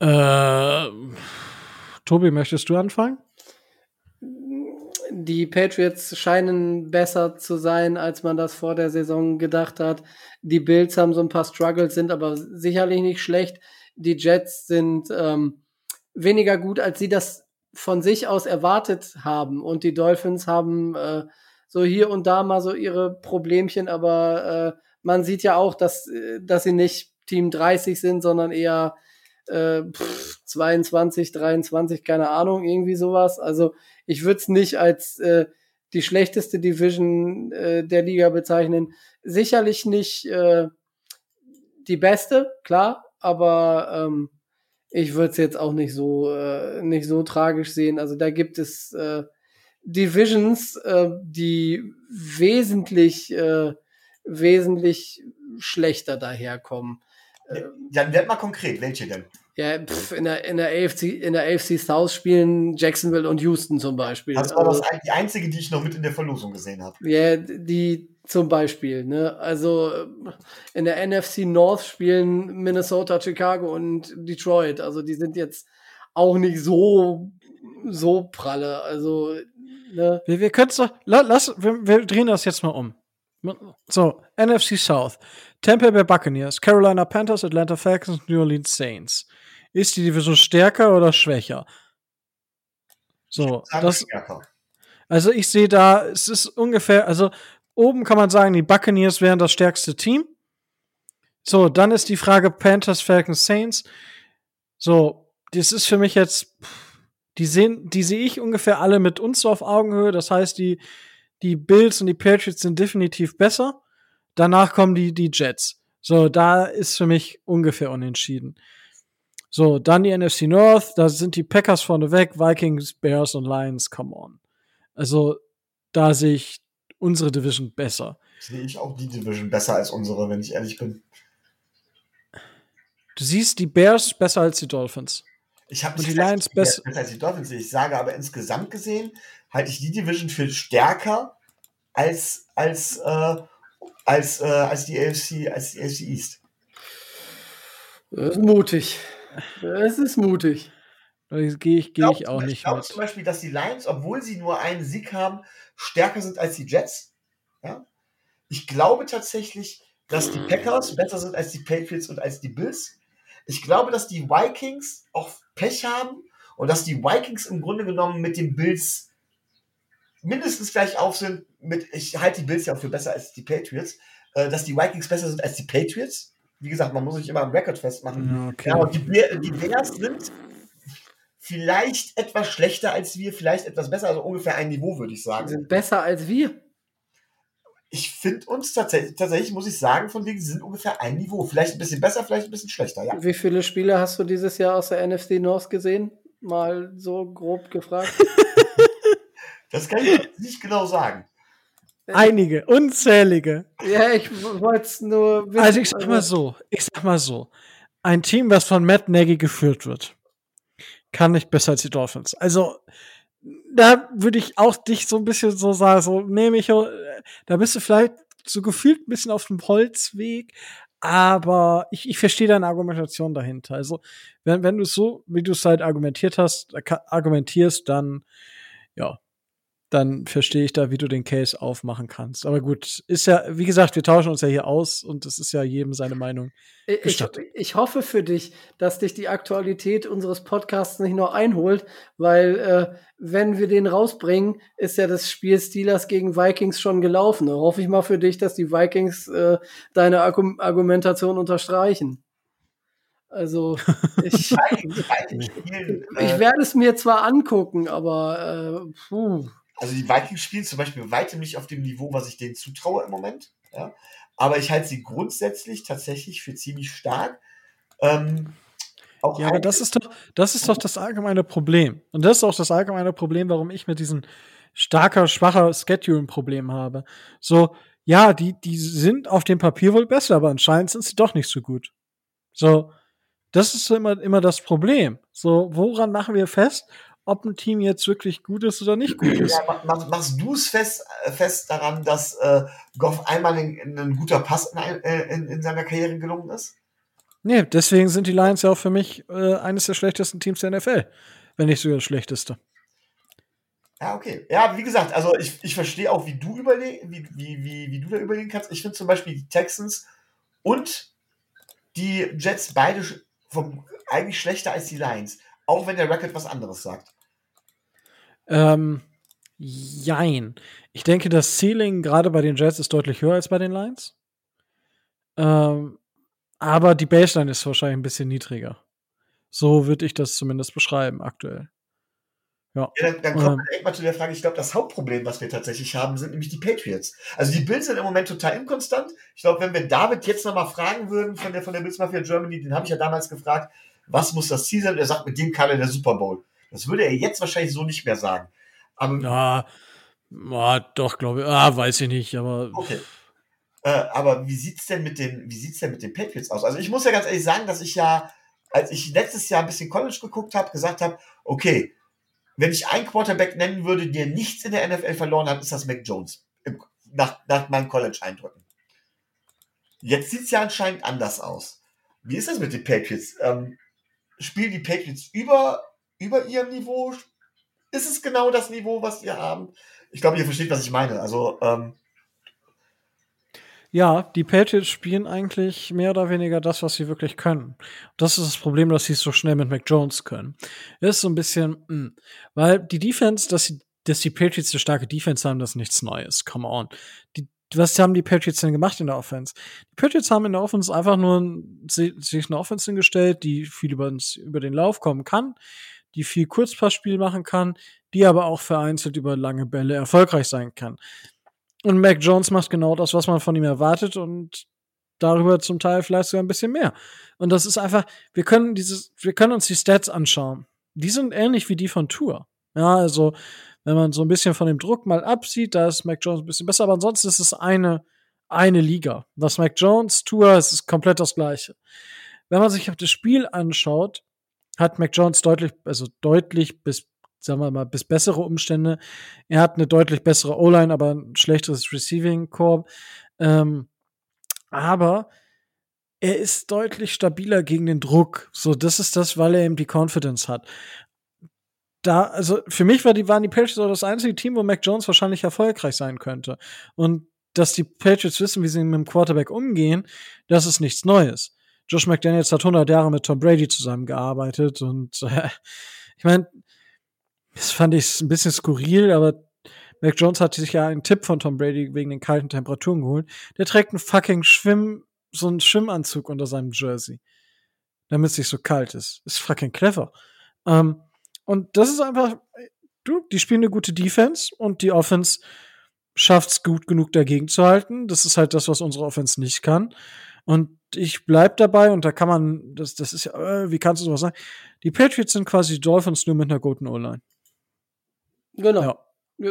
Äh, Tobi, möchtest du anfangen? Die Patriots scheinen besser zu sein, als man das vor der Saison gedacht hat. Die Bills haben so ein paar Struggles, sind aber sicherlich nicht schlecht. Die Jets sind ähm, weniger gut, als sie das von sich aus erwartet haben. Und die Dolphins haben äh, so hier und da mal so ihre Problemchen, aber äh, man sieht ja auch, dass, äh, dass sie nicht Team 30 sind, sondern eher äh, pff, 22, 23, keine Ahnung, irgendwie sowas. Also ich würde es nicht als äh, die schlechteste Division äh, der Liga bezeichnen. Sicherlich nicht äh, die beste, klar, aber ähm, ich würde es jetzt auch nicht so äh, nicht so tragisch sehen. Also da gibt es äh, Divisions, äh, die wesentlich äh, wesentlich schlechter daherkommen. Dann werd mal konkret, welche denn? Ja, pf, in der, in der AFC, in der AFC South spielen Jacksonville und Houston zum Beispiel. Das war das ein- die einzige, die ich noch mit in der Verlosung gesehen habe. Ja, die zum Beispiel, ne? Also äh, in der NFC North spielen Minnesota, Chicago und Detroit. Also die sind jetzt auch nicht so, so pralle. Also, ne? Wir, wir können es doch, la, lass, wir, wir drehen das jetzt mal um. So, NFC South. Tampa Bay Buccaneers, Carolina Panthers, Atlanta Falcons, New Orleans Saints. Ist die Division stärker oder schwächer? So, das, stärker. also ich sehe da, es ist ungefähr, also oben kann man sagen, die Buccaneers wären das stärkste Team. So, dann ist die Frage Panthers, Falcons, Saints. So, das ist für mich jetzt, die sehen, die sehe ich ungefähr alle mit uns auf Augenhöhe. Das heißt, die, die Bills und die Patriots sind definitiv besser. Danach kommen die, die Jets. So, da ist für mich ungefähr unentschieden. So, dann die NFC North, da sind die Packers vorneweg, Vikings, Bears und Lions, come on. Also, da sehe ich unsere Division besser. Sehe ich auch die Division besser als unsere, wenn ich ehrlich bin. Du siehst die Bears besser als die Dolphins. Ich habe die Lions besser- besser als die Dolphins. Ich sage aber insgesamt gesehen halte ich die Division für stärker als als äh, als äh, als die AFC als die AFC East. Das ist mutig. Das ist mutig. Da gehe ich, geh ich auch nicht glaubst zum mit. Beispiel, dass die Lions, obwohl sie nur einen Sieg haben, stärker sind als die Jets? Ja? Ich glaube tatsächlich, dass die Packers besser sind als die Patriots und als die Bills. Ich glaube, dass die Vikings auch Pech haben und dass die Vikings im Grunde genommen mit den Bills mindestens gleich auf sind. Mit, ich halte die Bills ja auch für besser als die Patriots. Äh, dass die Vikings besser sind als die Patriots. Wie gesagt, man muss sich immer am Rekord festmachen. Okay. Ja, und die, die Bears sind vielleicht etwas schlechter als wir, vielleicht etwas besser, also ungefähr ein Niveau, würde ich Die sagen. sind besser als wir. Ich finde uns tatsächlich, tatsächlich, muss ich sagen, von wegen, sie sind ungefähr ein Niveau. Vielleicht ein bisschen besser, vielleicht ein bisschen schlechter, ja. Wie viele Spiele hast du dieses Jahr aus der NFC North gesehen? Mal so grob gefragt. Das kann ich nicht genau sagen. Einige, unzählige. ja, ich wollte es nur wissen. Also ich sag mal so, ich sag mal so, ein Team, was von Matt Nagy geführt wird, kann nicht besser als die Dolphins. Also da würde ich auch dich so ein bisschen so sagen, so nehme ich, da bist du vielleicht so gefühlt ein bisschen auf dem Holzweg, aber ich, ich verstehe deine Argumentation dahinter. Also, wenn, wenn du es so, wie du es halt argumentiert hast, argumentierst, dann, ja, dann verstehe ich da, wie du den Case aufmachen kannst. Aber gut, ist ja, wie gesagt, wir tauschen uns ja hier aus und es ist ja jedem seine Meinung. Ich, ich hoffe für dich, dass dich die Aktualität unseres Podcasts nicht noch einholt, weil äh, wenn wir den rausbringen, ist ja das Spiel Steelers gegen Vikings schon gelaufen. Da hoffe ich mal für dich, dass die Vikings äh, deine Argu Argumentation unterstreichen. Also ich, ich werde es mir zwar angucken, aber äh, puh. Also die Vikings spielen zum Beispiel weitem nicht auf dem Niveau, was ich denen zutraue im Moment. Ja? Aber ich halte sie grundsätzlich tatsächlich für ziemlich stark. Ähm, ja, aber das ist doch, das ist doch das allgemeine Problem. Und das ist auch das allgemeine Problem, warum ich mit diesem starker, schwacher Schedule ein Problem habe. So, ja, die, die sind auf dem Papier wohl besser, aber anscheinend sind sie doch nicht so gut. So, das ist immer, immer das Problem. So, woran machen wir fest, ob ein Team jetzt wirklich gut ist oder nicht gut ist. Ja, mach, machst du es fest, äh, fest daran, dass äh, Goff einmal ein, ein guter Pass in, äh, in, in, seiner Karriere gelungen ist? Nee, deswegen sind die Lions ja auch für mich äh, eines der schlechtesten Teams der NFL. Wenn nicht sogar das schlechteste. Ja, okay. Ja, wie gesagt, also ich, ich verstehe auch, wie du überlegen, wie, wie, wie, wie du da überlegen kannst. Ich finde zum Beispiel die Texans und die Jets beide vom, eigentlich schlechter als die Lions. Auch wenn der Record was anderes sagt. Ähm, jein. Ich denke, das Ceiling gerade bei den Jets ist deutlich höher als bei den Lions. Ähm, aber die Baseline ist wahrscheinlich ein bisschen niedriger. So würde ich das zumindest beschreiben aktuell. Ja. ja dann, dann kommen ähm. wir direkt mal zu der Frage, ich glaube, das Hauptproblem, was wir tatsächlich haben, sind nämlich die Patriots. Also die Bills sind im Moment total inkonstant. Ich glaube, wenn wir David jetzt nochmal fragen würden von der, von der Bills Mafia Germany, den habe ich ja damals gefragt, was muss das Ziel sein? Er sagt, mit dem Kalle der Super Bowl. Das würde er jetzt wahrscheinlich so nicht mehr sagen. Aber, ja, ja, doch, glaube ich. Ah, weiß ich nicht, aber. Okay. Äh, aber wie sieht's denn mit den, wie sieht's denn mit den Patriots aus? Also ich muss ja ganz ehrlich sagen, dass ich ja, als ich letztes Jahr ein bisschen College geguckt habe, gesagt habe, okay, wenn ich einen Quarterback nennen würde, der nichts in der NFL verloren hat, ist das Mac Jones. Im, nach, nach meinen College-Eindrücken. Jetzt sieht's ja anscheinend anders aus. Wie ist das mit den Patriots? Ähm, spielen die Patriots über über ihrem Niveau? Ist es genau das Niveau, was wir haben? Ich glaube, ihr versteht, was ich meine. Also, ähm, ja, die Patriots spielen eigentlich mehr oder weniger das, was sie wirklich können. Das ist das Problem, dass sie es so schnell mit Mac Jones können. Ist so ein bisschen, mh. Hm, weil die Defense, dass, sie, dass die Patriots eine starke Defense haben, das ist nichts Neues. Come on. Die, was haben die Patriots denn gemacht in der Offense? Die Patriots haben in der Offense einfach nur sich eine Offense hingestellt, die viel über, über den Lauf kommen kann die viel Kurzpassspiel machen kann, die aber auch vereinzelt über lange Bälle erfolgreich sein kann. Und Mac Jones macht genau das, was man von ihm erwartet und darüber zum Teil vielleicht sogar ein bisschen mehr. Und das ist einfach, wir können dieses, wir können uns die Stats anschauen. Die sind ähnlich wie die von Tour. Ja, also, wenn man so ein bisschen von dem Druck mal absieht, da ist Mac Jones ein bisschen besser, aber ansonsten ist es eine, eine Liga. Was Mac Jones, Tour, ist komplett das Gleiche. Wenn man sich auf das Spiel anschaut, hat Mac Jones deutlich, also deutlich bis, sagen wir mal, bis bessere Umstände. Er hat eine deutlich bessere O-Line, aber ein schlechteres Receiving Core. Ähm, aber er ist deutlich stabiler gegen den Druck. So, das ist das, weil er eben die Confidence hat. Da, also für mich war die, waren die Patriots auch das einzige Team, wo Mac Jones wahrscheinlich erfolgreich sein könnte. Und dass die Patriots wissen, wie sie mit dem Quarterback umgehen, das ist nichts Neues. Josh McDaniels hat 100 Jahre mit Tom Brady zusammengearbeitet und äh, ich meine, das fand ich ein bisschen skurril, aber Mac Jones hat sich ja einen Tipp von Tom Brady wegen den kalten Temperaturen geholt. Der trägt einen fucking Schwimm, so einen Schwimmanzug unter seinem Jersey, damit es nicht so kalt ist. Ist fucking clever. Ähm, und das ist einfach, du, die spielen eine gute Defense und die Offense schafft es gut genug dagegen zu halten. Das ist halt das, was unsere Offense nicht kann. Und ich bleib dabei und da kann man, das, das ist ja, äh, wie kannst du sowas sagen? Die Patriots sind quasi die Dolphins nur mit einer guten O-Line. Genau. Ja.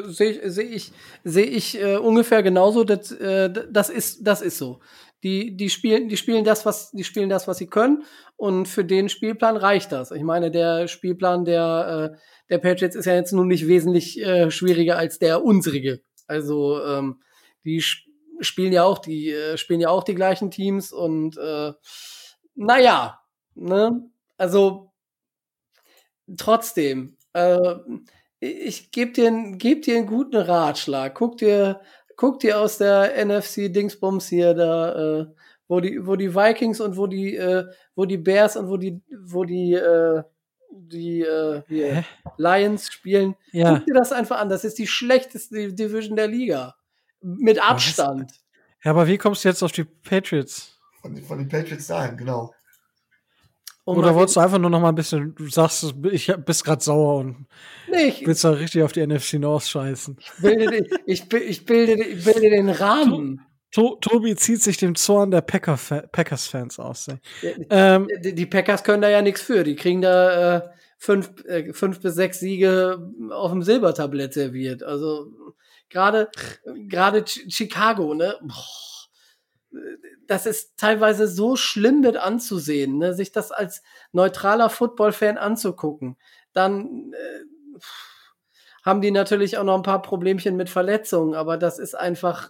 Sehe ich, sehe ich, sehe ich äh, ungefähr genauso. Das, äh, das ist, das ist so. Die, die spielen, die spielen das, was, die spielen das, was sie können. Und für den Spielplan reicht das. Ich meine, der Spielplan der, äh, der Patriots ist ja jetzt nun nicht wesentlich äh, schwieriger als der unsrige. Also ähm, die spielen ja auch die, äh, spielen ja auch die gleichen Teams und äh, naja, ne? Also trotzdem, äh, ich gebe dir, geb dir einen guten Ratschlag. Guck dir, guck dir aus der NFC Dingsbums hier da, äh, wo die, wo die Vikings und wo die, äh, wo die Bears und wo die, wo die, äh, die äh, hier, Lions spielen. Ja. Guck dir das einfach an. Das ist die schlechteste Division der Liga. Mit Abstand. Ja, aber wie kommst du jetzt auf die Patriots? Von, von den Patriots dahin, genau. Um Oder wolltest du einfach nur noch mal ein bisschen, du sagst, ich bist gerade sauer und Nee, ich, willst da richtig auf die NFC North scheißen. bilde, den- ich, ich, bilde, ich bilde den Rahmen. To Tobi zieht sich dem Zorn der Packer Packers-Fans aus. ey. Ähm, Die, die Packers können da ja nichts für. Die kriegen da äh, fünf, äh, fünf bis sechs Siege auf dem Silbertablett serviert. Also gerade gerade Ch- Chicago, ne? Boah, das ist teilweise so schlimm mit anzusehen, ne? sich das als neutraler Football-Fan anzugucken. Dann äh, haben die natürlich auch noch ein paar Problemchen mit Verletzungen, aber das ist einfach,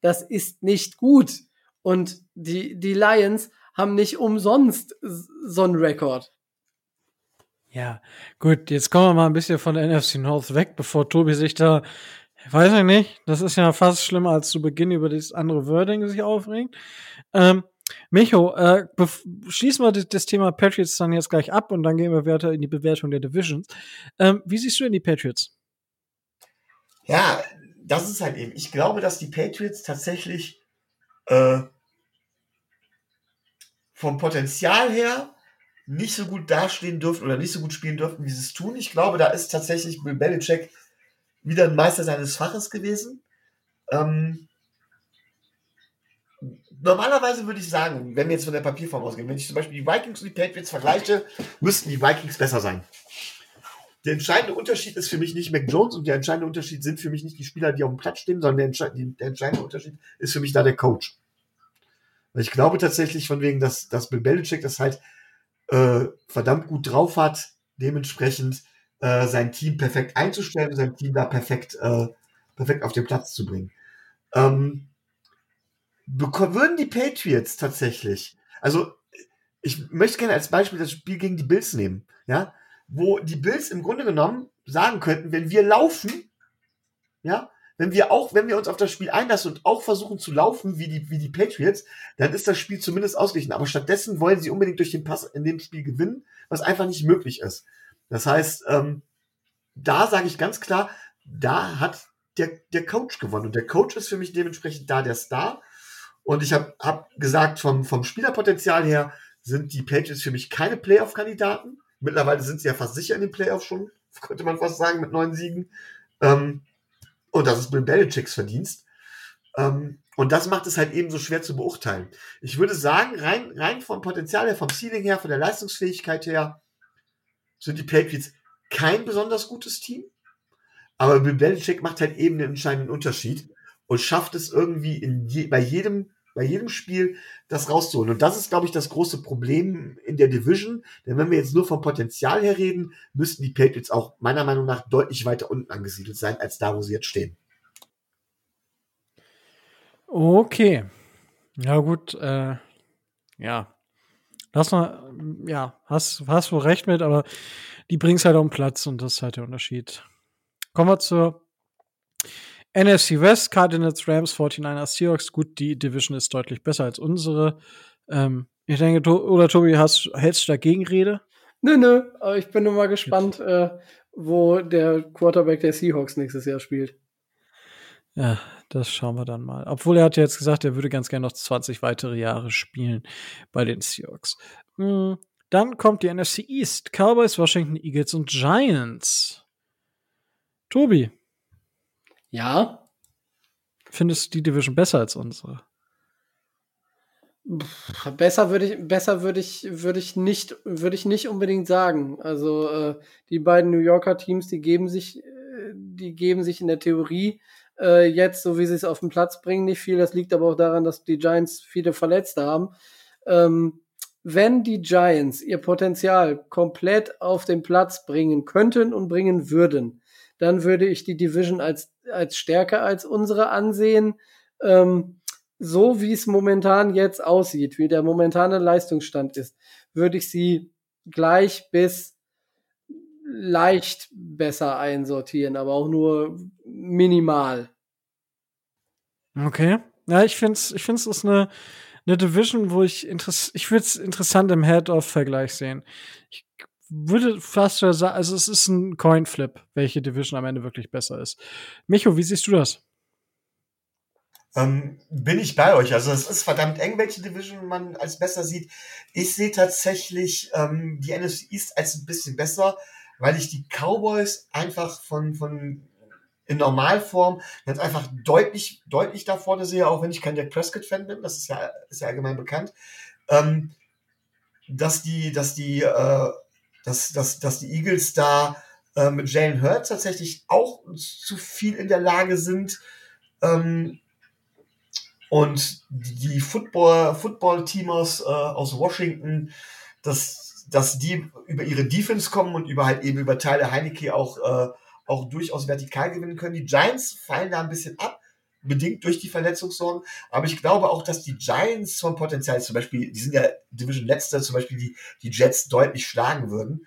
das ist nicht gut. Und die, die Lions haben nicht umsonst so einen Rekord. ja, gut, jetzt kommen wir mal ein bisschen von der NFC North weg, bevor Tobi sich da, weiß ich nicht, das ist ja fast schlimmer als zu Beginn über das andere Wording sich aufregt. Ähm, Micho, äh, schließen wir das, Thema Patriots dann jetzt gleich ab und dann gehen wir weiter in die Bewertung der Divisions. Ähm, wie siehst du denn die Patriots? Ja, das ist halt eben. Ich glaube, dass die Patriots tatsächlich äh, vom Potenzial her nicht so gut dastehen dürften oder nicht so gut spielen dürften, wie sie es tun. Ich glaube, da ist tatsächlich Bill Belichick wieder ein Meister seines Faches gewesen. Ähm, normalerweise würde ich sagen, wenn wir jetzt von der Papierform ausgehen, wenn ich zum Beispiel die Vikings und die Patriots vergleiche, müssten die Vikings besser sein. Der entscheidende Unterschied ist für mich nicht Mac Jones und der entscheidende Unterschied sind für mich nicht die Spieler, die auf dem Platz stehen, sondern der, entsche der entscheidende Unterschied ist für mich da der Coach. Weil ich glaube tatsächlich von wegen, dass, dass Bill Belichick das halt äh, verdammt gut drauf hat, dementsprechend äh, sein Team perfekt einzustellen und sein Team da perfekt, äh, perfekt auf den Platz zu bringen. Ähm, würden die Patriots tatsächlich, also ich möchte gerne als Beispiel das Spiel gegen die Bills nehmen, ja, wo die Bills im Grunde genommen sagen könnten, wenn wir laufen, ja, wenn wir auch, wenn wir uns auf das Spiel einlassen und auch versuchen zu laufen wie die, wie die Patriots, dann ist das Spiel zumindest ausgeglichen. Aber stattdessen wollen sie unbedingt durch den Pass in dem Spiel gewinnen, was einfach nicht möglich ist. Das heißt, ähm, da sage ich ganz klar, da hat der, der Coach gewonnen. Und der Coach ist für mich dementsprechend da der Star. Und ich habe hab gesagt, vom, vom Spielerpotenzial her sind die Patriots für mich keine Playoff-Kandidaten. Mittlerweile sind sie ja fast sicher in den Playoffs schon, könnte man fast sagen, mit neun Siegen. Ähm, und das ist Bill Belichicks Verdienst. Ähm, und das macht es halt eben so schwer zu beurteilen. Ich würde sagen, rein, rein vom Potenzial her, vom Ceiling her, von der Leistungsfähigkeit her, sind die Patriots kein besonders gutes Team. Aber Bill Belichick macht halt eben den entscheidenden Unterschied und schafft es irgendwie in je, bei jedem bei jedem Spiel das rauszuholen. Und das ist, glaube ich, das große Problem in der Division. Denn wenn wir jetzt nur vom Potenzial her reden, müssten die Patriots auch meiner Meinung nach deutlich weiter unten angesiedelt sein, als da, wo sie jetzt stehen. Okay. Ja, gut, äh, ja. Lass mal, ja, hast, hast wohl recht mit, aber die bringt's halt auf den Platz und das ist halt der Unterschied. Kommen wir zur NFC West, Cardinals, Rams, 49ers, Seahawks. Gut, die Division ist deutlich besser als unsere. Ähm, ich denke, to oder Tobi, hast, hältst du dagegen Rede? Nö, nö, aber ich bin nur mal gespannt, äh, wo der Quarterback der Seahawks nächstes Jahr spielt. Ja, das schauen wir dann mal. Obwohl er hat ja jetzt gesagt, er würde ganz gerne noch 20 weitere Jahre spielen bei den Seahawks. Mm, Dann kommt die NFC East. Cowboys, Washington Eagles und Giants. Tobi, Ja, findest du die Division besser als unsere? besser würde ich, besser würde ich, würde ich nicht, würde ich nicht unbedingt sagen. Also äh, die beiden New Yorker Teams, die geben sich, äh, die geben sich in der Theorie äh, jetzt, so wie sie es auf den Platz bringen, nicht viel. Das liegt aber auch daran, dass die Giants viele Verletzte haben. Ähm, wenn die Giants ihr Potenzial komplett auf den Platz bringen könnten und bringen würden, dann würde ich die Division als, als stärker als unsere ansehen. Ähm, so wie es momentan jetzt aussieht, wie der momentane Leistungsstand ist, würde ich sie gleich bis leicht besser einsortieren, aber auch nur minimal. Okay. Ja, ich finde es ich find's ist eine, eine Division, wo ich interess ich würde es interessant im Head-Off-Vergleich sehen. Ich würde fast sagen, also es ist ein Coin-Flip, welche Division am Ende wirklich besser ist. Micho, wie siehst du das? Ähm, bin ich bei euch. Also es ist verdammt eng, welche Division man als besser sieht. Ich sehe tatsächlich ähm, die NFC East als ein bisschen besser, weil ich die Cowboys einfach von, von in Normalform jetzt einfach deutlich, deutlich da vorne sehe, auch wenn ich kein Jack Prescott-Fan bin, das ist ja, ist ja allgemein bekannt, ähm, dass die, dass die, äh, dass, dass, dass die Eagles da äh, mit Jalen Hurts tatsächlich auch zu viel in der Lage sind, ähm, und die Football, Football-Teamers äh, aus Washington, dass, dass die über ihre Defense kommen und über halt eben über Teile Heineke auch, äh, auch durchaus vertikal gewinnen können. Die Giants fallen da ein bisschen ab, bedingt durch die Verletzungssorgen. Aber ich glaube auch, dass die Giants vom Potenzial, zum Beispiel, die sind ja Division letzter, zum Beispiel die, die Jets deutlich schlagen würden.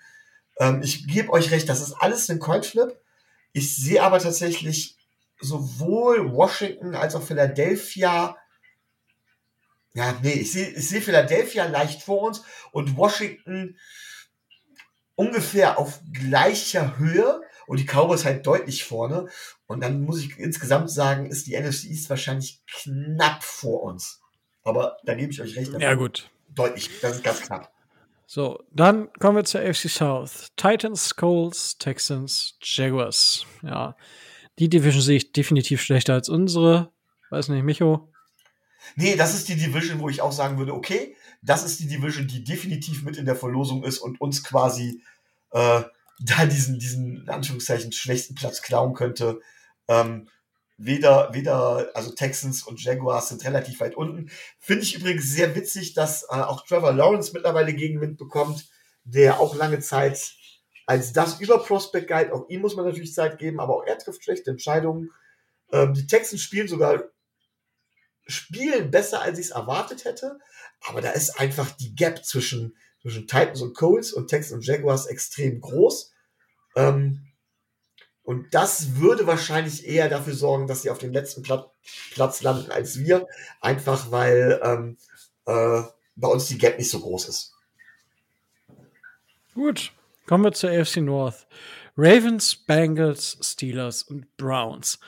Ähm, ich gebe euch recht, das ist alles ein Coinflip. Ich sehe aber tatsächlich sowohl Washington als auch Philadelphia. Ja, nee, ich sehe ich seh Philadelphia leicht vor uns und Washington ungefähr auf gleicher Höhe und die Cowboys halt deutlich vorne. Und dann muss ich insgesamt sagen, ist die NFC East wahrscheinlich knapp vor uns. Aber da gebe ich euch recht. Ja, gut. Deutlich, das ist ganz knapp. So, dann kommen wir zur AFC South. Titans, Colts, Texans, Jaguars. Ja, die Division sehe ich definitiv schlechter als unsere. Weiß nicht, Micho. Nee, das ist die Division, wo ich auch sagen würde, okay, das ist die Division, die definitiv mit in der Verlosung ist und uns quasi äh, da diesen, diesen, in Anführungszeichen, schwächsten Platz klauen könnte. Ähm, weder, weder, also Texans und Jaguars sind relativ weit unten. Finde ich übrigens sehr witzig, dass äh, auch Trevor Lawrence mittlerweile Gegenwind bekommt, der auch lange Zeit als das über Prospect Guide. Auch ihm muss man natürlich Zeit geben, aber auch er trifft schlechte Entscheidungen. Ähm, die Texans spielen sogar spielen besser, als ich es erwartet hätte. Aber da ist einfach die Gap zwischen, zwischen Titans und Colts und Texans und Jaguars extrem groß. Ähm, und das würde wahrscheinlich eher dafür sorgen, dass sie auf dem letzten Pla Platz landen als wir. Einfach weil ähm, äh, bei uns die Gap nicht so groß ist. Gut. Kommen wir zur AFC North. Ravens, Bengals, Steelers und Browns.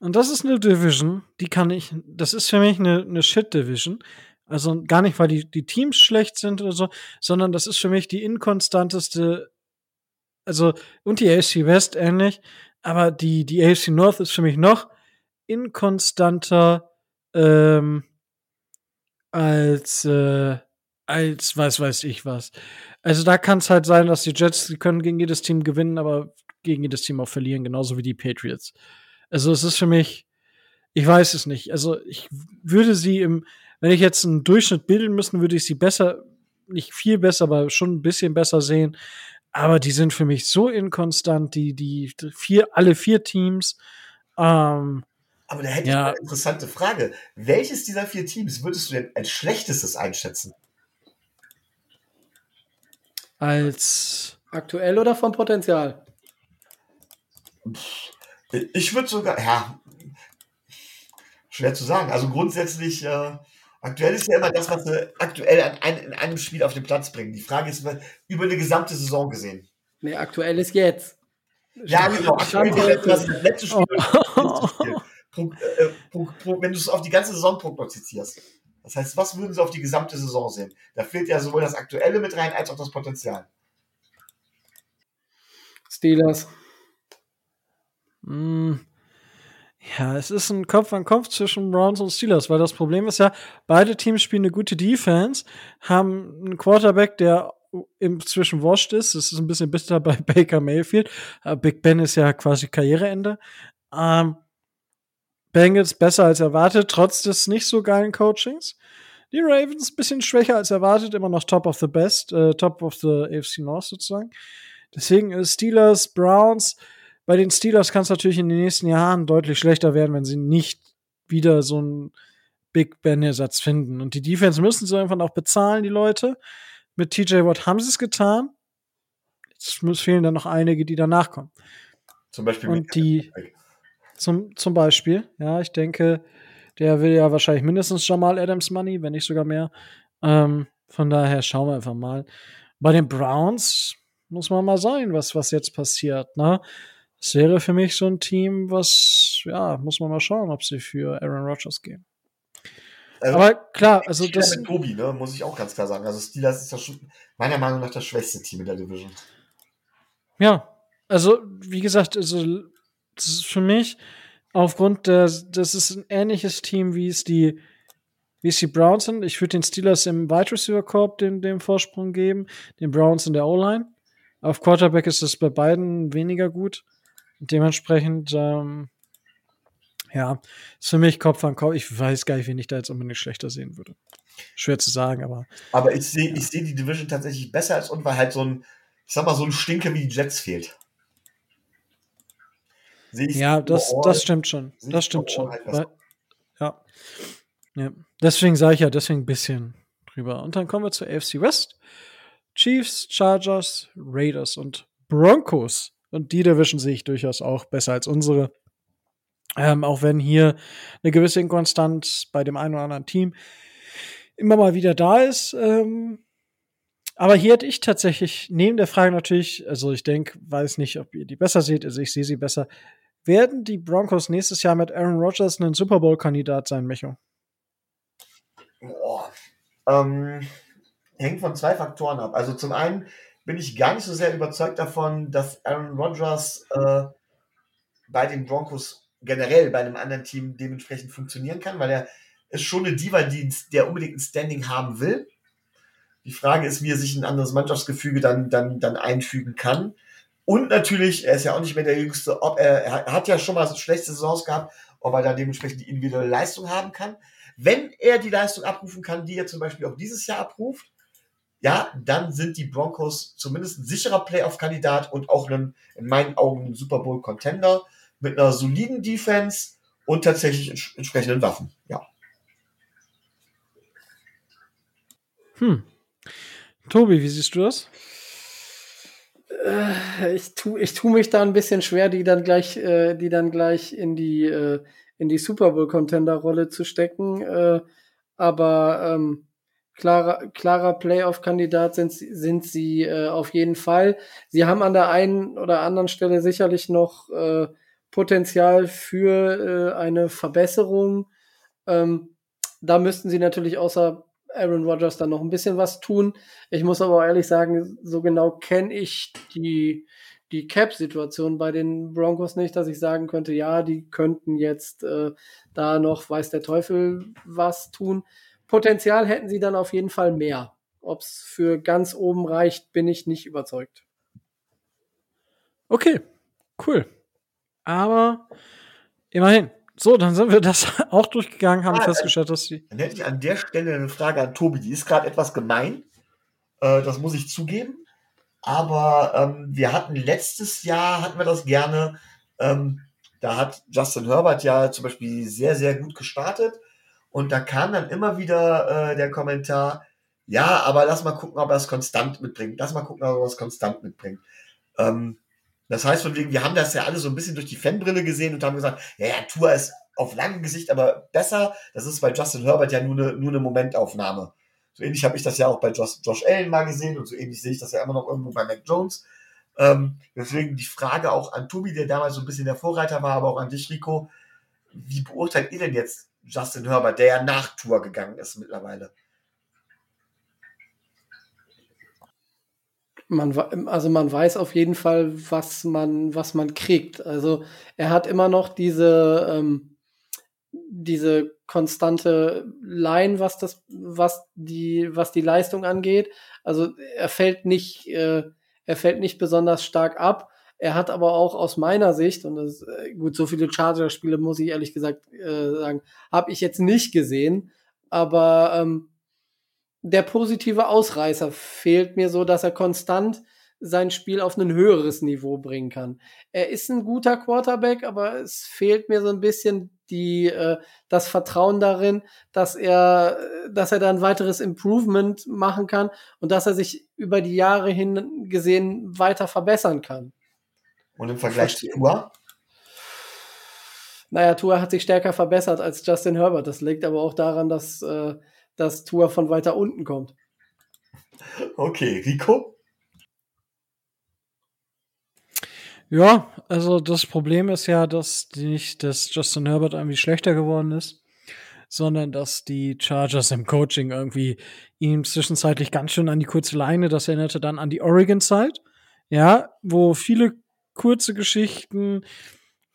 Und das ist eine Division, die kann ich, das ist für mich eine, eine Shit-Division. Also gar nicht, weil die, die Teams schlecht sind oder so, sondern das ist für mich die inkonstanteste, also, und die AFC West ähnlich, aber die, die AFC North ist für mich noch inkonstanter ähm, als, äh, als was weiß ich was. Also da kann es halt sein, dass die Jets, die können gegen jedes Team gewinnen, aber gegen jedes Team auch verlieren, genauso wie die Patriots. Also es ist für mich, ich weiß es nicht. Also ich würde sie im, wenn ich jetzt einen Durchschnitt bilden müssen, würde ich sie besser, nicht viel besser, aber schon ein bisschen besser sehen. Aber die sind für mich so inkonstant, die, die vier, alle vier Teams. Ähm, aber da hätte ja. ich eine interessante Frage. Welches dieser vier Teams würdest du denn als schlechtestes einschätzen? als aktuell oder vom Potenzial? Ich würde sogar, ja, schwer zu sagen. Also grundsätzlich, äh, aktuell ist ja immer das, was wir aktuell ein, in einem Spiel auf den Platz bringen. Die Frage ist über eine gesamte Saison gesehen. Nee, aktuell ist jetzt. Ja, genau. Aktuell ist das letzte Spiel. Punkt, wenn du es auf die ganze Saison prognostizierst. Das heißt, was würden Sie auf die gesamte Saison sehen? Da fehlt ja sowohl das Aktuelle mit rein, als auch das Potenzial. Steelers. Mm, ja, es ist ein Kopf an Kopf zwischen Browns und Steelers, weil das Problem ist ja, beide Teams spielen eine gute Defense, haben einen Quarterback, der inzwischen washed ist. Das ist ein bisschen bitter bei Baker Mayfield. Big Ben ist ja quasi Karriereende. Ähm, Bengals besser als erwartet, trotz des nicht so geilen Coachings. Die Ravens ein bisschen schwächer als erwartet, immer noch top of the best, äh, top of the AFC North sozusagen. Deswegen Steelers, Browns. Bei den Steelers kann es natürlich in den nächsten Jahren deutlich schlechter werden, wenn sie nicht wieder so ein Big Ben-Ersatz finden. Und die Defense müssen sie einfach auch bezahlen, die Leute. Mit TJ Watt haben sie es getan. Jetzt muss, fehlen dann noch einige, die danach kommen. Zum Beispiel Und die, zum, zum Beispiel, ja, ich denke, der will ja wahrscheinlich mindestens Jamal Adams Money, wenn nicht sogar mehr. Ähm, von daher schauen wir einfach mal. Bei den Browns muss man mal sein, was, was jetzt passiert. Ne? Das wäre für mich so ein Team, was, ja, muss man mal schauen, ob sie für Aaron Rodgers gehen. Also, Aber klar, also das. mit Tobi, ne, muss ich auch ganz klar sagen. Also Steelers ist das schon meiner Meinung nach das schwächste Team in der Division. Ja, also wie gesagt, also das ist für mich aufgrund der, das ist ein ähnliches Team, wie es die, wie es die Browns sind. Ich würde den Steelers im Wide Receiver Korb den, den Vorsprung geben, den Browns in der O-Line. Auf Quarterback ist es bei beiden weniger gut. Dementsprechend, ähm, ja, ist für mich Kopf an Kopf. Ich weiß gar nicht, wen ich da jetzt unbedingt schlechter sehen würde. Schwer zu sagen, aber Aber ich sehe ich sehe die Division tatsächlich besser als und weil halt so ein, ich sag mal, so ein Stinke wie die Jets fehlt. Ja, das, das stimmt schon. Das stimmt schon. halt. Weil, ja. ja. Deswegen sage ich ja, deswegen ein bisschen drüber. Und dann kommen wir zur AFC West. Chiefs, Chargers, Raiders und Broncos. Und die Division sehe ich durchaus auch besser als unsere. Ähm, auch wenn hier eine gewisse Inkonstanz bei dem einen oder anderen Team immer mal wieder da ist. Ähm, aber hier hätte ich tatsächlich neben der Frage natürlich, also ich denke, weiß nicht, ob ihr die besser seht, also ich sehe sie besser. Werden die Broncos nächstes Jahr mit Aaron Rodgers ein Super Bowl-Kandidat sein, Mecho? Boah. Ähm, hängt von zwei Faktoren ab. Also zum einen bin ich gar nicht so sehr überzeugt davon, dass Aaron Rodgers äh, bei den Broncos generell bei einem anderen Team dementsprechend funktionieren kann, weil er ist schon eine Diva, die, der unbedingt ein Standing haben will. Die Frage ist, wie er sich ein anderes Mannschaftsgefüge dann, dann, dann einfügen kann. Und natürlich, er ist ja auch nicht mehr der Jüngste, ob er, er hat ja schon mal so schlechte Saisons gehabt, ob er da dementsprechend die individuelle Leistung haben kann. Wenn er die Leistung abrufen kann, die er zum Beispiel auch dieses Jahr abruft, ja, dann sind die Broncos zumindest ein sicherer Playoff-Kandidat und auch ein, in meinen Augen ein Super Bowl-Contender mit einer soliden Defense und tatsächlich ents entsprechenden Waffen. Ja. Hm. Tobi, wie siehst du das? Äh, ich tu, ich tu mich da ein bisschen schwer, die dann gleich, äh, die dann gleich in die, äh, in die Super Bowl Contender Rolle zu stecken. Aber ähm, klarer, klarer Playoff-Kandidat sind, sie- sind sie äh, auf jeden Fall. Sie haben an der einen oder anderen Stelle sicherlich noch äh, Potenzial für äh, eine Verbesserung. Ähm, da müssten sie natürlich außer Aaron Rodgers dann noch ein bisschen was tun. Ich muss aber ehrlich sagen, so genau kenne ich die, die Cap-Situation bei den Broncos nicht, dass ich sagen könnte, ja, die könnten jetzt äh, da noch, weiß der Teufel, was tun. Potenzial hätten sie dann auf jeden Fall mehr. Ob es für ganz oben reicht, bin ich nicht überzeugt. Okay, cool. Aber immerhin. So, dann sind wir das auch durchgegangen, haben Ah, festgestellt, dass die. Dann hätte ich an der Stelle eine Frage an Tobi. Die ist gerade etwas gemein. Äh, das muss ich zugeben. Aber ähm, wir hatten letztes Jahr, hatten wir das gerne. Ähm, da hat Justin Herbert ja zum Beispiel sehr, sehr gut gestartet. Und da kam dann immer wieder äh, der Kommentar, ja, aber lass mal gucken, ob er es konstant mitbringt. Lass mal gucken, ob er es konstant mitbringt. Ähm, das heißt, von wegen, wir haben das ja alle so ein bisschen durch die Fanbrille gesehen und haben gesagt, ja, ja, Tour ist auf langem Gesicht aber besser. Das ist bei Justin Herbert ja nur eine, nur eine Momentaufnahme. So ähnlich habe ich das ja auch bei Josh, Josh Allen mal gesehen und so ähnlich sehe ich das ja immer noch irgendwo bei Mac Jones. Ähm, deswegen die Frage auch an Tobi, der damals so ein bisschen der Vorreiter war, aber auch an dich, Rico. Wie beurteilt ihr denn jetzt Justin Herbert, der ja nach Tour gegangen ist mittlerweile? Man, also man weiß auf jeden Fall, was man, was man kriegt. Also er hat immer noch diese, ähm, diese konstante Line, was das, was die, was die Leistung angeht. Also er fällt nicht, äh, er fällt nicht besonders stark ab. Er hat aber auch aus meiner Sicht, und das, äh, gut, so viele Charger-Spiele muss ich ehrlich gesagt äh, sagen, habe ich jetzt nicht gesehen. Aber ähm, der positive Ausreißer fehlt mir so, dass er konstant sein Spiel auf ein höheres Niveau bringen kann. Er ist ein guter Quarterback, aber es fehlt mir so ein bisschen die äh, das Vertrauen darin, dass er, dass er da ein weiteres Improvement machen kann und dass er sich über die Jahre hin gesehen weiter verbessern kann. Und im Vergleich zu Tua? Naja, Tua hat sich stärker verbessert als Justin Herbert. Das liegt aber auch daran, dass, äh, dass Tua von weiter unten kommt. Okay, Rico? Ja, also das Problem ist ja, dass nicht, dass Justin Herbert irgendwie schlechter geworden ist, sondern dass die Chargers im Coaching irgendwie ihm zwischenzeitlich ganz schön an die kurze Leine, das erinnerte dann an die Oregon-Zeit, ja, wo viele kurze Geschichten,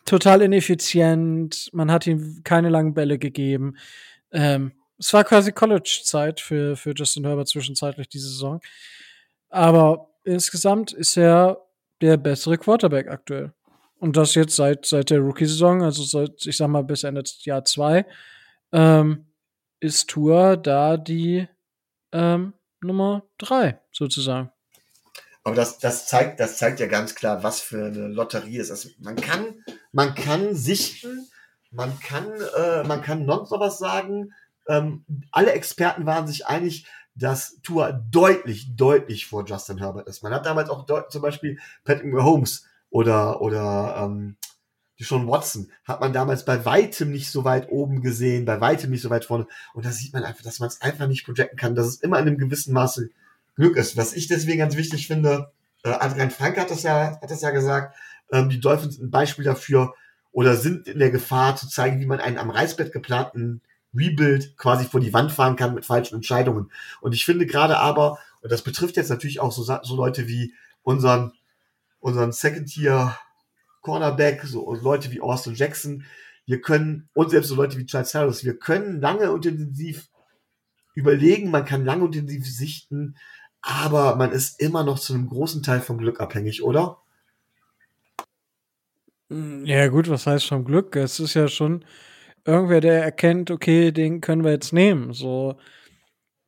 total ineffizient, man hat ihm keine langen Bälle gegeben. Ähm, es war quasi College-Zeit für, für Justin Herbert zwischenzeitlich diese Saison. Aber insgesamt ist er der bessere Quarterback aktuell. Und das jetzt seit, seit der Rookie-Saison, also seit, ich sag mal, bis Ende Jahr zwei, ähm, ist Tour da die ähm, Nummer drei, sozusagen. Aber das, das, zeigt, das zeigt ja ganz klar, was für eine Lotterie es ist. Man kann, man kann sichten, man kann, äh, man kann noch was sagen. Ähm, alle Experten waren sich einig, dass Tour deutlich, deutlich vor Justin Herbert ist. Man hat damals auch zum Beispiel Patrick Mahomes oder, oder ähm, die schon Watson hat man damals bei weitem nicht so weit oben gesehen, bei weitem nicht so weit vorne. Und da sieht man einfach, dass man es einfach nicht projecten kann, dass es immer in einem gewissen Maße Glück ist. Was ich deswegen ganz wichtig finde, äh, Adrian Frank hat das ja, hat das ja gesagt, ähm, die Dolphins sind ein Beispiel dafür oder sind in der Gefahr zu zeigen, wie man einen am Reißbett geplanten Rebuild quasi vor die Wand fahren kann mit falschen Entscheidungen. Und ich finde gerade aber, und das betrifft jetzt natürlich auch so, so Leute wie unseren, unseren Second-Tier Cornerback, so Leute wie Austin Jackson, wir können, und selbst so Leute wie Charles Harris, wir können lange und intensiv überlegen, man kann lange und intensiv sichten, aber man ist immer noch zu einem großen Teil vom Glück abhängig, oder? Ja, gut, was heißt vom Glück? Es ist ja schon, irgendwer, der erkennt, okay, den können wir jetzt nehmen. So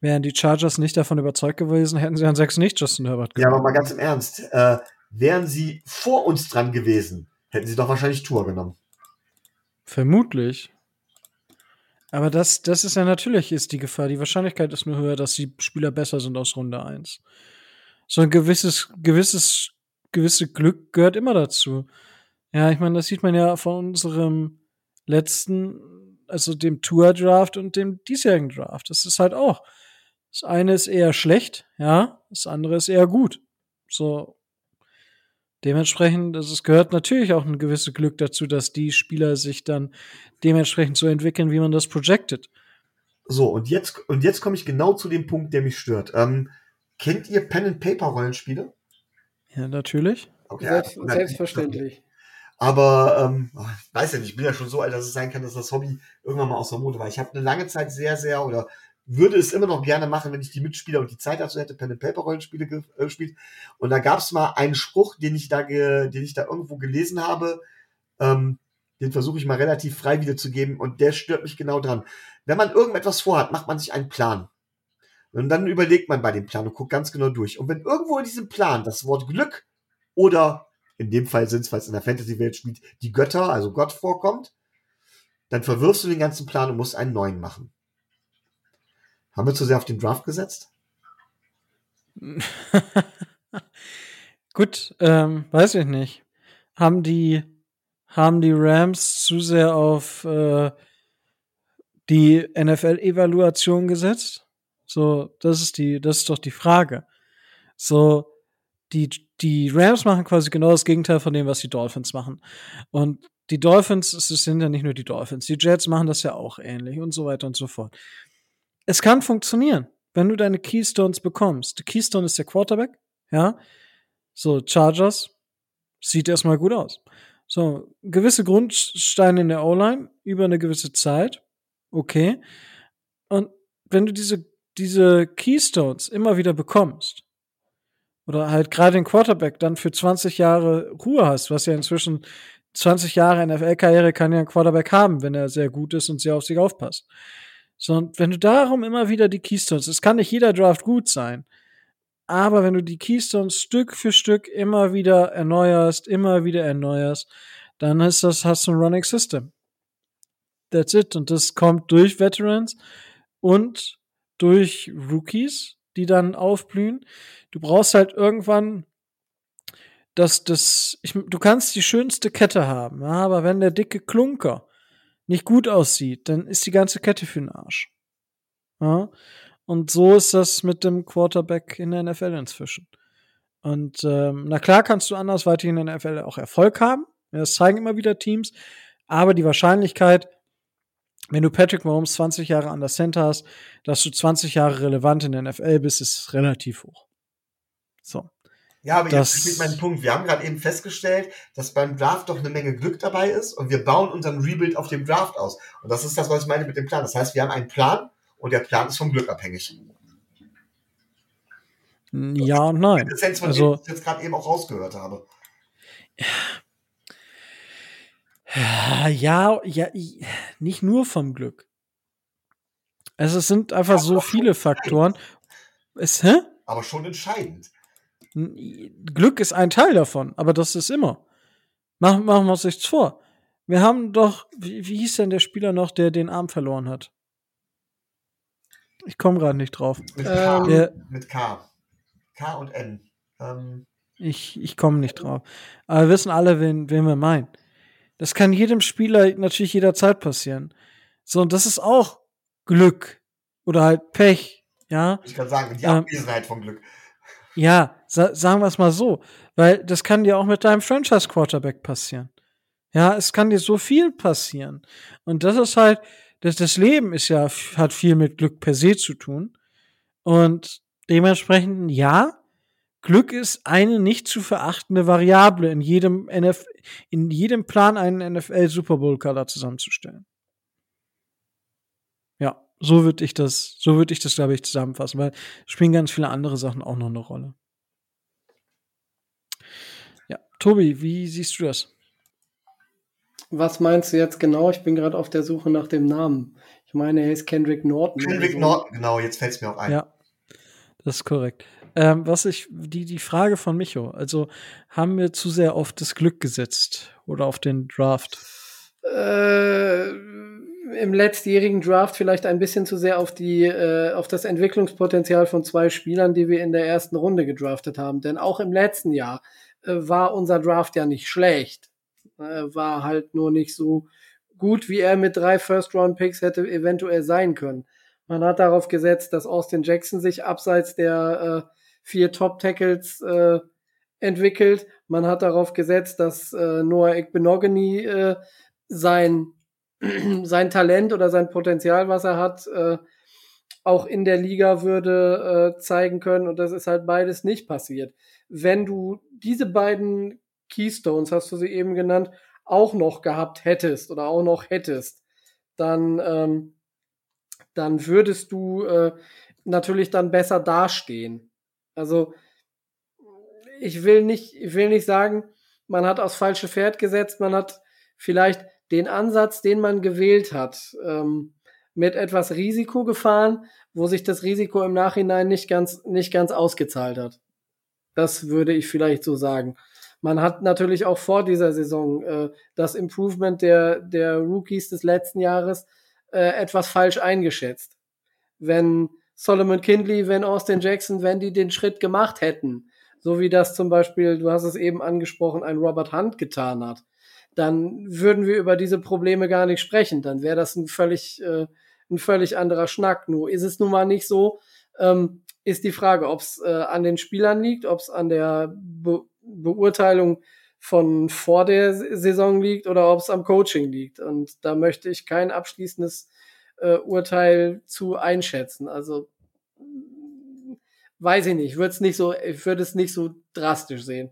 wären die Chargers nicht davon überzeugt gewesen, hätten sie an sechs nicht Justin Herbert genommen. Ja, aber mal ganz im Ernst, äh, wären sie vor uns dran gewesen, hätten sie doch wahrscheinlich Tour genommen. Vermutlich. Aber das, das ist ja natürlich ist die Gefahr. Die Wahrscheinlichkeit ist nur höher, dass die Spieler besser sind aus Runde 1. So ein gewisses, gewisses, gewisse Glück gehört immer dazu. Ja, ich meine, das sieht man ja von unserem letzten, also dem Tour-Draft und dem diesjährigen Draft. Das ist halt auch. Das eine ist eher schlecht, ja, das andere ist eher gut. So. Dementsprechend, also es gehört natürlich auch ein gewisses Glück dazu, dass die Spieler sich dann dementsprechend so entwickeln, wie man das projected. So, und jetzt, und jetzt komme ich genau zu dem Punkt, der mich stört. Ähm, kennt ihr Pen-and-Paper-Rollenspiele? Ja, natürlich. Okay, Selbst, selbstverständlich. Aber ähm, ich weiß ja nicht, ich bin ja schon so alt, dass es sein kann, dass das Hobby irgendwann mal aus der Mode war. Ich habe eine lange Zeit sehr, sehr oder würde es immer noch gerne machen, wenn ich die Mitspieler und die Zeit dazu hätte, Pen and Paper Rollenspiele äh, gespielt. Und da gab es mal einen Spruch, den ich da, den ich da irgendwo gelesen habe. Ähm, den versuche ich mal relativ frei wiederzugeben und der stört mich genau dran. Wenn man irgendetwas vorhat, macht man sich einen Plan. Und dann überlegt man bei dem Plan und guckt ganz genau durch. Und wenn irgendwo in diesem Plan das Wort Glück oder in dem Fall sind es, weil es in der Fantasy-Welt spielt, die Götter, also Gott vorkommt, dann verwirfst du den ganzen Plan und musst einen neuen machen. Haben wir zu sehr auf den Draft gesetzt? Gut, ähm, weiß ich nicht. Haben die, haben die Rams zu sehr auf äh, die NFL-Evaluation gesetzt? So, das ist die, das ist doch die Frage. So, die, die Rams machen quasi genau das Gegenteil von dem, was die Dolphins machen. Und die Dolphins, es sind ja nicht nur die Dolphins, die Jets machen das ja auch ähnlich und so weiter und so fort. Es kann funktionieren, wenn du deine Keystones bekommst. Der Keystone ist der Quarterback, ja. So, Chargers sieht erstmal gut aus. So, gewisse Grundsteine in der O-Line über eine gewisse Zeit, okay. Und wenn du diese, diese Keystones immer wieder bekommst, oder halt gerade den Quarterback dann für 20 Jahre Ruhe hast, was ja inzwischen 20 Jahre NFL-Karriere kann ja ein Quarterback haben, wenn er sehr gut ist und sehr auf sich aufpasst. So, und wenn du darum immer wieder die Keystones, es kann nicht jeder Draft gut sein, aber wenn du die Keystones Stück für Stück immer wieder erneuerst, immer wieder erneuerst, dann ist das, hast du ein Running System. That's it. Und das kommt durch Veterans und durch Rookies, die dann aufblühen. Du brauchst halt irgendwann dass das, ich, du kannst die schönste Kette haben, aber wenn der dicke Klunker nicht gut aussieht, dann ist die ganze Kette für den Arsch. Ja? Und so ist das mit dem Quarterback in der NFL inzwischen. Und ähm, na klar kannst du andersweitig in der NFL auch Erfolg haben. Das zeigen immer wieder Teams. Aber die Wahrscheinlichkeit, wenn du Patrick Mahomes 20 Jahre an der Center hast, dass du 20 Jahre relevant in der NFL bist, ist relativ hoch. So. Ja, aber Das- jetzt steht mein Punkt. Wir haben gerade eben festgestellt, dass beim Draft doch eine Menge Glück dabei ist und wir bauen unseren Rebuild auf dem Draft aus. Und das ist das, was ich meine mit dem Plan. Das heißt, wir haben einen Plan und der Plan ist vom Glück abhängig. Ja und nein. Essenz von Also- dem, ich jetzt gerade eben auch rausgehört habe. Ja, ja, ja, nicht nur vom Glück. Also es sind einfach so viele Faktoren. Es, hä? Aber schon entscheidend. Glück ist ein Teil davon, aber das ist immer. Machen, machen wir uns nichts vor. Wir haben doch, wie, wie hieß denn der Spieler noch, der den Arm verloren hat? Ich komme gerade nicht drauf. Mit K. Ähm, Der, Mit K. K und N. Ähm, Ich, ich komme nicht drauf. Aber wir wissen alle, wen, wen wir meinen. Das kann jedem Spieler natürlich jederzeit passieren. So, und das ist auch Glück. Oder halt Pech. Ja, ich kann sagen, die Ähm, Abwesenheit von Glück. Ja, sa sagen wir es mal so. Weil das kann dir auch mit deinem Franchise-Quarterback passieren. Ja, es kann dir so viel passieren. Und das ist halt, das, das Leben ist ja, hat viel mit Glück per se zu tun. Und dementsprechend, ja, Glück ist eine nicht zu verachtende Variable in jedem NF in jedem Plan einen NFL Super Bowl Kader zusammenzustellen. So würde ich das, so würde ich das glaube ich zusammenfassen, weil es spielen ganz viele andere Sachen auch noch eine Rolle. Ja, Tobi, wie siehst du das? Was meinst du jetzt genau? Ich bin gerade auf der Suche nach dem Namen. Ich meine, er ist Kendrick Norton. Kendrick so. Norton, genau, jetzt fällt es mir auch ein. Ja, das ist korrekt. Ähm, was ich, die, die Frage von Micho, also haben wir zu sehr auf das Glück gesetzt oder auf den Draft? Äh, Im letztjährigen Draft vielleicht ein bisschen zu sehr auf die, äh, auf das Entwicklungspotenzial von zwei Spielern, die wir in der ersten Runde gedraftet haben. Denn auch im letzten Jahr äh, war unser Draft ja nicht schlecht. Äh, war halt nur nicht so gut, wie er mit drei First-Round-Picks hätte eventuell sein können. Man hat darauf gesetzt, dass Austin Jackson sich abseits der äh, vier Top-Tackles äh, entwickelt. Man hat darauf gesetzt, dass äh, Noah Ekbenogany äh, sein, sein Talent oder sein Potenzial, was er hat, äh, auch in der Liga würde äh, zeigen können. Und das ist halt beides nicht passiert. Wenn du diese beiden Keystones, hast du sie eben genannt, auch noch gehabt hättest oder auch noch hättest, dann, ähm, dann würdest du äh, natürlich dann besser dastehen. Also ich will nicht, ich will nicht sagen, man hat aufs falsche Pferd gesetzt, man hat vielleicht den Ansatz, den man gewählt hat, ähm, mit etwas Risiko gefahren, wo sich das Risiko im Nachhinein nicht ganz, nicht ganz ausgezahlt hat. Das würde ich vielleicht so sagen. Man hat natürlich auch vor dieser Saison äh, das Improvement der, der Rookies des letzten Jahres äh, etwas falsch eingeschätzt. Wenn Solomon Kindley, wenn Austin Jackson, wenn die den Schritt gemacht hätten, so wie das zum Beispiel, du hast es eben angesprochen, ein Robert Hunt getan hat, dann würden wir über diese Probleme gar nicht sprechen. Dann wäre das ein völlig, äh, ein völlig anderer Schnack. Nur ist es nun mal nicht so. Ähm, ist die Frage, ob es äh, an den Spielern liegt, ob es an der Be Beurteilung von vor der Saison liegt oder ob es am Coaching liegt. Und da möchte ich kein abschließendes äh, Urteil zu einschätzen. Also weiß ich nicht, würde es nicht so, ich würde es nicht so drastisch sehen.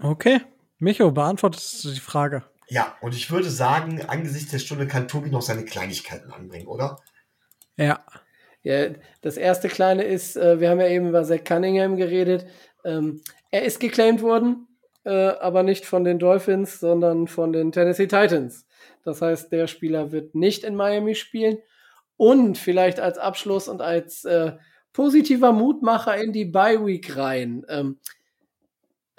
Okay. Micho, beantwortest du die Frage? Ja, und ich würde sagen, angesichts der Stunde kann Tobi noch seine Kleinigkeiten anbringen, oder? Ja. Ja, das erste kleine ist, äh, wir haben ja eben über Zach Cunningham geredet. Ähm, er ist geclaimed worden, äh, aber nicht von den Dolphins, sondern von den Tennessee Titans. Das heißt, der Spieler wird nicht in Miami spielen. Und vielleicht als Abschluss und als äh, positiver Mutmacher in die Bye Week rein. Ähm,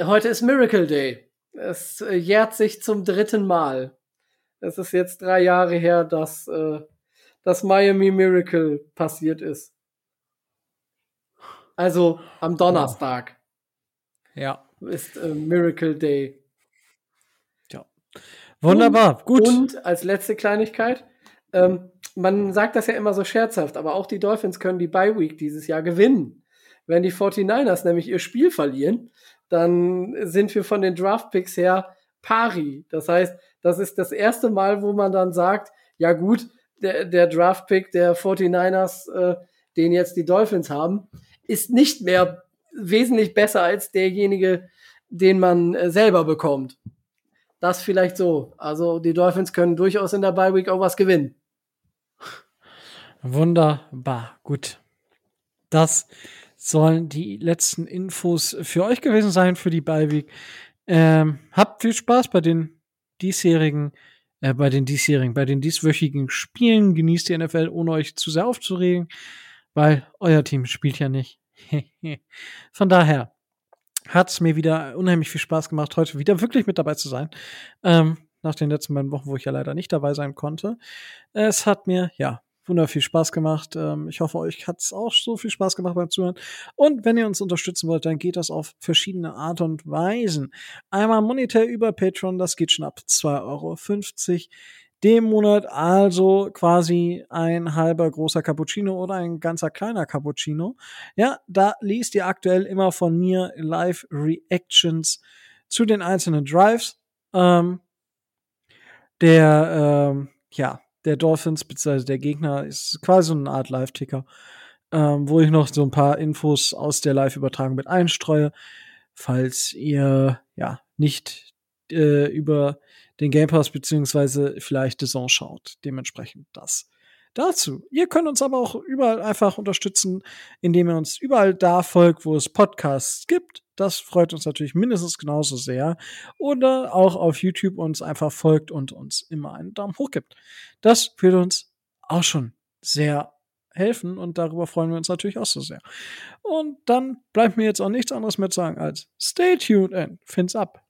heute ist Miracle Day. Es äh, jährt sich zum dritten Mal. Es ist jetzt drei Jahre her, dass äh, das Miami Miracle passiert ist. Also am Donnerstag Ja. ist äh, Miracle Day. Wunderbar. Gut. Und als letzte Kleinigkeit, ähm, man sagt das ja immer so scherzhaft, aber auch die Dolphins können die Bye Week dieses Jahr gewinnen. Wenn die 49ers nämlich ihr Spiel verlieren, dann sind wir von den Draft Picks her pari. Das heißt, das ist das erste Mal, wo man dann sagt, ja gut, der, der Draft Pick der 49ers, äh, den jetzt die Dolphins haben, ist nicht mehr wesentlich besser als derjenige, den man äh, selber bekommt. Das vielleicht so. Also die Dolphins können durchaus in der Bye Week auch was gewinnen. Wunderbar. Gut. Das sollen die letzten Infos für euch gewesen sein für die Week. Ähm, habt viel Spaß bei den diesjährigen, äh, bei den diesjährigen, bei den dieswöchigen Spielen. Genießt die NFL, ohne euch zu sehr aufzuregen, weil euer Team spielt ja nicht. Von daher hat es mir wieder unheimlich viel Spaß gemacht, heute wieder wirklich mit dabei zu sein. Ähm, nach den letzten beiden Wochen, wo ich ja leider nicht dabei sein konnte. Es hat mir, ja, wunderbar viel Spaß gemacht. Ähm, ich hoffe, euch hat es auch so viel Spaß gemacht beim Zuhören. Und wenn ihr uns unterstützen wollt, dann geht das auf verschiedene Art und Weisen. Einmal monetär über Patreon, das geht schon ab 2,50 Euro dem Monat, also quasi ein halber großer Cappuccino oder ein ganzer kleiner Cappuccino. Ja, da liest ihr aktuell immer von mir Live-Reactions zu den einzelnen Drives. Ähm, der, ähm, ja, der Dolphins, beziehungsweise der Gegner, ist quasi so eine Art Live-Ticker, ähm, wo ich noch so ein paar Infos aus der Live-Übertragung mit einstreue, falls ihr, ja, nicht äh, über den Game Pass beziehungsweise vielleicht Zone schaut. Dementsprechend das dazu. Ihr könnt uns aber auch überall einfach unterstützen, indem ihr uns überall da folgt, wo es Podcasts gibt. Das freut uns natürlich mindestens genauso sehr. Oder auch auf YouTube uns einfach folgt und uns immer einen Daumen hoch gibt. Das würde uns auch schon sehr helfen und darüber freuen wir uns natürlich auch so sehr. Und dann bleibt mir jetzt auch nichts anderes mehr zu sagen als stay tuned and fins up.